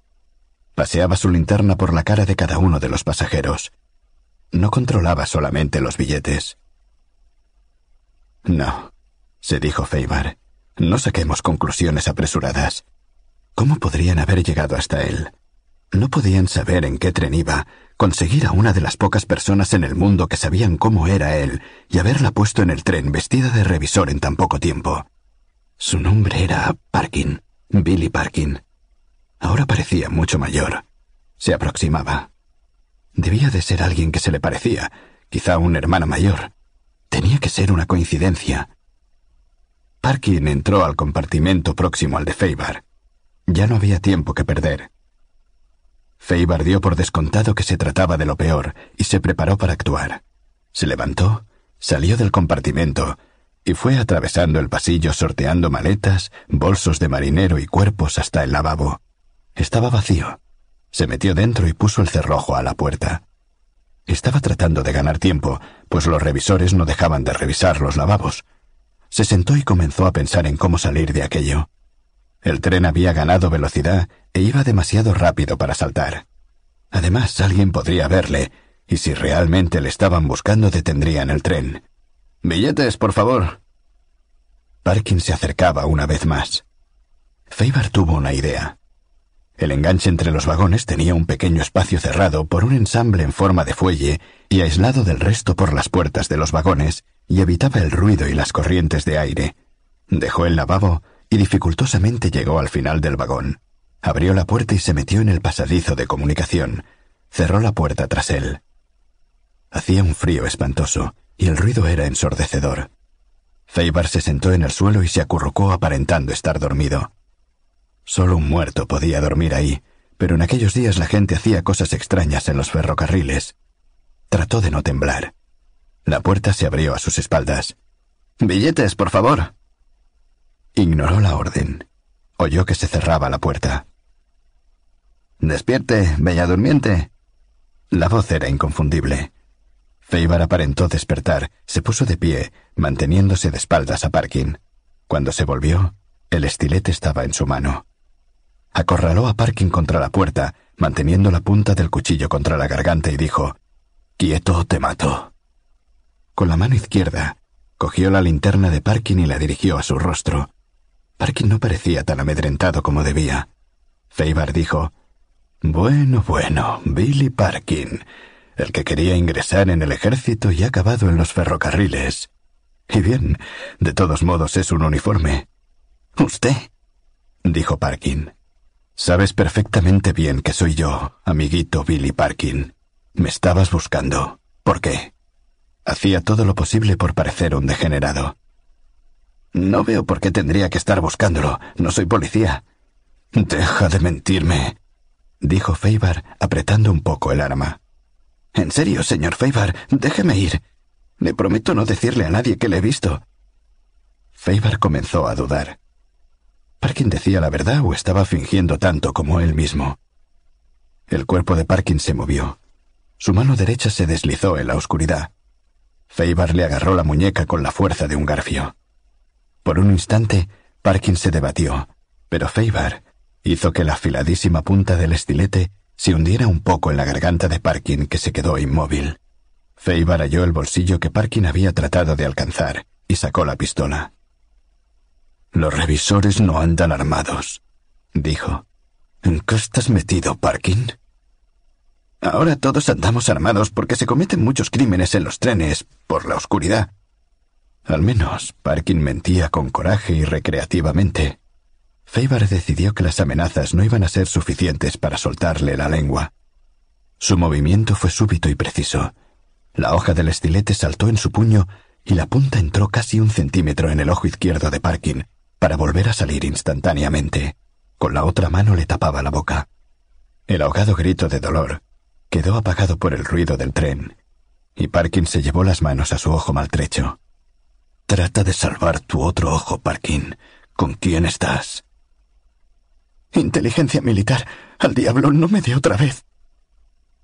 Speaker 1: Paseaba su linterna por la cara de cada uno de los pasajeros. No controlaba solamente los billetes. No, se dijo Feibar. No saquemos conclusiones apresuradas. ¿Cómo podrían haber llegado hasta él? No podían saber en qué tren iba, conseguir a una de las pocas personas en el mundo que sabían cómo era él y haberla puesto en el tren vestida de revisor en tan poco tiempo. Su nombre era Parkin, Billy Parkin. Ahora parecía mucho mayor. Se aproximaba. Debía de ser alguien que se le parecía, quizá un hermano mayor. Tenía que ser una coincidencia. Parkin entró al compartimento próximo al de Feibar. Ya no había tiempo que perder. Feibar dio por descontado que se trataba de lo peor y se preparó para actuar. Se levantó, salió del compartimento y fue atravesando el pasillo sorteando maletas, bolsos de marinero y cuerpos hasta el lavabo. Estaba vacío. Se metió dentro y puso el cerrojo a la puerta. Estaba tratando de ganar tiempo, pues los revisores no dejaban de revisar los lavabos. Se sentó y comenzó a pensar en cómo salir de aquello. El tren había ganado velocidad e iba demasiado rápido para saltar. Además, alguien podría verle, y si realmente le estaban buscando detendrían el tren. Billetes, por favor. Parkin se acercaba una vez más. Faber tuvo una idea. El enganche entre los vagones tenía un pequeño espacio cerrado por un ensamble en forma de fuelle y aislado del resto por las puertas de los vagones, y evitaba el ruido y las corrientes de aire. Dejó el lavabo y dificultosamente llegó al final del vagón. Abrió la puerta y se metió en el pasadizo de comunicación. Cerró la puerta tras él. Hacía un frío espantoso, y el ruido era ensordecedor. Feibar se sentó en el suelo y se acurrucó aparentando estar dormido. Solo un muerto podía dormir ahí, pero en aquellos días la gente hacía cosas extrañas en los ferrocarriles. Trató de no temblar. La puerta se abrió a sus espaldas. Billetes, por favor. Ignoró la orden. Oyó que se cerraba la puerta. Despierte, bella durmiente. La voz era inconfundible. Feibar aparentó despertar, se puso de pie, manteniéndose de espaldas a Parkin. Cuando se volvió, el estilete estaba en su mano. Acorraló a Parkin contra la puerta, manteniendo la punta del cuchillo contra la garganta y dijo, Quieto, te mato. Con la mano izquierda, cogió la linterna de Parkin y la dirigió a su rostro. Parkin no parecía tan amedrentado como debía. Feibar dijo, Bueno, bueno, Billy Parkin, el que quería ingresar en el ejército y ha acabado en los ferrocarriles. Y bien, de todos modos es un uniforme. ¿Usted? dijo Parkin. Sabes perfectamente bien que soy yo, amiguito Billy Parkin. Me estabas buscando. ¿Por qué? Hacía todo lo posible por parecer un degenerado. No veo por qué tendría que estar buscándolo. No soy policía. Deja de mentirme, dijo Feibar, apretando un poco el arma. En serio, señor Feibar, déjeme ir. Le prometo no decirle a nadie que le he visto. Feibar comenzó a dudar. ¿Parkin decía la verdad o estaba fingiendo tanto como él mismo? El cuerpo de Parkin se movió. Su mano derecha se deslizó en la oscuridad. Feibar le agarró la muñeca con la fuerza de un garfio. Por un instante, Parkin se debatió, pero Feibar hizo que la afiladísima punta del estilete se hundiera un poco en la garganta de Parkin, que se quedó inmóvil. Feibar halló el bolsillo que Parkin había tratado de alcanzar y sacó la pistola. Los revisores no andan armados, dijo. ¿En qué estás metido, Parkin? Ahora todos andamos armados porque se cometen muchos crímenes en los trenes por la oscuridad. Al menos Parkin mentía con coraje y recreativamente. Feibar decidió que las amenazas no iban a ser suficientes para soltarle la lengua. Su movimiento fue súbito y preciso. La hoja del estilete saltó en su puño y la punta entró casi un centímetro en el ojo izquierdo de Parkin, para volver a salir instantáneamente. Con la otra mano le tapaba la boca. El ahogado grito de dolor quedó apagado por el ruido del tren, y Parkin se llevó las manos a su ojo maltrecho. Trata de salvar tu otro ojo, Parkin. ¿Con quién estás? Inteligencia militar. Al diablo no me dé otra vez.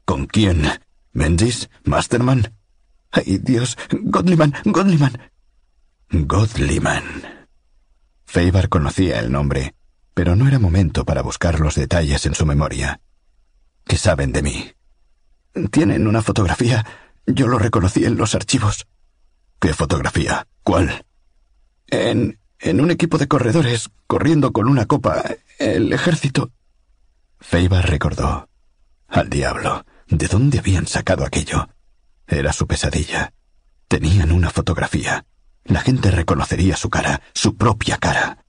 Speaker 1: ¿Con quién? ¿Mendis? ¿Masterman? ¡Ay, Dios! Godliman, Godliman. Godliman. Feibar conocía el nombre, pero no era momento para buscar los detalles en su memoria. ¿Qué saben de mí? Tienen una fotografía. Yo lo reconocí en los archivos. ¿Qué fotografía? ¿Cuál? En. En un equipo de corredores, corriendo con una copa. El ejército. Feibar recordó. Al diablo. ¿De dónde habían sacado aquello? Era su pesadilla. Tenían una fotografía. La gente reconocería su cara, su propia cara.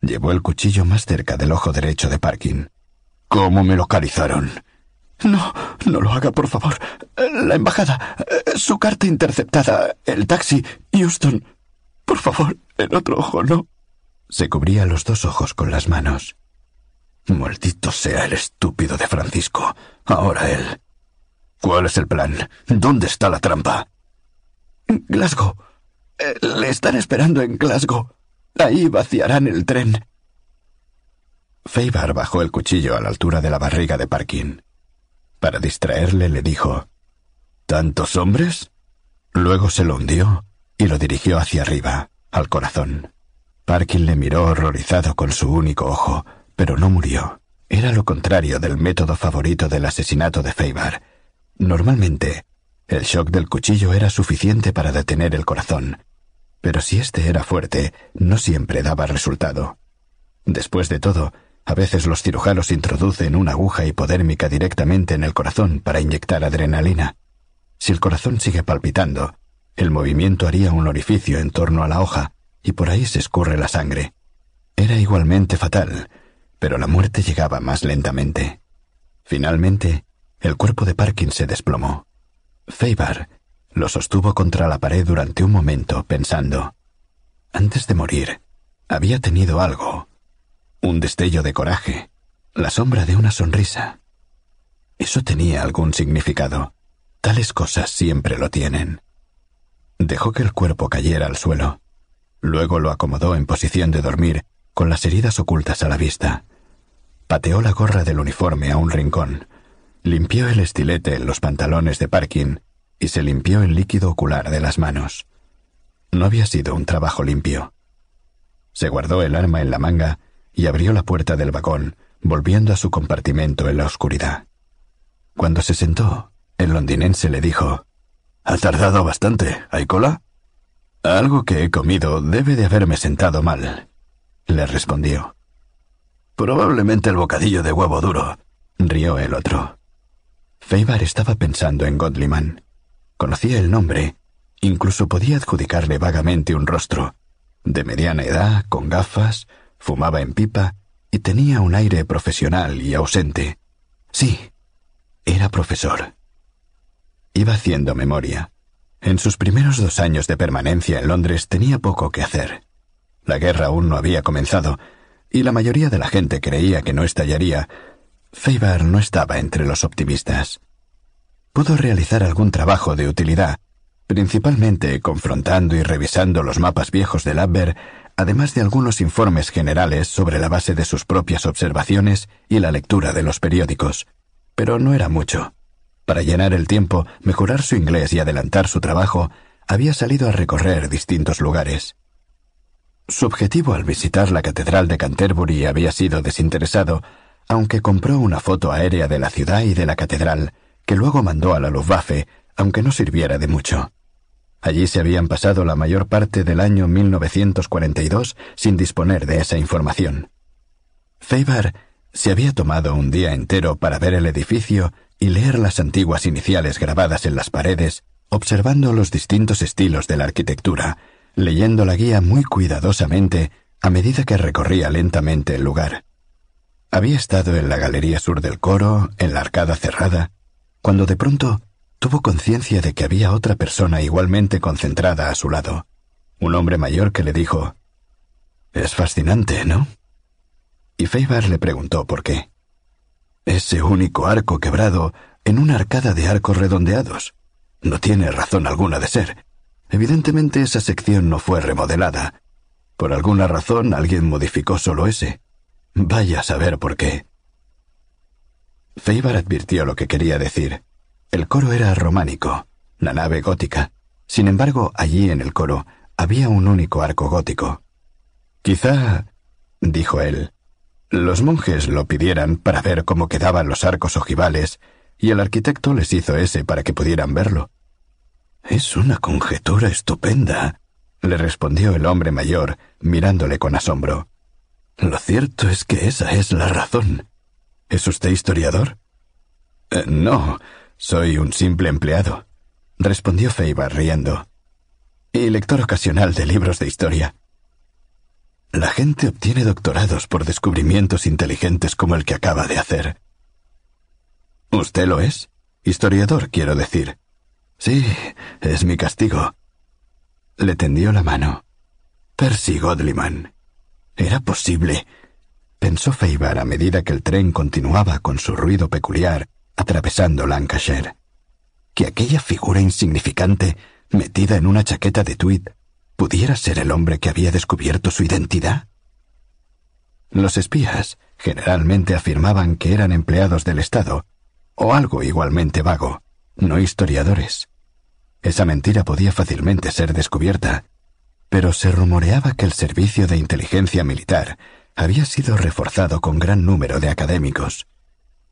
Speaker 1: Llevó el cuchillo más cerca del ojo derecho de Parkin. ¿Cómo me localizaron? No, no lo haga, por favor. La embajada, su carta interceptada, el taxi, Houston. Por favor, el otro ojo no. Se cubría los dos ojos con las manos. Maldito sea el estúpido de Francisco. Ahora él. ¿Cuál es el plan? ¿Dónde está la trampa? Glasgow. Eh, le están esperando en Glasgow. Ahí vaciarán el tren. Feibar bajó el cuchillo a la altura de la barriga de Parkin. Para distraerle le dijo ¿Tantos hombres? Luego se lo hundió y lo dirigió hacia arriba, al corazón. Parkin le miró horrorizado con su único ojo, pero no murió. Era lo contrario del método favorito del asesinato de Feibar. Normalmente, el shock del cuchillo era suficiente para detener el corazón, pero si éste era fuerte, no siempre daba resultado. Después de todo, a veces los cirujanos introducen una aguja hipodérmica directamente en el corazón para inyectar adrenalina. Si el corazón sigue palpitando, el movimiento haría un orificio en torno a la hoja y por ahí se escurre la sangre. Era igualmente fatal, pero la muerte llegaba más lentamente. Finalmente, el cuerpo de Parkin se desplomó. Feibar, lo sostuvo contra la pared durante un momento, pensando. Antes de morir, había tenido algo. Un destello de coraje. La sombra de una sonrisa. Eso tenía algún significado. Tales cosas siempre lo tienen. Dejó que el cuerpo cayera al suelo. Luego lo acomodó en posición de dormir, con las heridas ocultas a la vista. Pateó la gorra del uniforme a un rincón. Limpió el estilete en los pantalones de parking y se limpió el líquido ocular de las manos. No había sido un trabajo limpio. Se guardó el arma en la manga y abrió la puerta del vagón, volviendo a su compartimento en la oscuridad. Cuando se sentó, el londinense le dijo Ha tardado bastante. ¿Hay cola? Algo que he comido debe de haberme sentado mal, le respondió. Probablemente el bocadillo de huevo duro, rió el otro. Feibar estaba pensando en Godliman. Conocía el nombre, incluso podía adjudicarle vagamente un rostro. De mediana edad, con gafas, fumaba en pipa y tenía un aire profesional y ausente. Sí, era profesor. Iba haciendo memoria. En sus primeros dos años de permanencia en Londres tenía poco que hacer. La guerra aún no había comenzado, y la mayoría de la gente creía que no estallaría. Faber no estaba entre los optimistas. Pudo realizar algún trabajo de utilidad, principalmente confrontando y revisando los mapas viejos del Abber, además de algunos informes generales sobre la base de sus propias observaciones y la lectura de los periódicos. Pero no era mucho. Para llenar el tiempo, mejorar su inglés y adelantar su trabajo, había salido a recorrer distintos lugares. Su objetivo al visitar la Catedral de Canterbury había sido desinteresado, aunque compró una foto aérea de la ciudad y de la catedral, que luego mandó a la Luftwaffe, aunque no sirviera de mucho. Allí se habían pasado la mayor parte del año 1942 sin disponer de esa información. Faber se había tomado un día entero para ver el edificio y leer las antiguas iniciales grabadas en las paredes, observando los distintos estilos de la arquitectura, leyendo la guía muy cuidadosamente a medida que recorría lentamente el lugar. Había estado en la galería sur del coro, en la arcada cerrada, cuando de pronto tuvo conciencia de que había otra persona igualmente concentrada a su lado, un hombre mayor que le dijo Es fascinante, ¿no? Y Feibar le preguntó por qué. Ese único arco quebrado en una arcada de arcos redondeados. No tiene razón alguna de ser. Evidentemente esa sección no fue remodelada. Por alguna razón alguien modificó solo ese. Vaya a saber por qué. Feibar advirtió lo que quería decir. El coro era románico, la nave gótica. Sin embargo, allí en el coro había un único arco gótico. Quizá, dijo él, los monjes lo pidieran para ver cómo quedaban los arcos ojivales, y el arquitecto les hizo ese para que pudieran verlo. Es una conjetura estupenda, le respondió el hombre mayor, mirándole con asombro. Lo cierto es que esa es la razón. ¿Es usted historiador? Eh, no, soy un simple empleado, respondió Feibar riendo. Y lector ocasional de libros de historia. La gente obtiene doctorados por descubrimientos inteligentes como el que acaba de hacer. ¿Usted lo es? Historiador, quiero decir. Sí, es mi castigo. Le tendió la mano. Percy Godliman. Era posible. Pensó Feibar a medida que el tren continuaba con su ruido peculiar atravesando Lancashire. Que aquella figura insignificante, metida en una chaqueta de tweed, ¿Pudiera ser el hombre que había descubierto su identidad? Los espías generalmente afirmaban que eran empleados del Estado, o algo igualmente vago, no historiadores. Esa mentira podía fácilmente ser descubierta, pero se rumoreaba que el servicio de inteligencia militar había sido reforzado con gran número de académicos.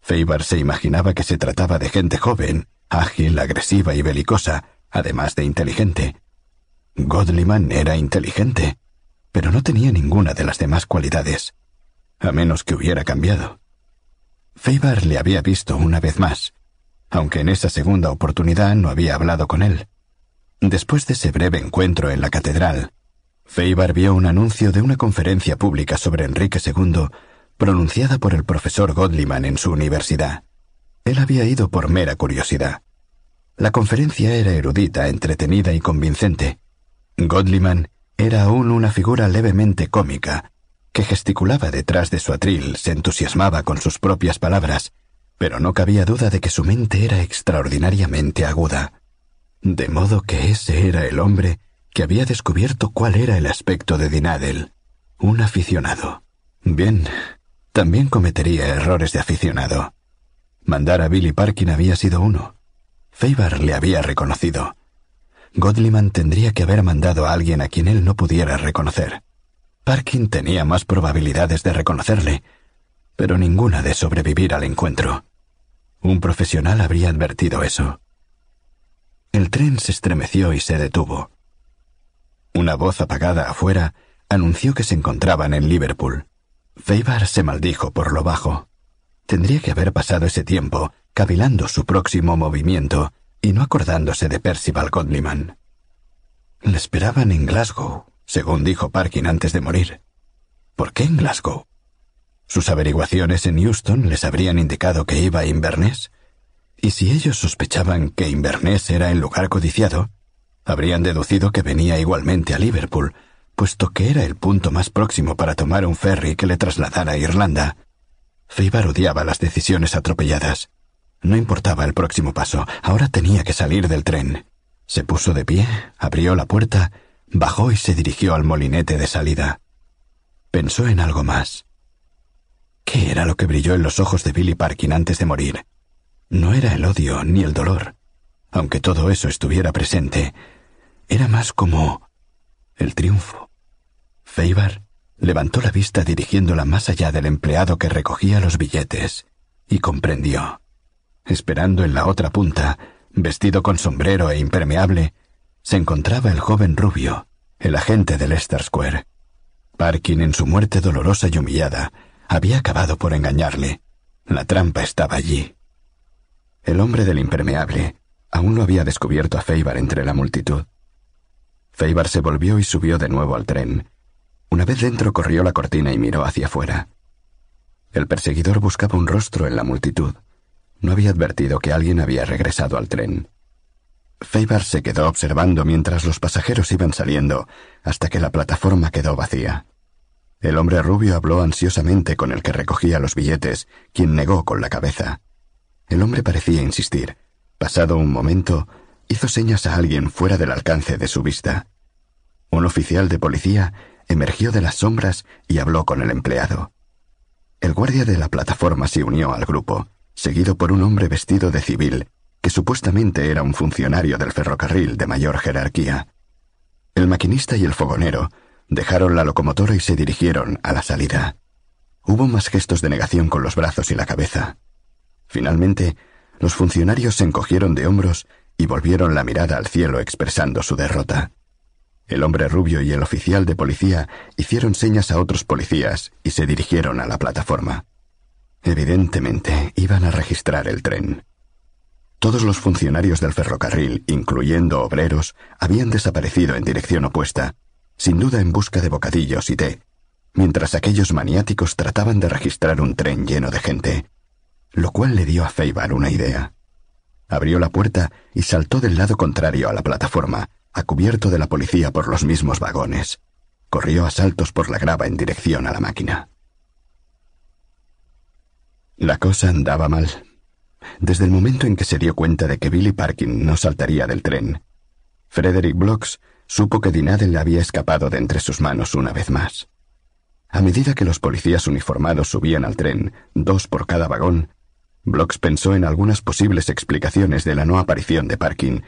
Speaker 1: Feibar se imaginaba que se trataba de gente joven, ágil, agresiva y belicosa, además de inteligente. Godliman era inteligente, pero no tenía ninguna de las demás cualidades, a menos que hubiera cambiado. Feibar le había visto una vez más, aunque en esa segunda oportunidad no había hablado con él. Después de ese breve encuentro en la catedral, Feibar vio un anuncio de una conferencia pública sobre Enrique II pronunciada por el profesor Godliman en su universidad. Él había ido por mera curiosidad. La conferencia era erudita, entretenida y convincente, Godliman era aún una figura levemente cómica, que gesticulaba detrás de su atril, se entusiasmaba con sus propias palabras, pero no cabía duda de que su mente era extraordinariamente aguda. De modo que ese era el hombre que había descubierto cuál era el aspecto de Dinadel, un aficionado. Bien, también cometería errores de aficionado. Mandar a Billy Parkin había sido uno. Faber le había reconocido. Godliman tendría que haber mandado a alguien a quien él no pudiera reconocer. Parkin tenía más probabilidades de reconocerle, pero ninguna de sobrevivir al encuentro. Un profesional habría advertido eso. El tren se estremeció y se detuvo. Una voz apagada afuera anunció que se encontraban en Liverpool. Faber se maldijo por lo bajo. Tendría que haber pasado ese tiempo cavilando su próximo movimiento y no acordándose de Percival Godliman. Le esperaban en Glasgow, según dijo Parkin antes de morir. ¿Por qué en Glasgow? Sus averiguaciones en Houston les habrían indicado que iba a Inverness. Y si ellos sospechaban que Inverness era el lugar codiciado, habrían deducido que venía igualmente a Liverpool, puesto que era el punto más próximo para tomar un ferry que le trasladara a Irlanda. Faber odiaba las decisiones atropelladas. No importaba el próximo paso, ahora tenía que salir del tren. Se puso de pie, abrió la puerta, bajó y se dirigió al molinete de salida. Pensó en algo más. ¿Qué era lo que brilló en los ojos de Billy Parkin antes de morir? No era el odio ni el dolor, aunque todo eso estuviera presente. Era más como el triunfo. Faber levantó la vista dirigiéndola más allá del empleado que recogía los billetes y comprendió. Esperando en la otra punta, vestido con sombrero e impermeable, se encontraba el joven rubio, el agente de Leicester Square. Parkin, en su muerte dolorosa y humillada, había acabado por engañarle. La trampa estaba allí. El hombre del impermeable aún no había descubierto a Feibar entre la multitud. Feibar se volvió y subió de nuevo al tren. Una vez dentro corrió la cortina y miró hacia afuera. El perseguidor buscaba un rostro en la multitud. No había advertido que alguien había regresado al tren. Feibar se quedó observando mientras los pasajeros iban saliendo hasta que la plataforma quedó vacía. El hombre rubio habló ansiosamente con el que recogía los billetes, quien negó con la cabeza. El hombre parecía insistir. Pasado un momento, hizo señas a alguien fuera del alcance de su vista. Un oficial de policía emergió de las sombras y habló con el empleado. El guardia de la plataforma se unió al grupo seguido por un hombre vestido de civil, que supuestamente era un funcionario del ferrocarril de mayor jerarquía. El maquinista y el fogonero dejaron la locomotora y se dirigieron a la salida. Hubo más gestos de negación con los brazos y la cabeza. Finalmente, los funcionarios se encogieron de hombros y volvieron la mirada al cielo expresando su derrota. El hombre rubio y el oficial de policía hicieron señas a otros policías y se dirigieron a la plataforma. Evidentemente, iban a registrar el tren. Todos los funcionarios del ferrocarril, incluyendo obreros, habían desaparecido en dirección opuesta, sin duda en busca de bocadillos y té, mientras aquellos maniáticos trataban de registrar un tren lleno de gente, lo cual le dio a Feibar una idea. Abrió la puerta y saltó del lado contrario a la plataforma, a cubierto de la policía por los mismos vagones. Corrió a saltos por la grava en dirección a la máquina. La cosa andaba mal. Desde el momento en que se dio cuenta de que Billy Parkin no saltaría del tren, Frederick Blocks supo que Dinadel le había escapado de entre sus manos una vez más. A medida que los policías uniformados subían al tren, dos por cada vagón, Blocks pensó en algunas posibles explicaciones de la no aparición de Parkin,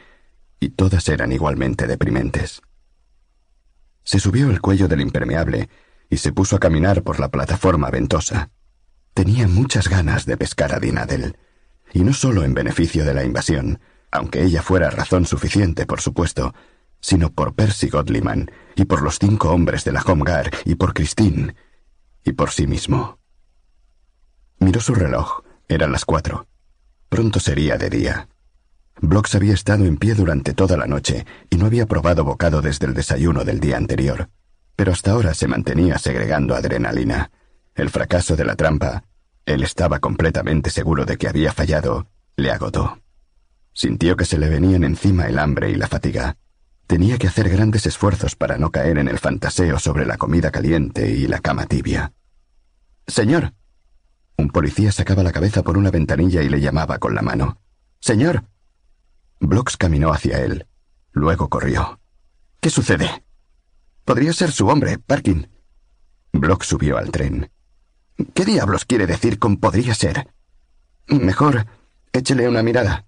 Speaker 1: y todas eran igualmente deprimentes. Se subió el cuello del impermeable y se puso a caminar por la plataforma ventosa. Tenía muchas ganas de pescar a Dinadel, y no solo en beneficio de la invasión, aunque ella fuera razón suficiente, por supuesto, sino por Percy Godliman, y por los cinco hombres de la Home Guard, y por Christine, y por sí mismo. Miró su reloj. Eran las cuatro. Pronto sería de día. Blocks había estado en pie durante toda la noche y no había probado bocado desde el desayuno del día anterior, pero hasta ahora se mantenía segregando adrenalina. El fracaso de la trampa él estaba completamente seguro de que había fallado, le agotó. Sintió que se le venían encima el hambre y la fatiga, Tenía que hacer grandes esfuerzos para no caer en el fantaseo sobre la comida caliente y la cama tibia. Señor. Un policía sacaba la cabeza por una ventanilla y le llamaba con la mano. Señor. Blocks caminó hacia él. Luego corrió. ¿Qué sucede? Podría ser su hombre, Parkin. Block subió al tren. ¿Qué diablos quiere decir con podría ser? Mejor, échele una mirada.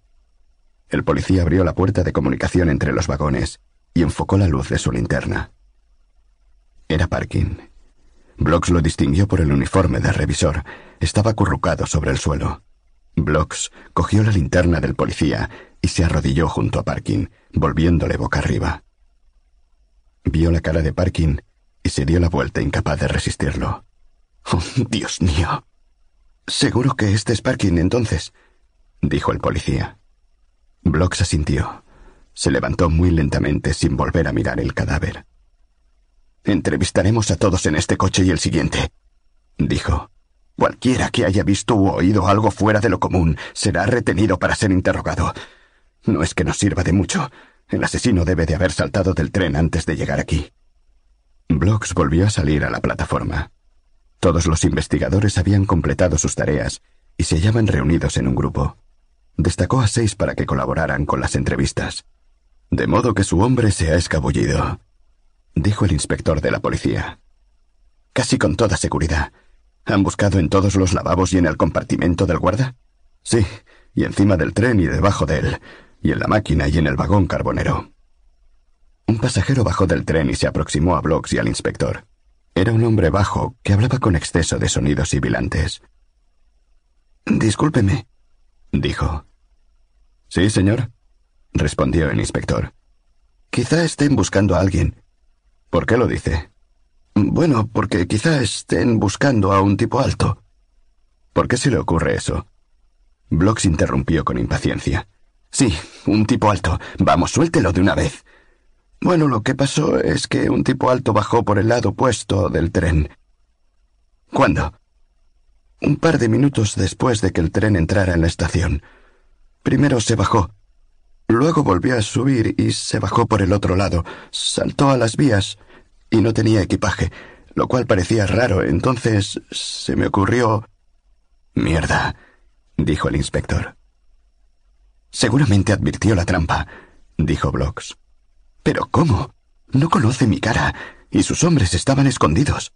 Speaker 1: El policía abrió la puerta de comunicación entre los vagones y enfocó la luz de su linterna. Era Parkin. Blocks lo distinguió por el uniforme de revisor. Estaba acurrucado sobre el suelo. Blocks cogió la linterna del policía y se arrodilló junto a Parkin, volviéndole boca arriba. Vio la cara de Parkin y se dio la vuelta incapaz de resistirlo. Oh, Dios mío. Seguro que este es Parkin entonces, dijo el policía. Blocks asintió. Se levantó muy lentamente sin volver a mirar el cadáver. Entrevistaremos a todos en este coche y el siguiente, dijo. Cualquiera que haya visto u oído algo fuera de lo común será retenido para ser interrogado. No es que nos sirva de mucho. El asesino debe de haber saltado del tren antes de llegar aquí. Blocks volvió a salir a la plataforma. Todos los investigadores habían completado sus tareas y se hallaban reunidos en un grupo. Destacó a seis para que colaboraran con las entrevistas. De modo que su hombre se ha escabullido, dijo el inspector de la policía. Casi con toda seguridad. ¿Han buscado en todos los lavabos y en el compartimento del guarda? Sí, y encima del tren y debajo de él, y en la máquina y en el vagón carbonero. Un pasajero bajó del tren y se aproximó a Blocks y al inspector. Era un hombre bajo que hablaba con exceso de sonidos sibilantes. Discúlpeme, dijo. Sí, señor, respondió el inspector. Quizá estén buscando a alguien. ¿Por qué lo dice? Bueno, porque quizá estén buscando a un tipo alto. ¿Por qué se le ocurre eso? Blocks interrumpió con impaciencia. Sí, un tipo alto. Vamos, suéltelo de una vez. Bueno, lo que pasó es que un tipo alto bajó por el lado opuesto del tren. ¿Cuándo? Un par de minutos después de que el tren entrara en la estación. Primero se bajó. Luego volvió a subir y se bajó por el otro lado. Saltó a las vías y no tenía equipaje, lo cual parecía raro. Entonces se me ocurrió... Mierda, dijo el inspector. Seguramente advirtió la trampa, dijo Blocks. Pero ¿cómo? No conoce mi cara, y sus hombres estaban escondidos.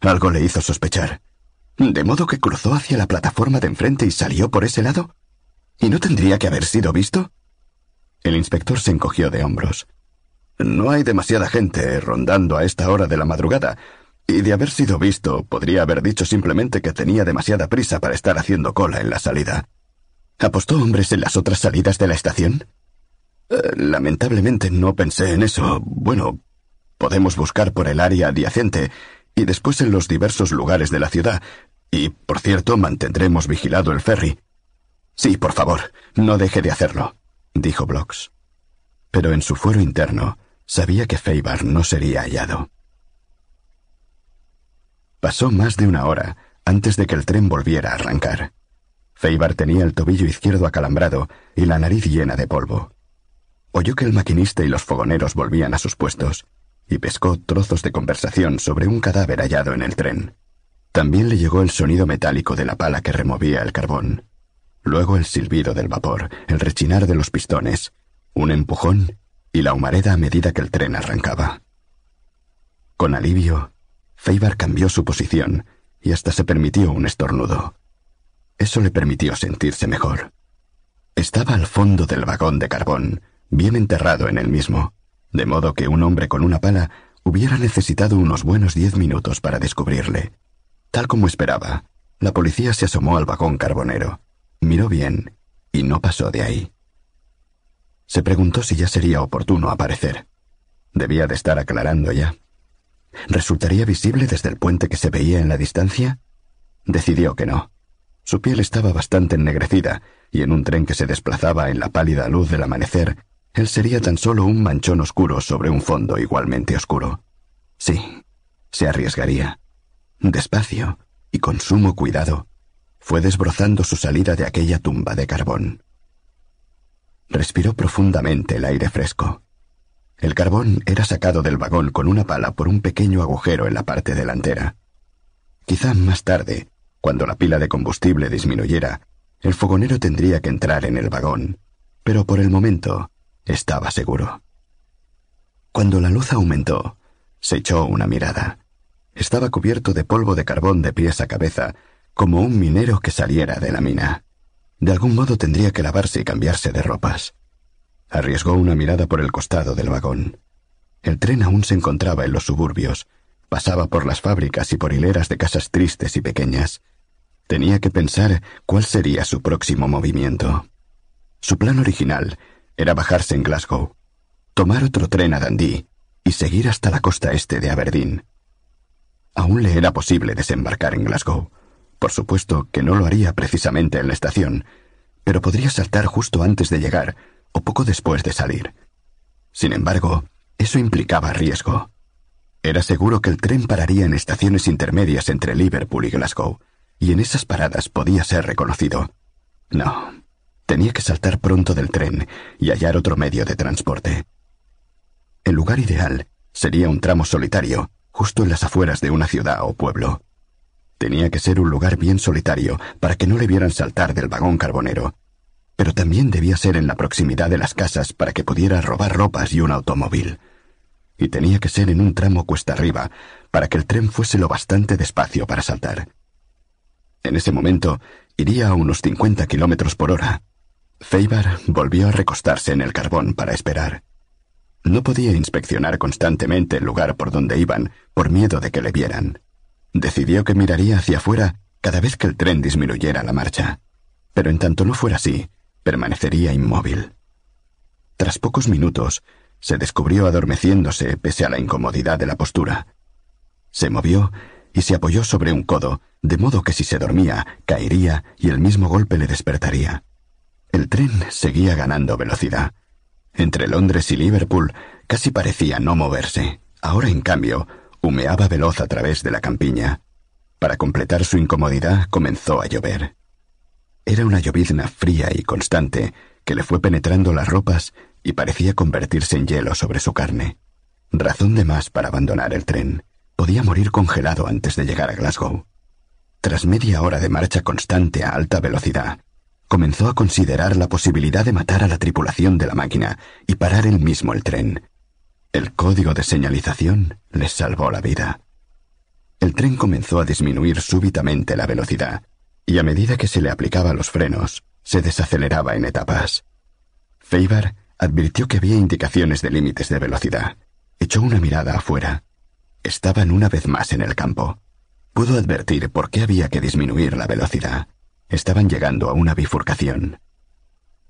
Speaker 1: Algo le hizo sospechar. ¿De modo que cruzó hacia la plataforma de enfrente y salió por ese lado? ¿Y no tendría que haber sido visto? El inspector se encogió de hombros. No hay demasiada gente rondando a esta hora de la madrugada, y de haber sido visto podría haber dicho simplemente que tenía demasiada prisa para estar haciendo cola en la salida. ¿Apostó hombres en las otras salidas de la estación? Eh, lamentablemente no pensé en eso. Bueno, podemos buscar por el área adyacente y después en los diversos lugares de la ciudad. Y, por cierto, mantendremos vigilado el ferry. Sí, por favor, no deje de hacerlo, dijo Blocks. Pero en su fuero interno sabía que Feibar no sería hallado. Pasó más de una hora antes de que el tren volviera a arrancar. Feibar tenía el tobillo izquierdo acalambrado y la nariz llena de polvo. Oyó que el maquinista y los fogoneros volvían a sus puestos y pescó trozos de conversación sobre un cadáver hallado en el tren. También le llegó el sonido metálico de la pala que removía el carbón. Luego el silbido del vapor, el rechinar de los pistones, un empujón y la humareda a medida que el tren arrancaba. Con alivio, Feibar cambió su posición y hasta se permitió un estornudo. Eso le permitió sentirse mejor. Estaba al fondo del vagón de carbón, bien enterrado en el mismo, de modo que un hombre con una pala hubiera necesitado unos buenos diez minutos para descubrirle. Tal como esperaba, la policía se asomó al vagón carbonero, miró bien y no pasó de ahí. Se preguntó si ya sería oportuno aparecer. Debía de estar aclarando ya. ¿Resultaría visible desde el puente que se veía en la distancia? Decidió que no. Su piel estaba bastante ennegrecida, y en un tren que se desplazaba en la pálida luz del amanecer, él sería tan solo un manchón oscuro sobre un fondo igualmente oscuro. Sí, se arriesgaría. Despacio y con sumo cuidado, fue desbrozando su salida de aquella tumba de carbón. Respiró profundamente el aire fresco. El carbón era sacado del vagón con una pala por un pequeño agujero en la parte delantera. Quizá más tarde, cuando la pila de combustible disminuyera, el fogonero tendría que entrar en el vagón, pero por el momento estaba seguro. Cuando la luz aumentó, se echó una mirada. Estaba cubierto de polvo de carbón de pies a cabeza, como un minero que saliera de la mina. De algún modo tendría que lavarse y cambiarse de ropas. Arriesgó una mirada por el costado del vagón. El tren aún se encontraba en los suburbios, pasaba por las fábricas y por hileras de casas tristes y pequeñas. Tenía que pensar cuál sería su próximo movimiento. Su plan original era bajarse en Glasgow, tomar otro tren a Dundee y seguir hasta la costa este de Aberdeen. Aún le era posible desembarcar en Glasgow. Por supuesto que no lo haría precisamente en la estación, pero podría saltar justo antes de llegar o poco después de salir. Sin embargo, eso implicaba riesgo. Era seguro que el tren pararía en estaciones intermedias entre Liverpool y Glasgow, y en esas paradas podía ser reconocido. No, tenía que saltar pronto del tren y hallar otro medio de transporte. El lugar ideal sería un tramo solitario, justo en las afueras de una ciudad o pueblo. Tenía que ser un lugar bien solitario para que no le vieran saltar del vagón carbonero pero también debía ser en la proximidad de las casas para que pudiera robar ropas y un automóvil. Y tenía que ser en un tramo cuesta arriba para que el tren fuese lo bastante despacio para saltar. En ese momento iría a unos 50 kilómetros por hora. Feibar volvió a recostarse en el carbón para esperar. No podía inspeccionar constantemente el lugar por donde iban por miedo de que le vieran. Decidió que miraría hacia afuera cada vez que el tren disminuyera la marcha. Pero en tanto no fuera así, permanecería inmóvil. Tras pocos minutos, se descubrió adormeciéndose pese a la incomodidad de la postura. Se movió y se apoyó sobre un codo, de modo que si se dormía, caería y el mismo golpe le despertaría. El tren seguía ganando velocidad. Entre Londres y Liverpool casi parecía no moverse. Ahora, en cambio, humeaba veloz a través de la campiña. Para completar su incomodidad comenzó a llover. Era una llovizna fría y constante que le fue penetrando las ropas y parecía convertirse en hielo sobre su carne. Razón de más para abandonar el tren. Podía morir congelado antes de llegar a Glasgow. Tras media hora de marcha constante a alta velocidad, comenzó a considerar la posibilidad de matar a la tripulación de la máquina y parar él mismo el tren. El código de señalización les salvó la vida. El tren comenzó a disminuir súbitamente la velocidad, y a medida que se le aplicaba los frenos, se desaceleraba en etapas. Feibar advirtió que había indicaciones de límites de velocidad. Echó una mirada afuera. Estaban una vez más en el campo. Pudo advertir por qué había que disminuir la velocidad. Estaban llegando a una bifurcación.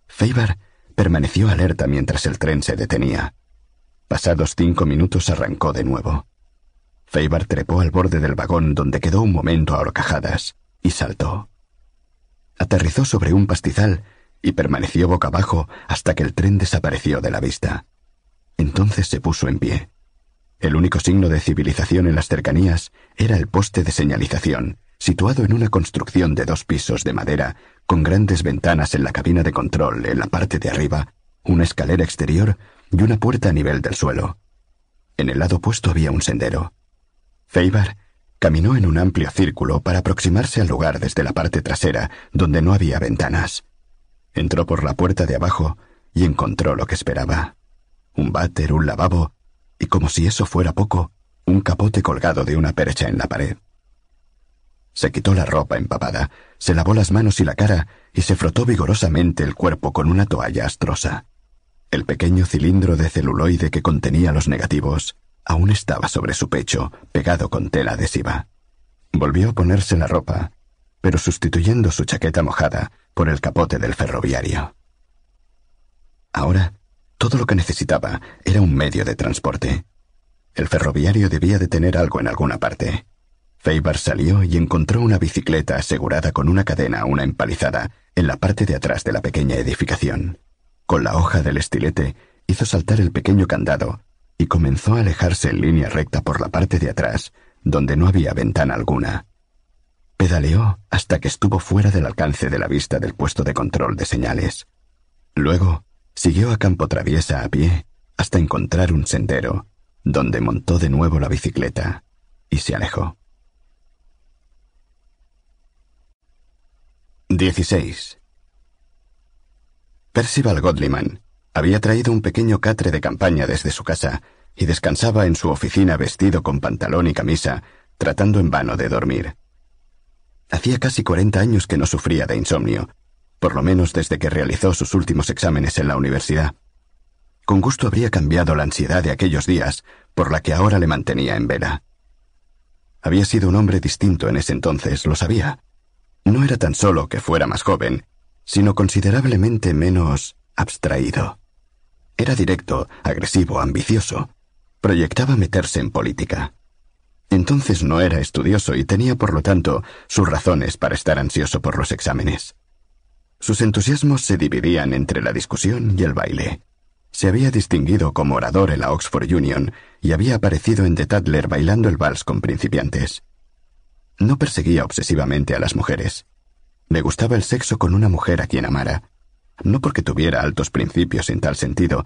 Speaker 1: Feibar permaneció alerta mientras el tren se detenía. Pasados cinco minutos arrancó de nuevo. Feibar trepó al borde del vagón donde quedó un momento a horcajadas y saltó. Aterrizó sobre un pastizal y permaneció boca abajo hasta que el tren desapareció de la vista. Entonces se puso en pie. El único signo de civilización en las cercanías era el poste de señalización, situado en una construcción de dos pisos de madera, con grandes ventanas en la cabina de control en la parte de arriba, una escalera exterior y una puerta a nivel del suelo. En el lado opuesto había un sendero. Feibar Caminó en un amplio círculo para aproximarse al lugar desde la parte trasera, donde no había ventanas. Entró por la puerta de abajo y encontró lo que esperaba. Un váter, un lavabo y, como si eso fuera poco, un capote colgado de una percha en la pared. Se quitó la ropa empapada, se lavó las manos y la cara y se frotó vigorosamente el cuerpo con una toalla astrosa. El pequeño cilindro de celuloide que contenía los negativos aún estaba sobre su pecho, pegado con tela adhesiva. Volvió a ponerse la ropa, pero sustituyendo su chaqueta mojada por el capote del ferroviario. Ahora, todo lo que necesitaba era un medio de transporte. El ferroviario debía de tener algo en alguna parte. Feibar salió y encontró una bicicleta asegurada con una cadena a una empalizada en la parte de atrás de la pequeña edificación. Con la hoja del estilete hizo saltar el pequeño candado y comenzó a alejarse en línea recta por la parte de atrás, donde no había ventana alguna. Pedaleó hasta que estuvo fuera del alcance de la vista del puesto de control de señales. Luego, siguió a campo traviesa a pie hasta encontrar un sendero, donde montó de nuevo la bicicleta y se alejó. 16. Percival Godliman había traído un pequeño catre de campaña desde su casa y descansaba en su oficina vestido con pantalón y camisa, tratando en vano de dormir. Hacía casi cuarenta años que no sufría de insomnio, por lo menos desde que realizó sus últimos exámenes en la universidad. Con gusto habría cambiado la ansiedad de aquellos días por la que ahora le mantenía en vela. Había sido un hombre distinto en ese entonces, lo sabía. No era tan solo que fuera más joven, sino considerablemente menos abstraído. Era directo, agresivo, ambicioso. Proyectaba meterse en política. Entonces no era estudioso y tenía, por lo tanto, sus razones para estar ansioso por los exámenes. Sus entusiasmos se dividían entre la discusión y el baile. Se había distinguido como orador en la Oxford Union y había aparecido en The Tadler bailando el vals con principiantes. No perseguía obsesivamente a las mujeres. Le gustaba el sexo con una mujer a quien amara, no porque tuviera altos principios en tal sentido,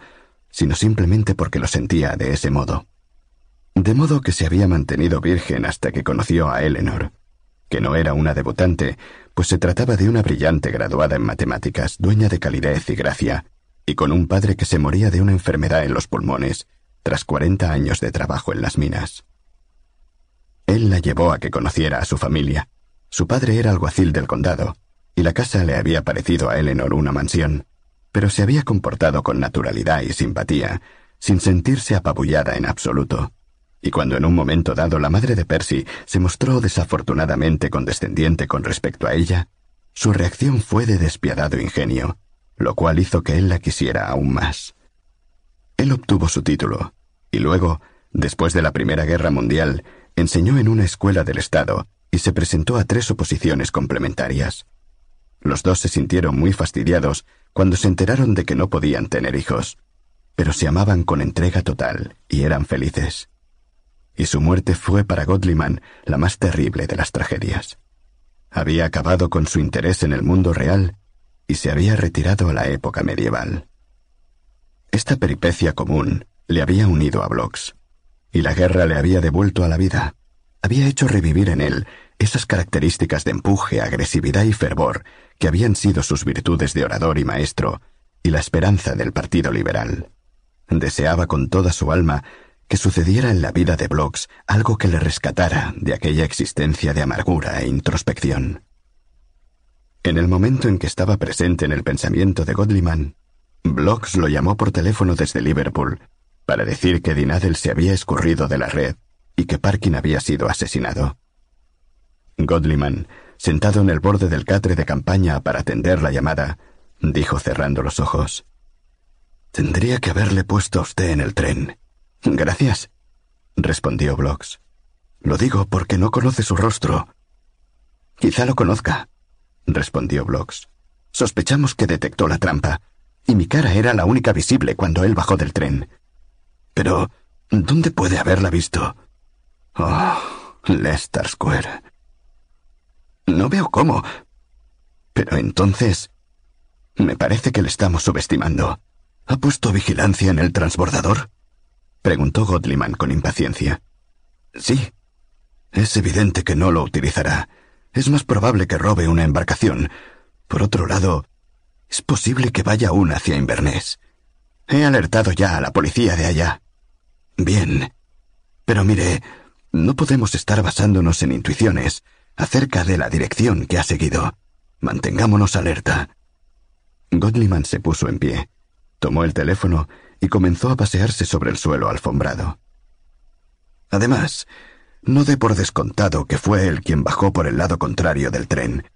Speaker 1: sino simplemente porque lo sentía de ese modo. De modo que se había mantenido virgen hasta que conoció a Eleanor, que no era una debutante, pues se trataba de una brillante graduada en matemáticas, dueña de calidez y gracia, y con un padre que se moría de una enfermedad en los pulmones, tras cuarenta años de trabajo en las minas. Él la llevó a que conociera a su familia. Su padre era alguacil del condado, y la casa le había parecido a Eleanor una mansión, pero se había comportado con naturalidad y simpatía, sin sentirse apabullada en absoluto. Y cuando en un momento dado la madre de Percy se mostró desafortunadamente condescendiente con respecto a ella, su reacción fue de despiadado ingenio, lo cual hizo que él la quisiera aún más. Él obtuvo su título, y luego, después de la Primera Guerra Mundial, enseñó en una escuela del Estado y se presentó a tres oposiciones complementarias. Los dos se sintieron muy fastidiados cuando se enteraron de que no podían tener hijos, pero se amaban con entrega total y eran felices. Y su muerte fue para Godliman la más terrible de las tragedias. Había acabado con su interés en el mundo real y se había retirado a la época medieval. Esta peripecia común le había unido a Blocks, y la guerra le había devuelto a la vida. Había hecho revivir en él esas características de empuje, agresividad y fervor que habían sido sus virtudes de orador y maestro, y la esperanza del Partido Liberal. Deseaba con toda su alma que sucediera en la vida de Blocks algo que le rescatara de aquella existencia de amargura e introspección. En el momento en que estaba presente en el pensamiento de Godliman, Blocks lo llamó por teléfono desde Liverpool para decir que Dinadel se había escurrido de la red y que Parkin había sido asesinado. Godliman, sentado en el borde del catre de campaña para atender la llamada, dijo cerrando los ojos. Tendría que haberle puesto a usted en el tren. Gracias, respondió Blocks. Lo digo porque no conoce su rostro. Quizá lo conozca, respondió Blocks. Sospechamos que detectó la trampa, y mi cara era la única visible cuando él bajó del tren. Pero, ¿dónde puede haberla visto? Oh, Leicester Square. No veo cómo. Pero entonces... Me parece que le estamos subestimando. ¿Ha puesto vigilancia en el transbordador? Preguntó Godliman con impaciencia. Sí. Es evidente que no lo utilizará. Es más probable que robe una embarcación. Por otro lado, es posible que vaya aún hacia Inverness. He alertado ya a la policía de allá. Bien. Pero mire, no podemos estar basándonos en intuiciones acerca de la dirección que ha seguido. Mantengámonos alerta. Godliman se puso en pie, tomó el teléfono y comenzó a pasearse sobre el suelo alfombrado. Además, no dé por descontado que fue él quien bajó por el lado contrario del tren.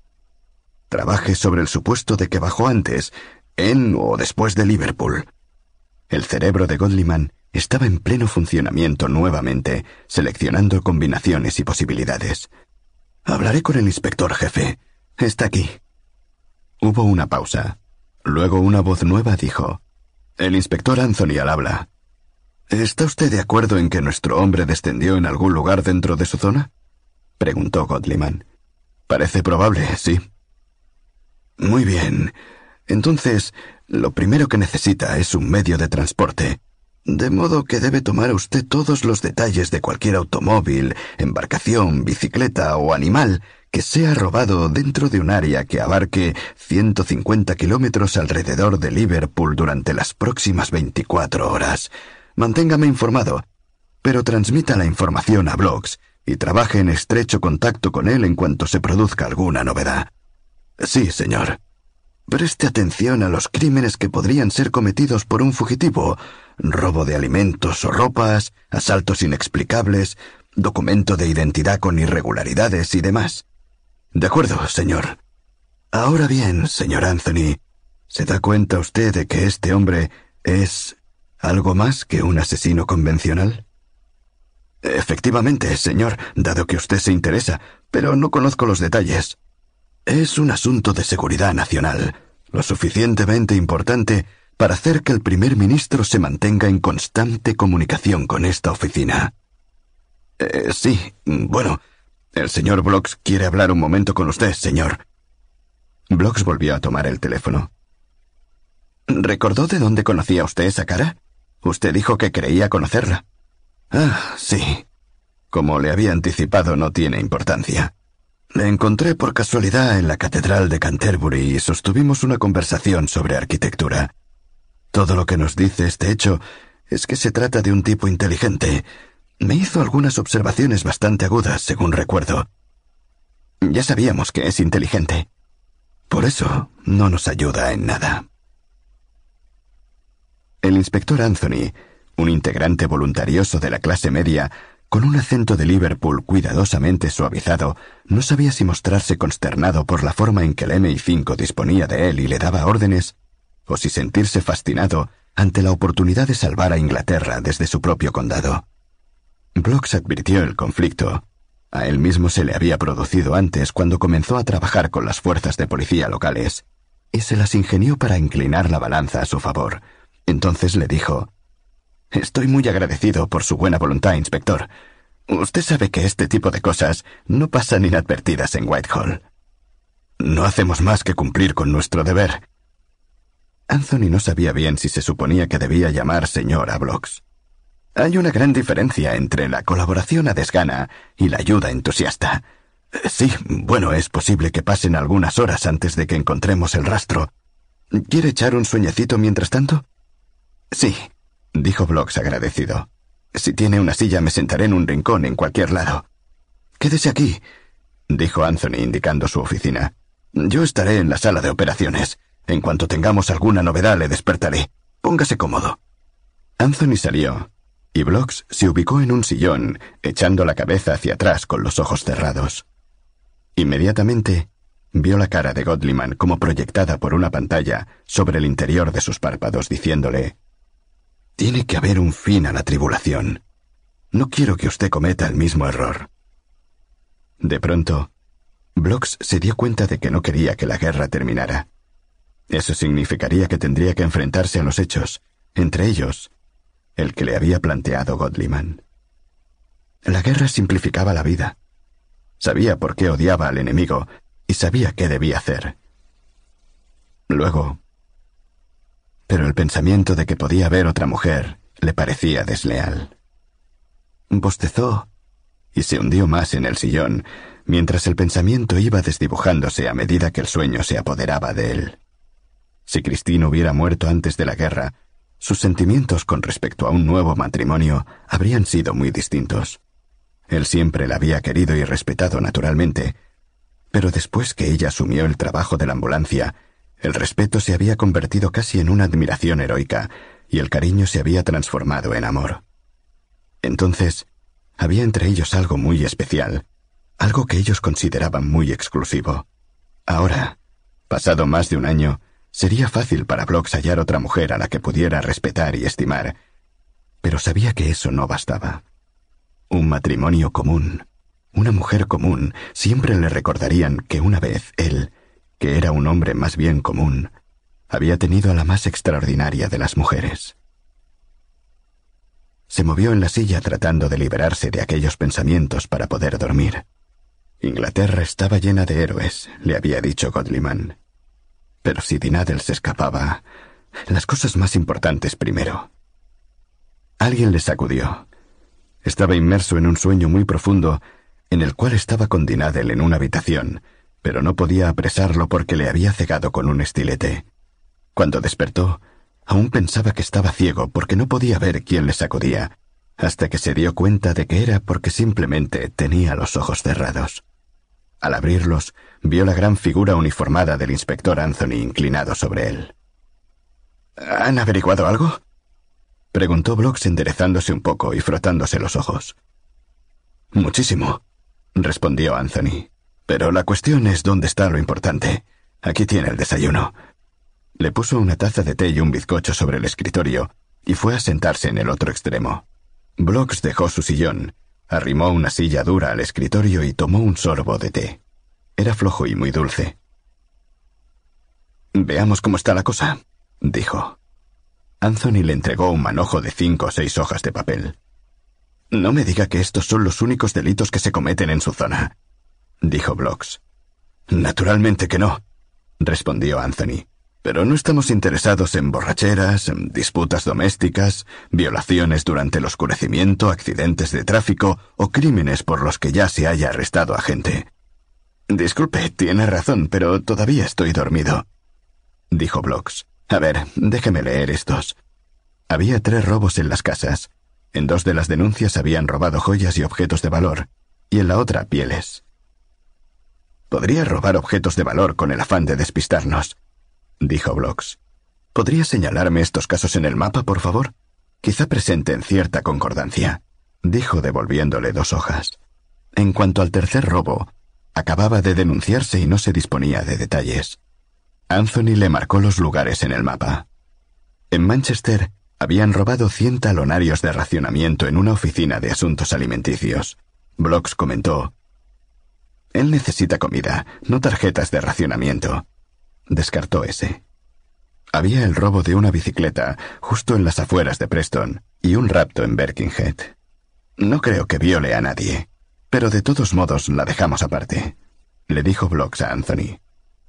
Speaker 1: Trabaje sobre el supuesto de que bajó antes, en o después de Liverpool. El cerebro de Godliman estaba en pleno funcionamiento nuevamente, seleccionando combinaciones y posibilidades. Hablaré con el inspector jefe. Está aquí. Hubo una pausa. Luego una voz nueva dijo, El inspector Anthony al habla. ¿Está usted de acuerdo en que nuestro hombre descendió en algún lugar dentro de su zona? preguntó Godliman. Parece probable, sí. Muy bien. Entonces, lo primero que necesita es un medio de transporte.
Speaker 2: De modo que debe tomar usted todos los detalles de cualquier automóvil, embarcación, bicicleta o animal que sea robado dentro de un área que abarque 150 kilómetros alrededor de Liverpool durante las próximas 24 horas. Manténgame informado, pero transmita la información a Blogs y trabaje en estrecho contacto con él en cuanto se produzca alguna novedad. Sí, señor. Preste atención a los crímenes que podrían ser cometidos por un fugitivo, robo de alimentos o ropas, asaltos inexplicables, documento de identidad con irregularidades y demás. De acuerdo, señor. Ahora bien, señor Anthony, ¿se da cuenta usted de que este hombre es algo más que un asesino convencional? Efectivamente, señor, dado que usted se interesa, pero no conozco los detalles. Es un asunto de seguridad nacional, lo suficientemente importante para hacer que el primer ministro se mantenga en constante comunicación con esta oficina. Eh, sí, bueno, el señor Blocks quiere hablar un momento con usted, señor. Blocks volvió a tomar el teléfono. ¿Recordó de dónde conocía usted esa cara? Usted dijo que creía conocerla. Ah, sí. Como le había anticipado, no tiene importancia. Le encontré por casualidad en la Catedral de Canterbury y sostuvimos una conversación sobre arquitectura. Todo lo que nos dice este hecho es que se trata de un tipo inteligente. Me hizo algunas observaciones bastante agudas, según recuerdo. Ya sabíamos que es inteligente. Por eso no nos ayuda en nada. El inspector Anthony, un integrante voluntarioso de la clase media, con un acento de Liverpool cuidadosamente suavizado, no sabía si mostrarse consternado por la forma en que el MI5 disponía de él y le daba órdenes, o si sentirse fascinado ante la oportunidad de salvar a Inglaterra desde su propio condado. Blocks advirtió el conflicto. A él mismo se le había producido antes cuando comenzó a trabajar con las fuerzas de policía locales, y se las ingenió para inclinar la balanza a su favor. Entonces le dijo Estoy muy agradecido por su buena voluntad, inspector. Usted sabe que este tipo de cosas no pasan inadvertidas en Whitehall. No hacemos más que cumplir con nuestro deber. Anthony no sabía bien si se suponía que debía llamar señor a Blocks. Hay una gran diferencia entre la colaboración a desgana y la ayuda entusiasta. Sí, bueno, es posible que pasen algunas horas antes de que encontremos el rastro. ¿Quiere echar un sueñecito mientras tanto? Sí, dijo Blocks agradecido. Si tiene una silla me sentaré en un rincón en cualquier lado. Quédese aquí, dijo Anthony indicando su oficina. Yo estaré en la sala de operaciones. En cuanto tengamos alguna novedad le despertaré. Póngase cómodo. Anthony salió, y Blocks se ubicó en un sillón, echando la cabeza hacia atrás con los ojos cerrados. Inmediatamente vio la cara de Godliman como proyectada por una pantalla sobre el interior de sus párpados, diciéndole tiene que haber un fin a la tribulación. No quiero que usted cometa el mismo error. De pronto, Blocks se dio cuenta de que no quería que la guerra terminara. Eso significaría que tendría que enfrentarse a los hechos, entre ellos, el que le había planteado Godliman. La guerra simplificaba la vida. Sabía por qué odiaba al enemigo y sabía qué debía hacer. Luego, pero el pensamiento de que podía haber otra mujer le parecía desleal. Bostezó y se hundió más en el sillón, mientras el pensamiento iba desdibujándose a medida que el sueño se apoderaba de él. Si Cristina hubiera muerto antes de la guerra, sus sentimientos con respecto a un nuevo matrimonio habrían sido muy distintos. Él siempre la había querido y respetado naturalmente, pero después que ella asumió el trabajo de la ambulancia, el respeto se había convertido casi en una admiración heroica, y el cariño se había transformado en amor. Entonces, había entre ellos algo muy especial, algo que ellos consideraban muy exclusivo. Ahora, pasado más de un año, sería fácil para Blocks hallar otra mujer a la que pudiera respetar y estimar, pero sabía que eso no bastaba. Un matrimonio común, una mujer común, siempre le recordarían que una vez él, que era un hombre más bien común, había tenido a la más extraordinaria de las mujeres. Se movió en la silla tratando de liberarse de aquellos pensamientos para poder dormir. Inglaterra estaba llena de héroes, le había dicho Godliman. Pero si Dinadel se escapaba, las cosas más importantes primero.
Speaker 1: Alguien le sacudió. Estaba inmerso en un sueño muy profundo en el cual estaba con Dinadel en una habitación, pero no podía apresarlo porque le había cegado con un estilete. Cuando despertó, aún pensaba que estaba ciego porque no podía ver quién le sacudía, hasta que se dio cuenta de que era porque simplemente tenía los ojos cerrados. Al abrirlos, vio la gran figura uniformada del inspector Anthony inclinado sobre él. ¿Han averiguado algo? preguntó Blocks enderezándose un poco y frotándose los ojos. Muchísimo, respondió Anthony. Pero la cuestión es dónde está lo importante. Aquí tiene el desayuno. Le puso una taza de té y un bizcocho sobre el escritorio y fue a sentarse en el otro extremo. Blocks dejó su sillón, arrimó una silla dura al escritorio y tomó un sorbo de té. Era flojo y muy dulce. Veamos cómo está la cosa, dijo. Anthony le entregó un manojo de cinco o seis hojas de papel. No me diga que estos son los únicos delitos que se cometen en su zona, dijo Blocks. Naturalmente que no, respondió Anthony. Pero no estamos interesados en borracheras, disputas domésticas, violaciones durante el oscurecimiento, accidentes de tráfico o crímenes por los que ya se haya arrestado a gente. Disculpe, tiene razón, pero todavía estoy dormido, dijo Blocks. A ver, déjeme leer estos. Había tres robos en las casas. En dos de las denuncias habían robado joyas y objetos de valor, y en la otra pieles. Podría robar objetos de valor con el afán de despistarnos, dijo Blocks. ¿Podría señalarme estos casos en el mapa, por favor? Quizá presenten cierta concordancia, dijo devolviéndole dos hojas. En cuanto al tercer robo, acababa de denunciarse y no se disponía de detalles. Anthony le marcó los lugares en el mapa. En Manchester habían robado cien talonarios de racionamiento en una oficina de asuntos alimenticios. Blocks comentó. Él necesita comida, no tarjetas de racionamiento. Descartó ese. Había el robo de una bicicleta justo en las afueras de Preston y un rapto en Birkenhead. No creo que viole a nadie, pero de todos modos la dejamos aparte, le dijo Blocks a Anthony.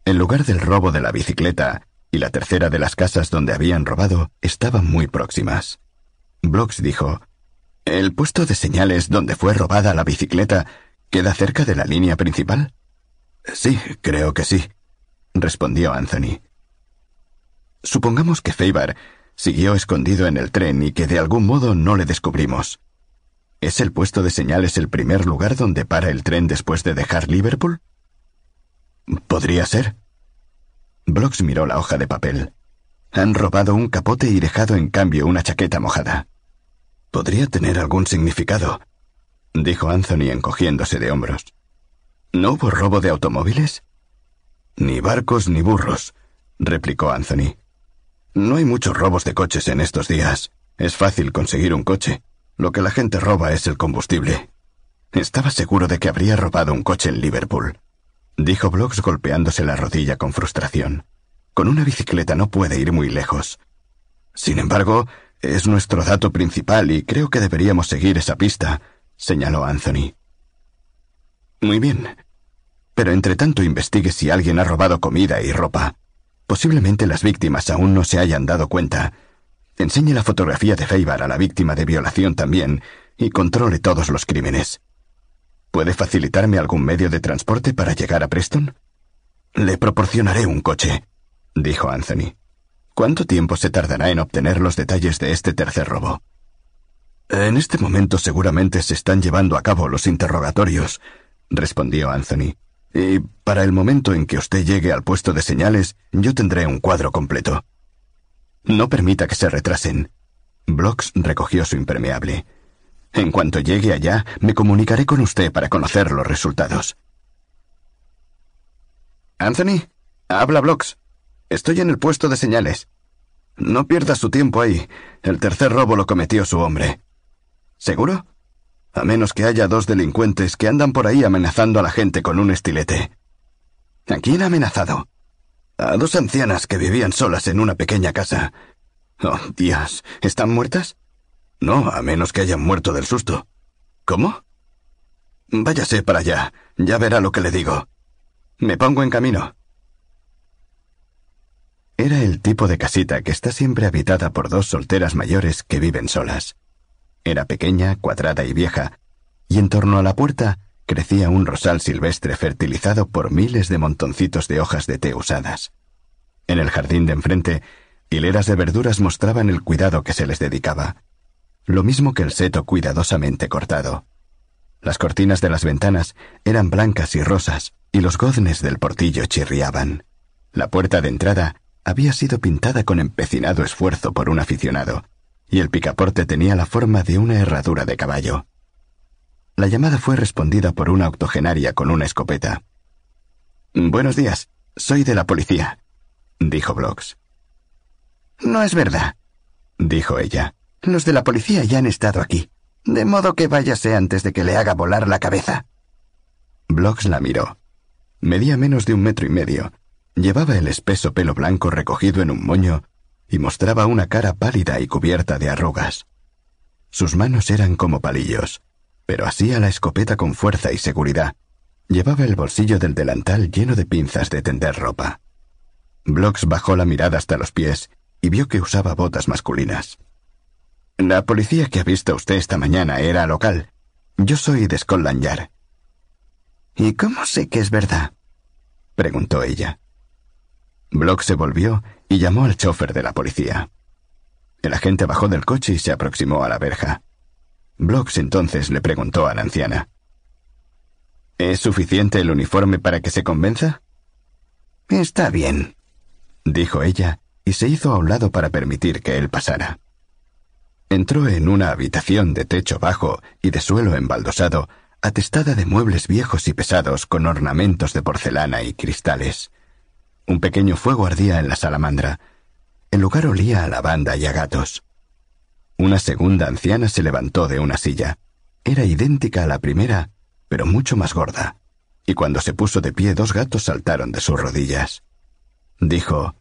Speaker 1: En lugar del robo de la bicicleta y la tercera de las casas donde habían robado estaban muy próximas. Blocks dijo, ¿El puesto de señales donde fue robada la bicicleta queda cerca de la línea principal? Sí, creo que sí, respondió Anthony. Supongamos que Faber siguió escondido en el tren y que de algún modo no le descubrimos. ¿Es el puesto de señales el primer lugar donde para el tren después de dejar Liverpool? Podría ser. Blocks miró la hoja de papel. Han robado un capote y dejado en cambio una chaqueta mojada. Podría tener algún significado, dijo Anthony encogiéndose de hombros. ¿No hubo robo de automóviles? Ni barcos ni burros, replicó Anthony. No hay muchos robos de coches en estos días. Es fácil conseguir un coche. Lo que la gente roba es el combustible. Estaba seguro de que habría robado un coche en Liverpool dijo Blocks golpeándose la rodilla con frustración. Con una bicicleta no puede ir muy lejos. Sin embargo, es nuestro dato principal y creo que deberíamos seguir esa pista, señaló Anthony. Muy bien. Pero entre tanto investigue si alguien ha robado comida y ropa. Posiblemente las víctimas aún no se hayan dado cuenta. Enseñe la fotografía de Feibar a la víctima de violación también y controle todos los crímenes. ¿Puede facilitarme algún medio de transporte para llegar a Preston? Le proporcionaré un coche, dijo Anthony. ¿Cuánto tiempo se tardará en obtener los detalles de este tercer robo? En este momento seguramente se están llevando a cabo los interrogatorios, respondió Anthony. Y para el momento en que usted llegue al puesto de señales, yo tendré un cuadro completo. No permita que se retrasen. Blocks recogió su impermeable. En cuanto llegue allá, me comunicaré con usted para conocer los resultados. Anthony, habla Blocks. Estoy en el puesto de señales. No pierda su tiempo ahí. El tercer robo lo cometió su hombre. ¿Seguro? A menos que haya dos delincuentes que andan por ahí amenazando a la gente con un estilete. ¿A quién ha amenazado? A dos ancianas que vivían solas en una pequeña casa. Oh, Dios, ¿están muertas? No, a menos que hayan muerto del susto. ¿Cómo? Váyase para allá. Ya verá lo que le digo. Me pongo en camino. Era el tipo de casita que está siempre habitada por dos solteras mayores que viven solas. Era pequeña, cuadrada y vieja, y en torno a la puerta crecía un rosal silvestre fertilizado por miles de montoncitos de hojas de té usadas. En el jardín de enfrente, hileras de verduras mostraban el cuidado que se les dedicaba, lo mismo que el seto cuidadosamente cortado. Las cortinas de las ventanas eran blancas y rosas, y los goznes del portillo chirriaban. La puerta de entrada había sido pintada con empecinado esfuerzo por un aficionado, y el picaporte tenía la forma de una herradura de caballo. La llamada fue respondida por una octogenaria con una escopeta. Buenos días, soy de la policía, dijo Blocks. No es verdad, dijo ella. Los de la policía ya han estado aquí. De modo que váyase antes de que le haga volar la cabeza. Blocks la miró. Medía menos de un metro y medio. Llevaba el espeso pelo blanco recogido en un moño y mostraba una cara pálida y cubierta de arrugas. Sus manos eran como palillos pero asía la escopeta con fuerza y seguridad. Llevaba el bolsillo del delantal lleno de pinzas de tender ropa. Blocks bajó la mirada hasta los pies y vio que usaba botas masculinas. La policía que ha visto usted esta mañana era local. Yo soy de Scotland Yard. ¿Y cómo sé que es verdad? preguntó ella. Block se volvió y llamó al chofer de la policía. El agente bajó del coche y se aproximó a la verja. Blocks entonces le preguntó a la anciana. ¿Es suficiente el uniforme para que se convenza? Está bien, dijo ella, y se hizo a un lado para permitir que él pasara. Entró en una habitación de techo bajo y de suelo embaldosado, atestada de muebles viejos y pesados con ornamentos de porcelana y cristales. Un pequeño fuego ardía en la salamandra. El lugar olía a lavanda y a gatos. Una segunda anciana se levantó de una silla. Era idéntica a la primera, pero mucho más gorda. Y cuando se puso de pie dos gatos saltaron de sus rodillas. Dijo,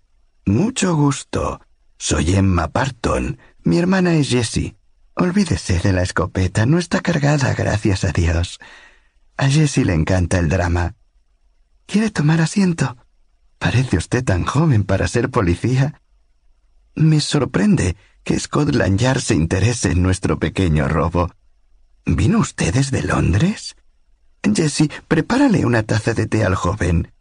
Speaker 1: Mucho gusto. Soy Emma Parton. Mi hermana es Jessie. Olvídese de la escopeta. No está cargada, gracias a Dios. A Jessie le encanta el drama. ¿Quiere tomar asiento? Parece usted tan joven para ser policía. Me sorprende que Scotland Yard se interese en nuestro pequeño robo. ¿Vino usted desde Londres? Jessie, prepárale una taza de té al joven.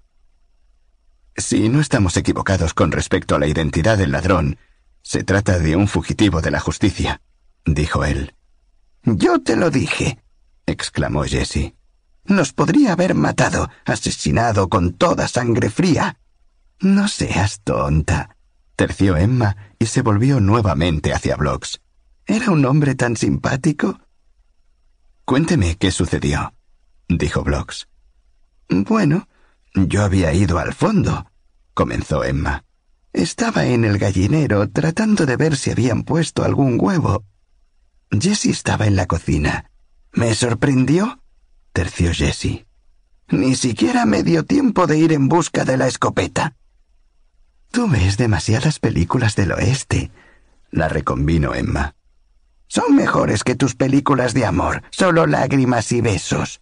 Speaker 1: Si no estamos equivocados con respecto a la identidad del ladrón, se trata de un fugitivo de la justicia, dijo él. Yo te lo dije, exclamó Jessie. Nos podría haber matado, asesinado con toda sangre fría. No seas tonta terció Emma y se volvió nuevamente hacia Blocks. ¿Era un hombre tan simpático? Cuénteme qué sucedió, dijo Blocks. Bueno, yo había ido al fondo, comenzó Emma. Estaba en el gallinero tratando de ver si habían puesto algún huevo. Jessie estaba en la cocina. ¿Me sorprendió? terció Jessie. Ni siquiera me dio tiempo de ir en busca de la escopeta. Tú ves demasiadas películas del oeste, la reconvino Emma. Son mejores que tus películas de amor, solo lágrimas y besos.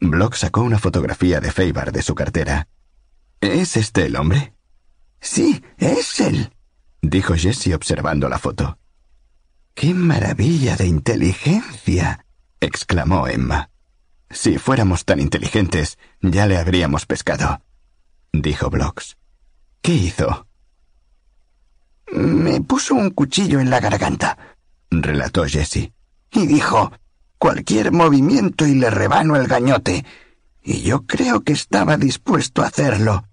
Speaker 1: Block sacó una fotografía de Feibar de su cartera. ¿Es este el hombre? Sí, es él, dijo Jessie observando la foto. ¡Qué maravilla de inteligencia! exclamó Emma. Si fuéramos tan inteligentes, ya le habríamos pescado, dijo Blocks. ¿Qué hizo? Me puso un cuchillo en la garganta, relató Jessie, y dijo, cualquier movimiento y le rebano el gañote. Y yo creo que estaba dispuesto a hacerlo.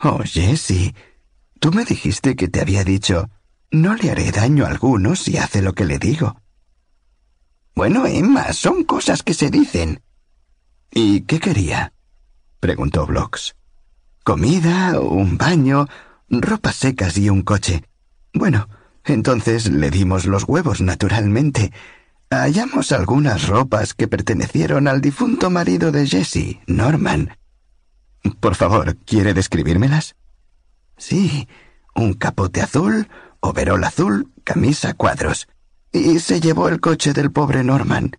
Speaker 1: Oh, Jessie, tú me dijiste que te había dicho, no le haré daño alguno si hace lo que le digo. Bueno, Emma, son cosas que se dicen. ¿Y qué quería? preguntó Blocks. Comida, un baño, ropas secas y un coche. Bueno, entonces le dimos los huevos, naturalmente. Hallamos algunas ropas que pertenecieron al difunto marido de Jesse, Norman. Por favor, ¿quiere describírmelas? Sí, un capote azul, overol azul, camisa cuadros. Y se llevó el coche del pobre Norman.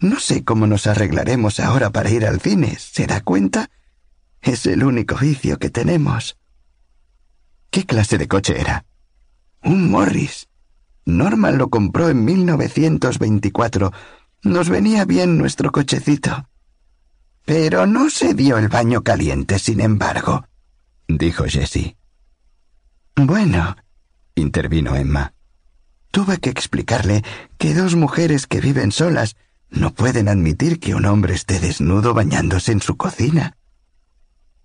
Speaker 1: No sé cómo nos arreglaremos ahora para ir al cine, ¿se da cuenta? Es el único vicio que tenemos. ¿Qué clase de coche era? Un Morris.
Speaker 3: Norman lo compró en 1924. Nos venía bien nuestro cochecito. Pero no se dio el baño caliente, sin embargo, dijo Jessie. Bueno, intervino Emma. Tuve que explicarle que dos mujeres que viven solas no pueden admitir que un hombre esté desnudo bañándose en su cocina.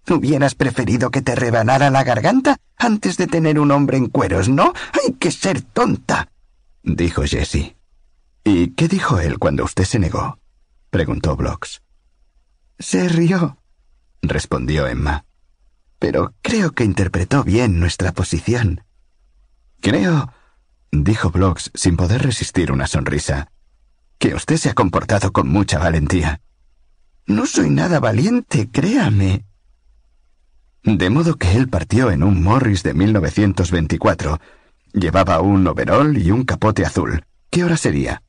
Speaker 3: Hubieras preferido que te rebanara la garganta antes de tener un hombre en cueros, ¿no? Hay que ser tonta, dijo Jessie. ¿Y qué dijo él cuando usted se negó? preguntó Blocks. Se rió, respondió Emma. Pero creo que interpretó bien nuestra posición. Creo, dijo Blocks sin poder resistir una sonrisa, que usted se ha comportado con mucha valentía. No soy nada valiente, créame. De modo que él partió en un Morris de 1924. Llevaba un overol y un capote azul. ¿Qué hora sería?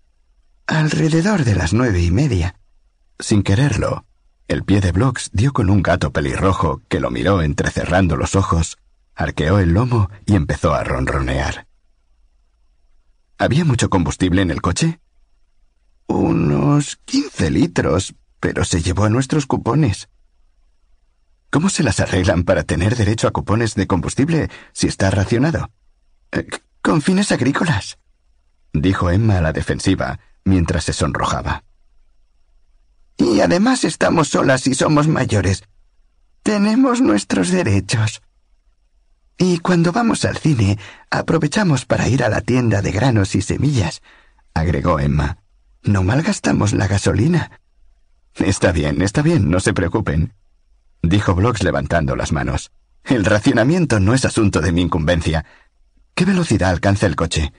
Speaker 3: Alrededor de las nueve y media. Sin quererlo, el pie de Blocks dio con un gato pelirrojo que lo miró entrecerrando los ojos, arqueó el lomo y empezó a ronronear. ¿Había mucho combustible en el coche? Unos quince litros, pero se llevó a nuestros cupones. ¿Cómo se las arreglan para tener derecho a cupones de combustible si está racionado? Eh, con fines agrícolas, dijo Emma a la defensiva mientras se sonrojaba. Y además estamos solas y somos mayores. Tenemos nuestros derechos. Y cuando vamos al cine, aprovechamos para ir a la tienda de granos y semillas, agregó Emma. No malgastamos la gasolina. Está bien, está bien, no se preocupen, dijo Blocks levantando las manos. El racionamiento no es asunto de mi incumbencia. ¿Qué velocidad alcanza el coche?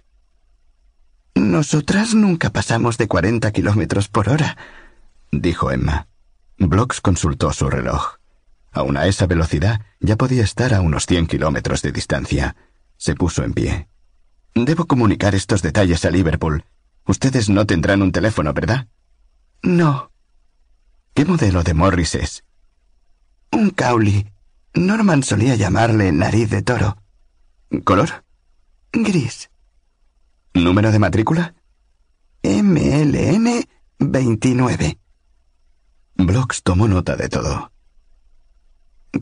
Speaker 3: Nosotras nunca pasamos de cuarenta kilómetros por hora, dijo Emma. Blocks consultó su reloj. Aun a esa velocidad ya podía estar a unos cien kilómetros de distancia. Se puso en pie. Debo comunicar estos detalles a Liverpool. Ustedes no tendrán un teléfono, ¿verdad? No. ¿Qué modelo de Morris es? Un Cowley. Norman solía llamarle nariz de toro. ¿Color? Gris. ¿Número de matrícula? MLN 29. Blocks tomó nota de todo.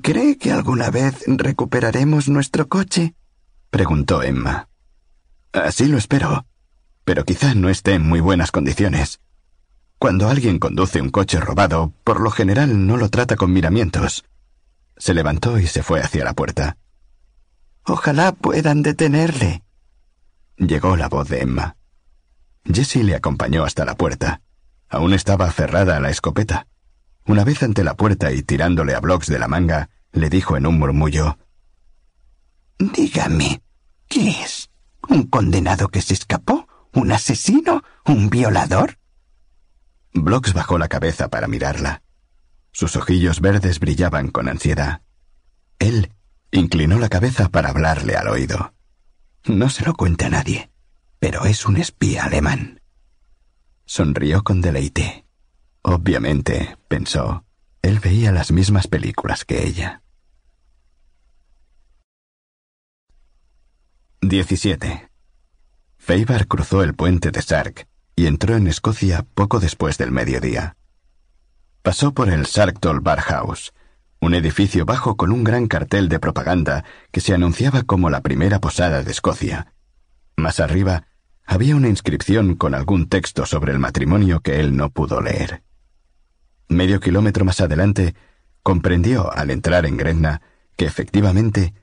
Speaker 3: ¿Cree que alguna vez recuperaremos nuestro coche? preguntó Emma. Así lo espero, pero quizá no esté en muy buenas condiciones. Cuando alguien conduce un coche robado, por lo general no lo trata con miramientos. Se levantó y se fue hacia la puerta. Ojalá puedan detenerle. Llegó la voz de Emma. Jessie le acompañó hasta la puerta. Aún estaba aferrada a la escopeta. Una vez ante la puerta y tirándole a Blocks de la manga, le dijo en un murmullo Dígame, ¿qué es? ¿Un condenado que se escapó? ¿Un asesino? ¿Un violador? Blocks bajó la cabeza para mirarla. Sus ojillos verdes brillaban con ansiedad. Él inclinó la cabeza para hablarle al oído. No se lo cuenta a nadie, pero es un espía alemán. Sonrió con deleite. Obviamente, pensó, él veía las mismas películas que ella. 17. Feibar cruzó el puente de Sark y entró en Escocia poco después del mediodía. Pasó por el Sarktol Bar House, un edificio bajo con un gran cartel de propaganda que se anunciaba como la primera posada de Escocia. Más arriba había una inscripción con algún texto sobre el matrimonio que él no pudo leer. Medio kilómetro más adelante, comprendió, al entrar en Gretna, que efectivamente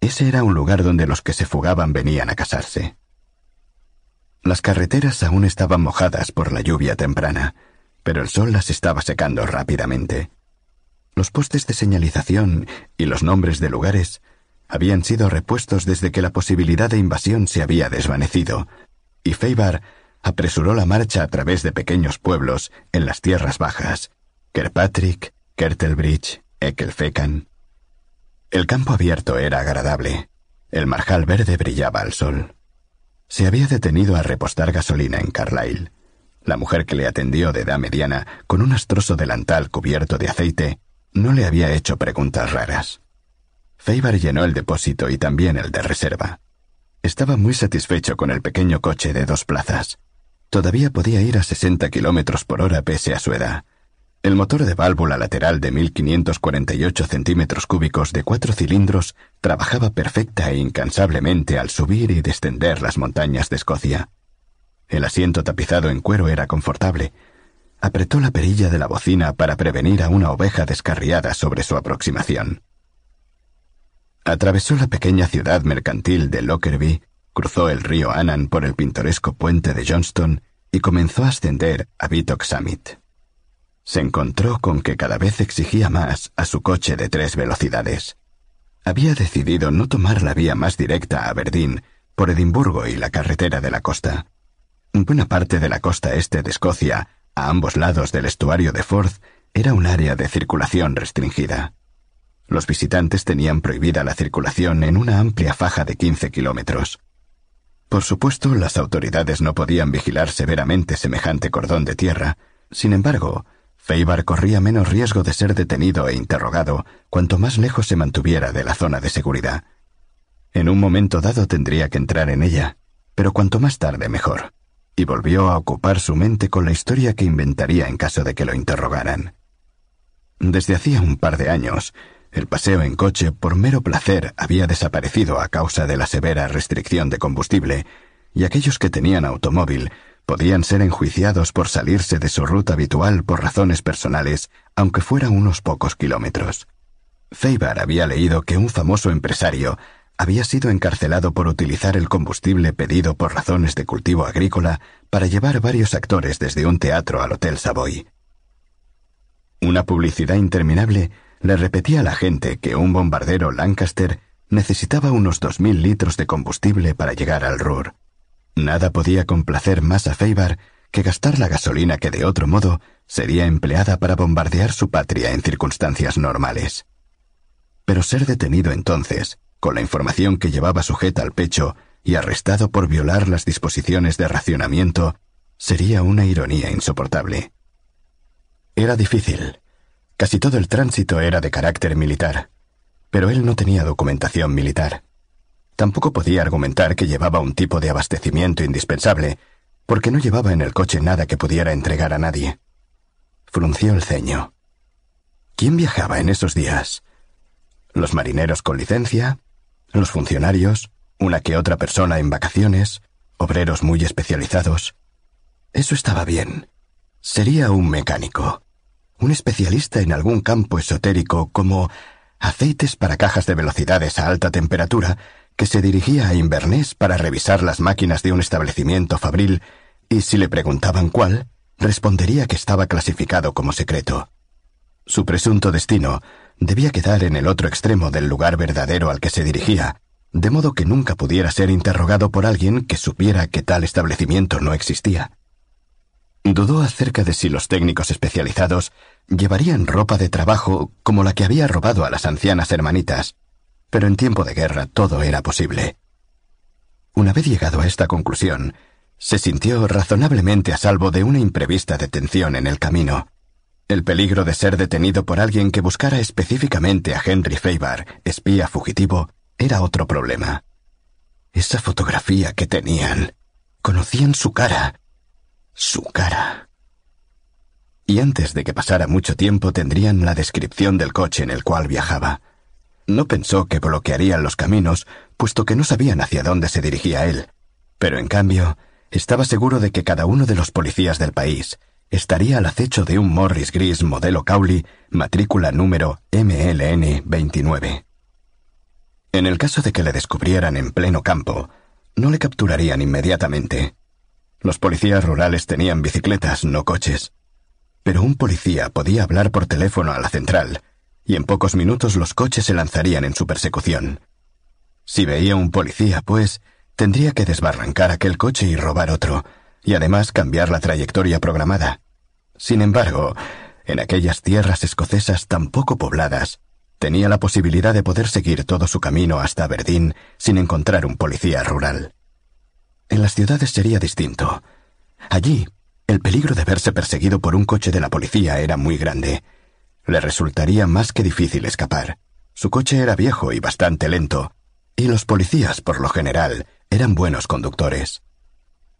Speaker 3: ese era un lugar donde los que se fugaban venían a casarse. Las carreteras aún estaban mojadas por la lluvia temprana, pero el sol las estaba secando rápidamente. Los postes de señalización y los nombres de lugares habían sido repuestos desde que la posibilidad de invasión se había desvanecido, y Feibar apresuró la marcha a través de pequeños pueblos en las tierras bajas, Kirkpatrick, Kertelbridge, Ekelfecan. El campo abierto era agradable. El marjal verde brillaba al sol. Se había detenido a repostar gasolina en Carlisle. La mujer que le atendió de edad mediana, con un astroso delantal cubierto de aceite, no le había hecho preguntas raras. Feibar llenó el depósito y también el de reserva.
Speaker 1: Estaba muy satisfecho con el pequeño coche de dos plazas. Todavía podía ir a 60 kilómetros por hora pese a su edad. El motor de válvula lateral de 1548 centímetros cúbicos de cuatro cilindros trabajaba perfecta e incansablemente al subir y descender las montañas de Escocia. El asiento tapizado en cuero era confortable. Apretó la perilla de la bocina para prevenir a una oveja descarriada sobre su aproximación. Atravesó la pequeña ciudad mercantil de Lockerbie, cruzó el río Annan por el pintoresco puente de Johnston y comenzó a ascender a Bitock Summit. Se encontró con que cada vez exigía más a su coche de tres velocidades. Había decidido no tomar la vía más directa a Aberdeen por Edimburgo y la carretera de la costa. Buena parte de la costa este de Escocia, a ambos lados del estuario de Forth, era un área de circulación restringida. Los visitantes tenían prohibida la circulación en una amplia faja de 15 kilómetros. Por supuesto, las autoridades no podían vigilar severamente semejante cordón de tierra. Sin embargo, Feibar corría menos riesgo de ser detenido e interrogado cuanto más lejos se mantuviera de la zona de seguridad. En un momento dado tendría que entrar en ella, pero cuanto más tarde mejor. Y volvió a ocupar su mente con la historia que inventaría en caso de que lo interrogaran. Desde hacía un par de años, el paseo en coche por mero placer había desaparecido a causa de la severa restricción de combustible, y aquellos que tenían automóvil podían ser enjuiciados por salirse de su ruta habitual por razones personales, aunque fuera unos pocos kilómetros. Feibar había leído que un famoso empresario había sido encarcelado por utilizar el combustible pedido por razones de cultivo agrícola para llevar varios actores desde un teatro al Hotel Savoy. Una publicidad interminable le repetía a la gente que un bombardero Lancaster necesitaba unos dos mil litros de combustible para llegar al Ruhr. Nada podía complacer más a Feibar que gastar la gasolina que de otro modo sería empleada para bombardear su patria en circunstancias normales. Pero ser detenido entonces, con la información que llevaba sujeta al pecho y arrestado por violar las disposiciones de racionamiento, sería una ironía insoportable. Era difícil, Casi todo el tránsito era de carácter militar, pero él no tenía documentación militar. Tampoco podía argumentar que llevaba un tipo de abastecimiento indispensable, porque no llevaba en el coche nada que pudiera entregar a nadie. Frunció el ceño. ¿Quién viajaba en esos días? ¿Los marineros con licencia? ¿Los funcionarios? ¿Una que otra persona en vacaciones? ¿Obreros muy especializados? Eso estaba bien. Sería un mecánico un especialista en algún campo esotérico como aceites para cajas de velocidades a alta temperatura, que se dirigía a Inverness para revisar las máquinas de un establecimiento fabril, y si le preguntaban cuál, respondería que estaba clasificado como secreto. Su presunto destino debía quedar en el otro extremo del lugar verdadero al que se dirigía, de modo que nunca pudiera ser interrogado por alguien que supiera que tal establecimiento no existía. Dudó acerca de si los técnicos especializados llevarían ropa de trabajo como la que había robado a las ancianas hermanitas, pero en tiempo de guerra todo era posible. Una vez llegado a esta conclusión, se sintió razonablemente a salvo de una imprevista detención en el camino. El peligro de ser detenido por alguien que buscara específicamente a Henry Feibar, espía fugitivo, era otro problema. Esa fotografía que tenían. Conocían su cara su cara. Y antes de que pasara mucho tiempo tendrían la descripción del coche en el cual viajaba. No pensó que bloquearían los caminos, puesto que no sabían hacia dónde se dirigía él. Pero en cambio, estaba seguro de que cada uno de los policías del país estaría al acecho de un Morris gris modelo Cowley, matrícula número MLN 29. En el caso de que le descubrieran en pleno campo, no le capturarían inmediatamente. Los policías rurales tenían bicicletas, no coches. Pero un policía podía hablar por teléfono a la central, y en pocos minutos los coches se lanzarían en su persecución. Si veía un policía, pues, tendría que desbarrancar aquel coche y robar otro, y además cambiar la trayectoria programada. Sin embargo, en aquellas tierras escocesas tan poco pobladas, tenía la posibilidad de poder seguir todo su camino hasta Aberdeen sin encontrar un policía rural. En las ciudades sería distinto. Allí, el peligro de verse perseguido por un coche de la policía era muy grande. Le resultaría más que difícil escapar. Su coche era viejo y bastante lento, y los policías, por lo general,
Speaker 3: eran buenos conductores.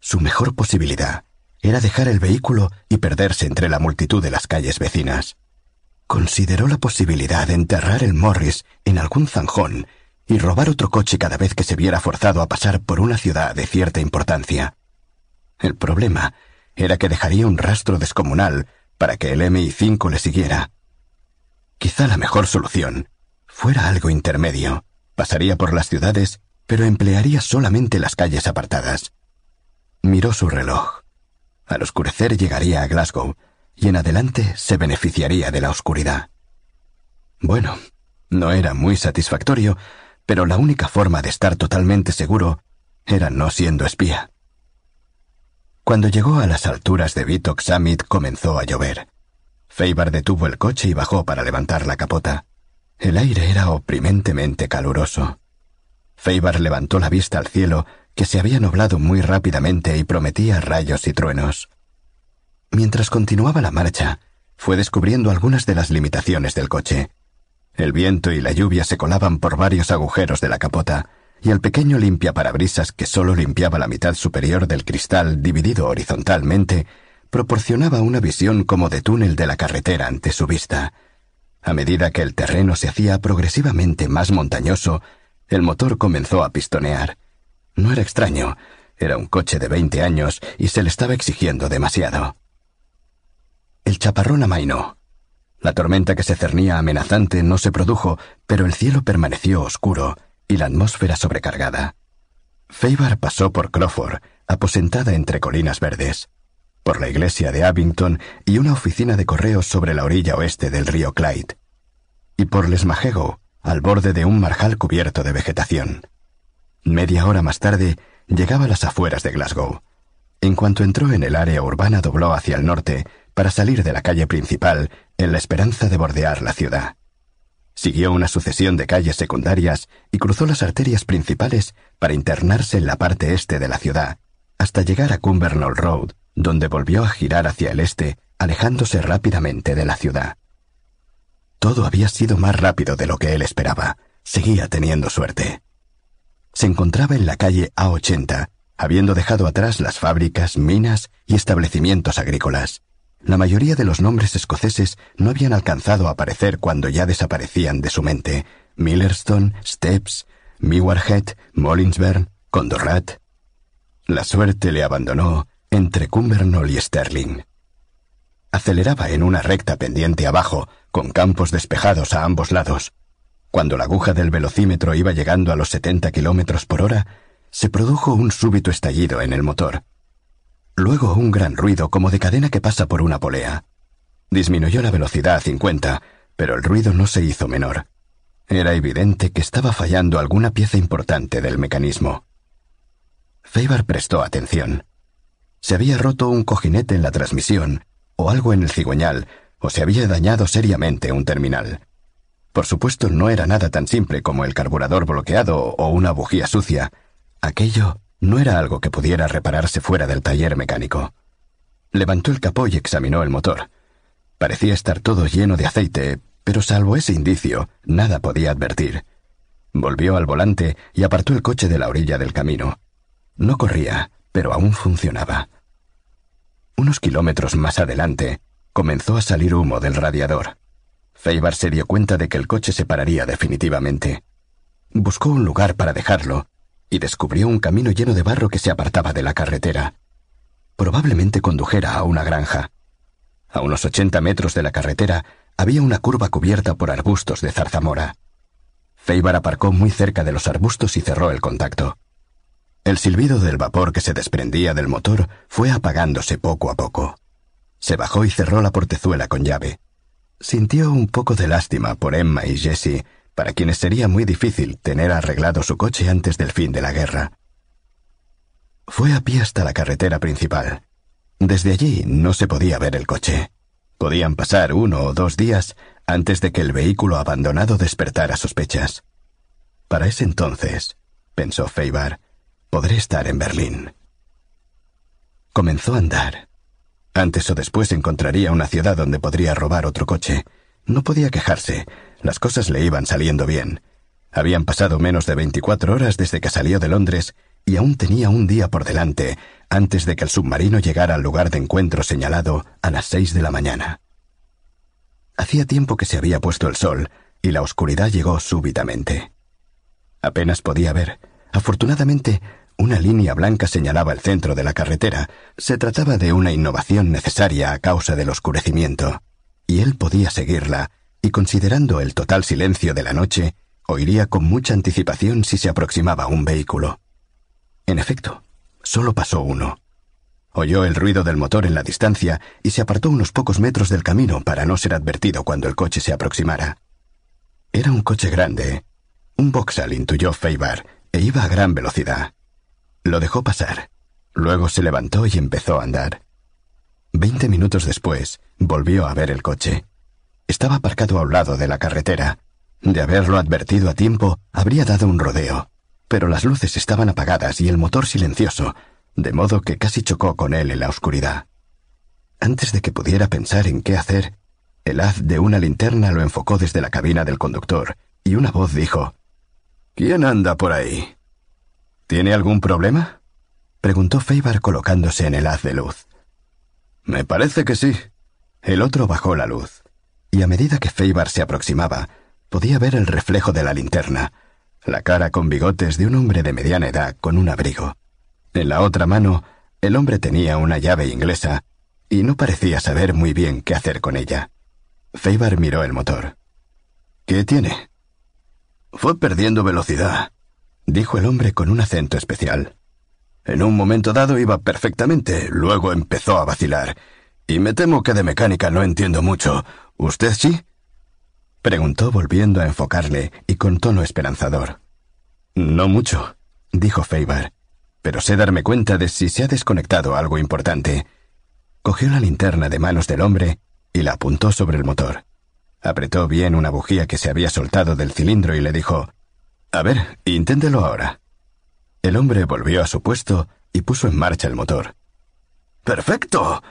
Speaker 3: Su mejor posibilidad era dejar el vehículo y perderse entre la multitud de las calles vecinas. Consideró la posibilidad de enterrar el Morris en algún zanjón y robar otro coche cada vez que se viera forzado a pasar por una ciudad de cierta importancia. El problema era que dejaría un rastro descomunal para que el MI5 le siguiera. Quizá la mejor solución fuera algo intermedio. Pasaría por las ciudades, pero emplearía solamente las calles apartadas. Miró su reloj. Al oscurecer llegaría a Glasgow, y en adelante se beneficiaría de la oscuridad. Bueno, no era muy satisfactorio, pero la única forma de estar totalmente seguro era no siendo espía. Cuando llegó a las alturas de Vitok comenzó a llover. Feibar detuvo el coche y bajó para levantar la capota. El aire era oprimentemente caluroso. Feibar levantó la vista al cielo, que se había nublado muy rápidamente y prometía rayos y truenos. Mientras continuaba la marcha, fue descubriendo algunas de las limitaciones del coche. El viento y la lluvia se colaban por varios agujeros de la capota, y el pequeño limpiaparabrisas que solo limpiaba la mitad superior del cristal dividido horizontalmente proporcionaba una visión como de túnel de la carretera ante su vista. A medida que el terreno se hacía progresivamente más montañoso, el motor comenzó a pistonear. No era extraño, era un coche de veinte años y se le estaba exigiendo demasiado. El chaparrón amainó. La tormenta que se cernía amenazante no se produjo, pero el cielo permaneció oscuro, y la atmósfera sobrecargada. Feibar pasó por Crawford, aposentada entre colinas verdes, por la iglesia de Abington y una oficina de correos sobre la orilla oeste del río Clyde, y por Lesmajego, al borde de un marjal cubierto de vegetación. Media hora más tarde llegaba a las afueras de Glasgow. En cuanto entró en el área urbana dobló hacia el norte para salir de la calle principal en la esperanza de bordear la ciudad. Siguió una sucesión de calles secundarias y cruzó las arterias principales para internarse en la parte este de la ciudad, hasta llegar a Cumbernauld Road, donde volvió a girar hacia el este, alejándose rápidamente de la ciudad. Todo había sido más rápido de lo que él esperaba. Seguía teniendo suerte. Se encontraba en la calle A80, habiendo dejado atrás las fábricas, minas y establecimientos agrícolas. La mayoría de los nombres escoceses no habían alcanzado a aparecer cuando ya desaparecían de su mente. Millerstone, Steps, Miwarhead, Mollinsburn, Condorrat. La suerte le abandonó entre Cumbernauld y Sterling. Aceleraba en una recta pendiente abajo, con campos despejados a ambos lados. Cuando la aguja del velocímetro iba llegando a los 70 kilómetros por hora, se produjo un súbito estallido en el motor. Luego un gran ruido como de cadena que pasa por una polea. Disminuyó la velocidad a 50, pero el ruido no se hizo menor. Era evidente que estaba fallando alguna pieza importante del mecanismo. Faber prestó atención. Se había roto un cojinete en la transmisión, o algo en el cigüeñal, o se había dañado seriamente un terminal. Por supuesto, no era nada tan simple como el carburador bloqueado o una bujía sucia. Aquello no era algo que pudiera repararse fuera del taller mecánico. Levantó el capó y examinó el motor. Parecía estar todo lleno de aceite, pero salvo ese indicio, nada podía advertir. Volvió al volante y apartó el coche de la orilla del camino. No corría, pero aún funcionaba. Unos kilómetros más adelante, comenzó a salir humo del radiador. Feibar se dio cuenta de que el coche se pararía definitivamente. Buscó un lugar para dejarlo y descubrió un camino lleno de barro que se apartaba de la carretera. Probablemente condujera a una granja. A unos ochenta metros de la carretera había una curva cubierta por arbustos de zarzamora. Feibar aparcó muy cerca de los arbustos y cerró el contacto. El silbido del vapor que se desprendía del motor fue apagándose poco a poco. Se bajó y cerró la portezuela con llave. Sintió un poco de lástima por Emma y Jessie, para quienes sería muy difícil tener arreglado su coche antes del fin de la guerra. Fue a pie hasta la carretera principal. Desde allí no se podía ver el coche. Podían pasar uno o dos días antes de que el vehículo abandonado despertara sospechas. Para ese entonces, pensó Feibar, podré estar en Berlín. Comenzó a andar. Antes o después encontraría una ciudad donde podría robar otro coche. No podía quejarse, las cosas le iban saliendo bien. Habían pasado menos de veinticuatro horas desde que salió de Londres
Speaker 1: y aún tenía un día por delante antes de que el submarino llegara al lugar de encuentro señalado a las seis de la mañana. Hacía tiempo que se había puesto el sol y la oscuridad llegó súbitamente. Apenas podía ver. Afortunadamente, una línea blanca señalaba el centro de la carretera. Se trataba de una innovación necesaria a causa del oscurecimiento, y él podía seguirla, y considerando el total silencio de la noche, oiría con mucha anticipación si se aproximaba un vehículo. En efecto, solo pasó uno. Oyó el ruido del motor en la distancia y se apartó unos pocos metros del camino para no ser advertido cuando el coche se aproximara. Era un coche grande. Un Vauxhall intuyó Feibar, e iba a gran velocidad. Lo dejó pasar. Luego se levantó y empezó a andar. Veinte minutos después, volvió a ver el coche. Estaba aparcado a un lado de la carretera. De haberlo advertido a tiempo, habría dado un rodeo. Pero las luces estaban apagadas y el motor silencioso, de modo que casi chocó con él en la oscuridad. Antes de que pudiera pensar en qué hacer, el haz de una linterna lo enfocó desde la cabina del conductor, y una voz dijo ¿Quién anda por ahí? ¿Tiene algún problema? preguntó Feibar colocándose en el haz de luz. Me parece que sí. El otro bajó la luz, y a medida que Feibar se aproximaba, podía ver el reflejo de la linterna, la cara con bigotes de un hombre de mediana edad con un abrigo. En la otra mano, el hombre tenía una llave inglesa y no parecía saber muy bien qué hacer con ella. Feibar miró el motor. ¿Qué tiene? Fue perdiendo velocidad, dijo el hombre con un acento especial. En un momento dado iba perfectamente, luego empezó a vacilar. Y me temo que de mecánica no entiendo mucho. ¿Usted sí? Preguntó volviendo a enfocarle y con tono esperanzador. No mucho, dijo Feibar, pero sé darme cuenta de si se ha desconectado algo importante. Cogió la linterna de manos del hombre y la apuntó sobre el motor. Apretó bien una bujía que se había soltado del cilindro y le dijo A ver, inténtelo ahora. El hombre volvió a su puesto y puso en marcha el motor. ¡Perfecto!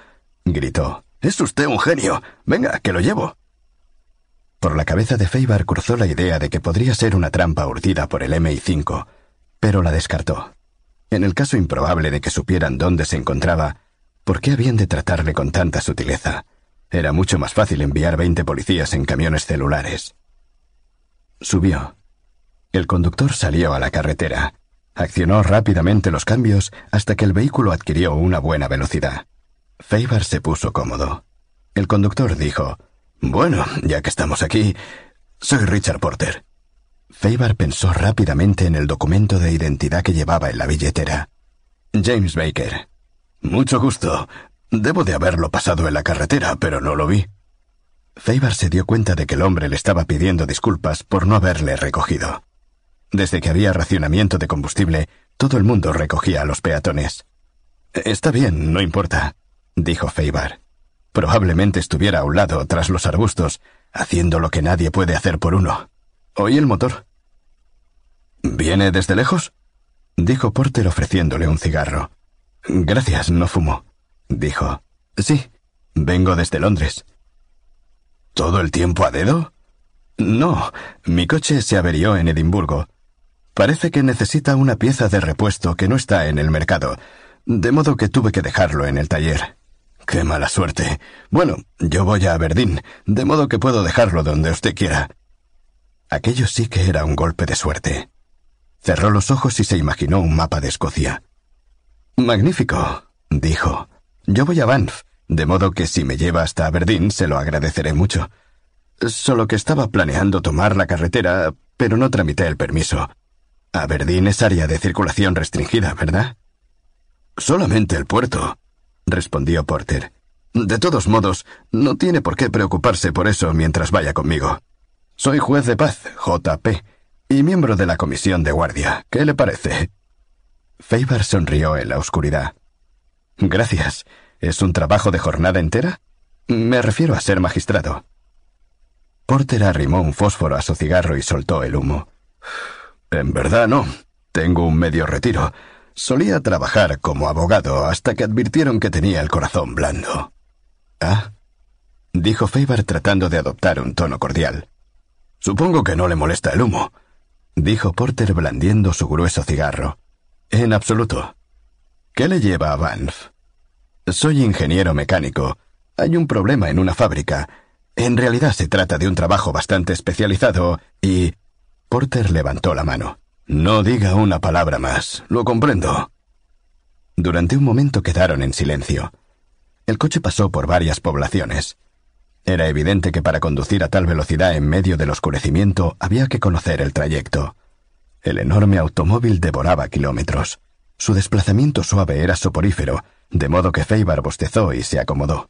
Speaker 1: gritó. Es usted un genio. Venga, que lo llevo. Por la cabeza de Feibar cruzó la idea de que podría ser una trampa urdida por el MI5, pero la descartó. En el caso improbable de que supieran dónde se encontraba, ¿por qué habían de tratarle con tanta sutileza? Era mucho más fácil enviar veinte policías en camiones celulares. Subió. El conductor salió a la carretera. Accionó rápidamente los cambios hasta que el vehículo adquirió una buena velocidad. Feibar se puso cómodo. El conductor dijo, bueno, ya que estamos aquí, soy Richard Porter. Feibar pensó rápidamente en el documento de identidad que llevaba en la billetera. James Baker. Mucho gusto. Debo de haberlo pasado en la carretera, pero no lo vi. Feibar se dio cuenta de que el hombre le estaba pidiendo disculpas por no haberle recogido. Desde que había racionamiento de combustible, todo el mundo recogía a los peatones. Está bien, no importa, dijo Feibar. Probablemente estuviera a un lado, tras los arbustos, haciendo lo que nadie puede hacer por uno. Oí el motor. ¿Viene desde lejos? dijo Porter ofreciéndole un cigarro. Gracias, no fumo, dijo. Sí, vengo desde Londres. ¿Todo el tiempo a dedo? No, mi coche se averió en Edimburgo. Parece que necesita una pieza de repuesto que no está en el mercado, de modo que tuve que dejarlo en el taller. Qué mala suerte. Bueno, yo voy a Aberdeen, de modo que puedo dejarlo donde usted quiera. Aquello sí que era un golpe de suerte. Cerró los ojos y se imaginó un mapa de Escocia. Magnífico, dijo. Yo voy a Banff, de modo que si me lleva hasta Aberdeen se lo agradeceré mucho. Solo que estaba planeando tomar la carretera, pero no tramité el permiso. Aberdeen es área de circulación restringida, ¿verdad? Solamente el puerto, respondió Porter. De todos modos, no tiene por qué preocuparse por eso mientras vaya conmigo. Soy juez de paz, JP, y miembro de la comisión de guardia. ¿Qué le parece? Faber sonrió en la oscuridad. Gracias. ¿Es un trabajo de jornada entera? Me refiero a ser magistrado. Porter arrimó un fósforo a su cigarro y soltó el humo. En verdad no. Tengo un medio retiro. Solía trabajar como abogado hasta que advirtieron que tenía el corazón blando. Ah, dijo Faber tratando de adoptar un tono cordial. Supongo que no le molesta el humo, dijo Porter blandiendo su grueso cigarro. En absoluto. ¿Qué le lleva a Banff? Soy ingeniero mecánico. Hay un problema en una fábrica. En realidad se trata de un trabajo bastante especializado y... Porter levantó la mano. No diga una palabra más. Lo comprendo. Durante un momento quedaron en silencio. El coche pasó por varias poblaciones. Era evidente que para conducir a tal velocidad en medio del oscurecimiento había que conocer el trayecto. El enorme automóvil devoraba kilómetros. Su desplazamiento suave era soporífero, de modo que Feibar bostezó y se acomodó.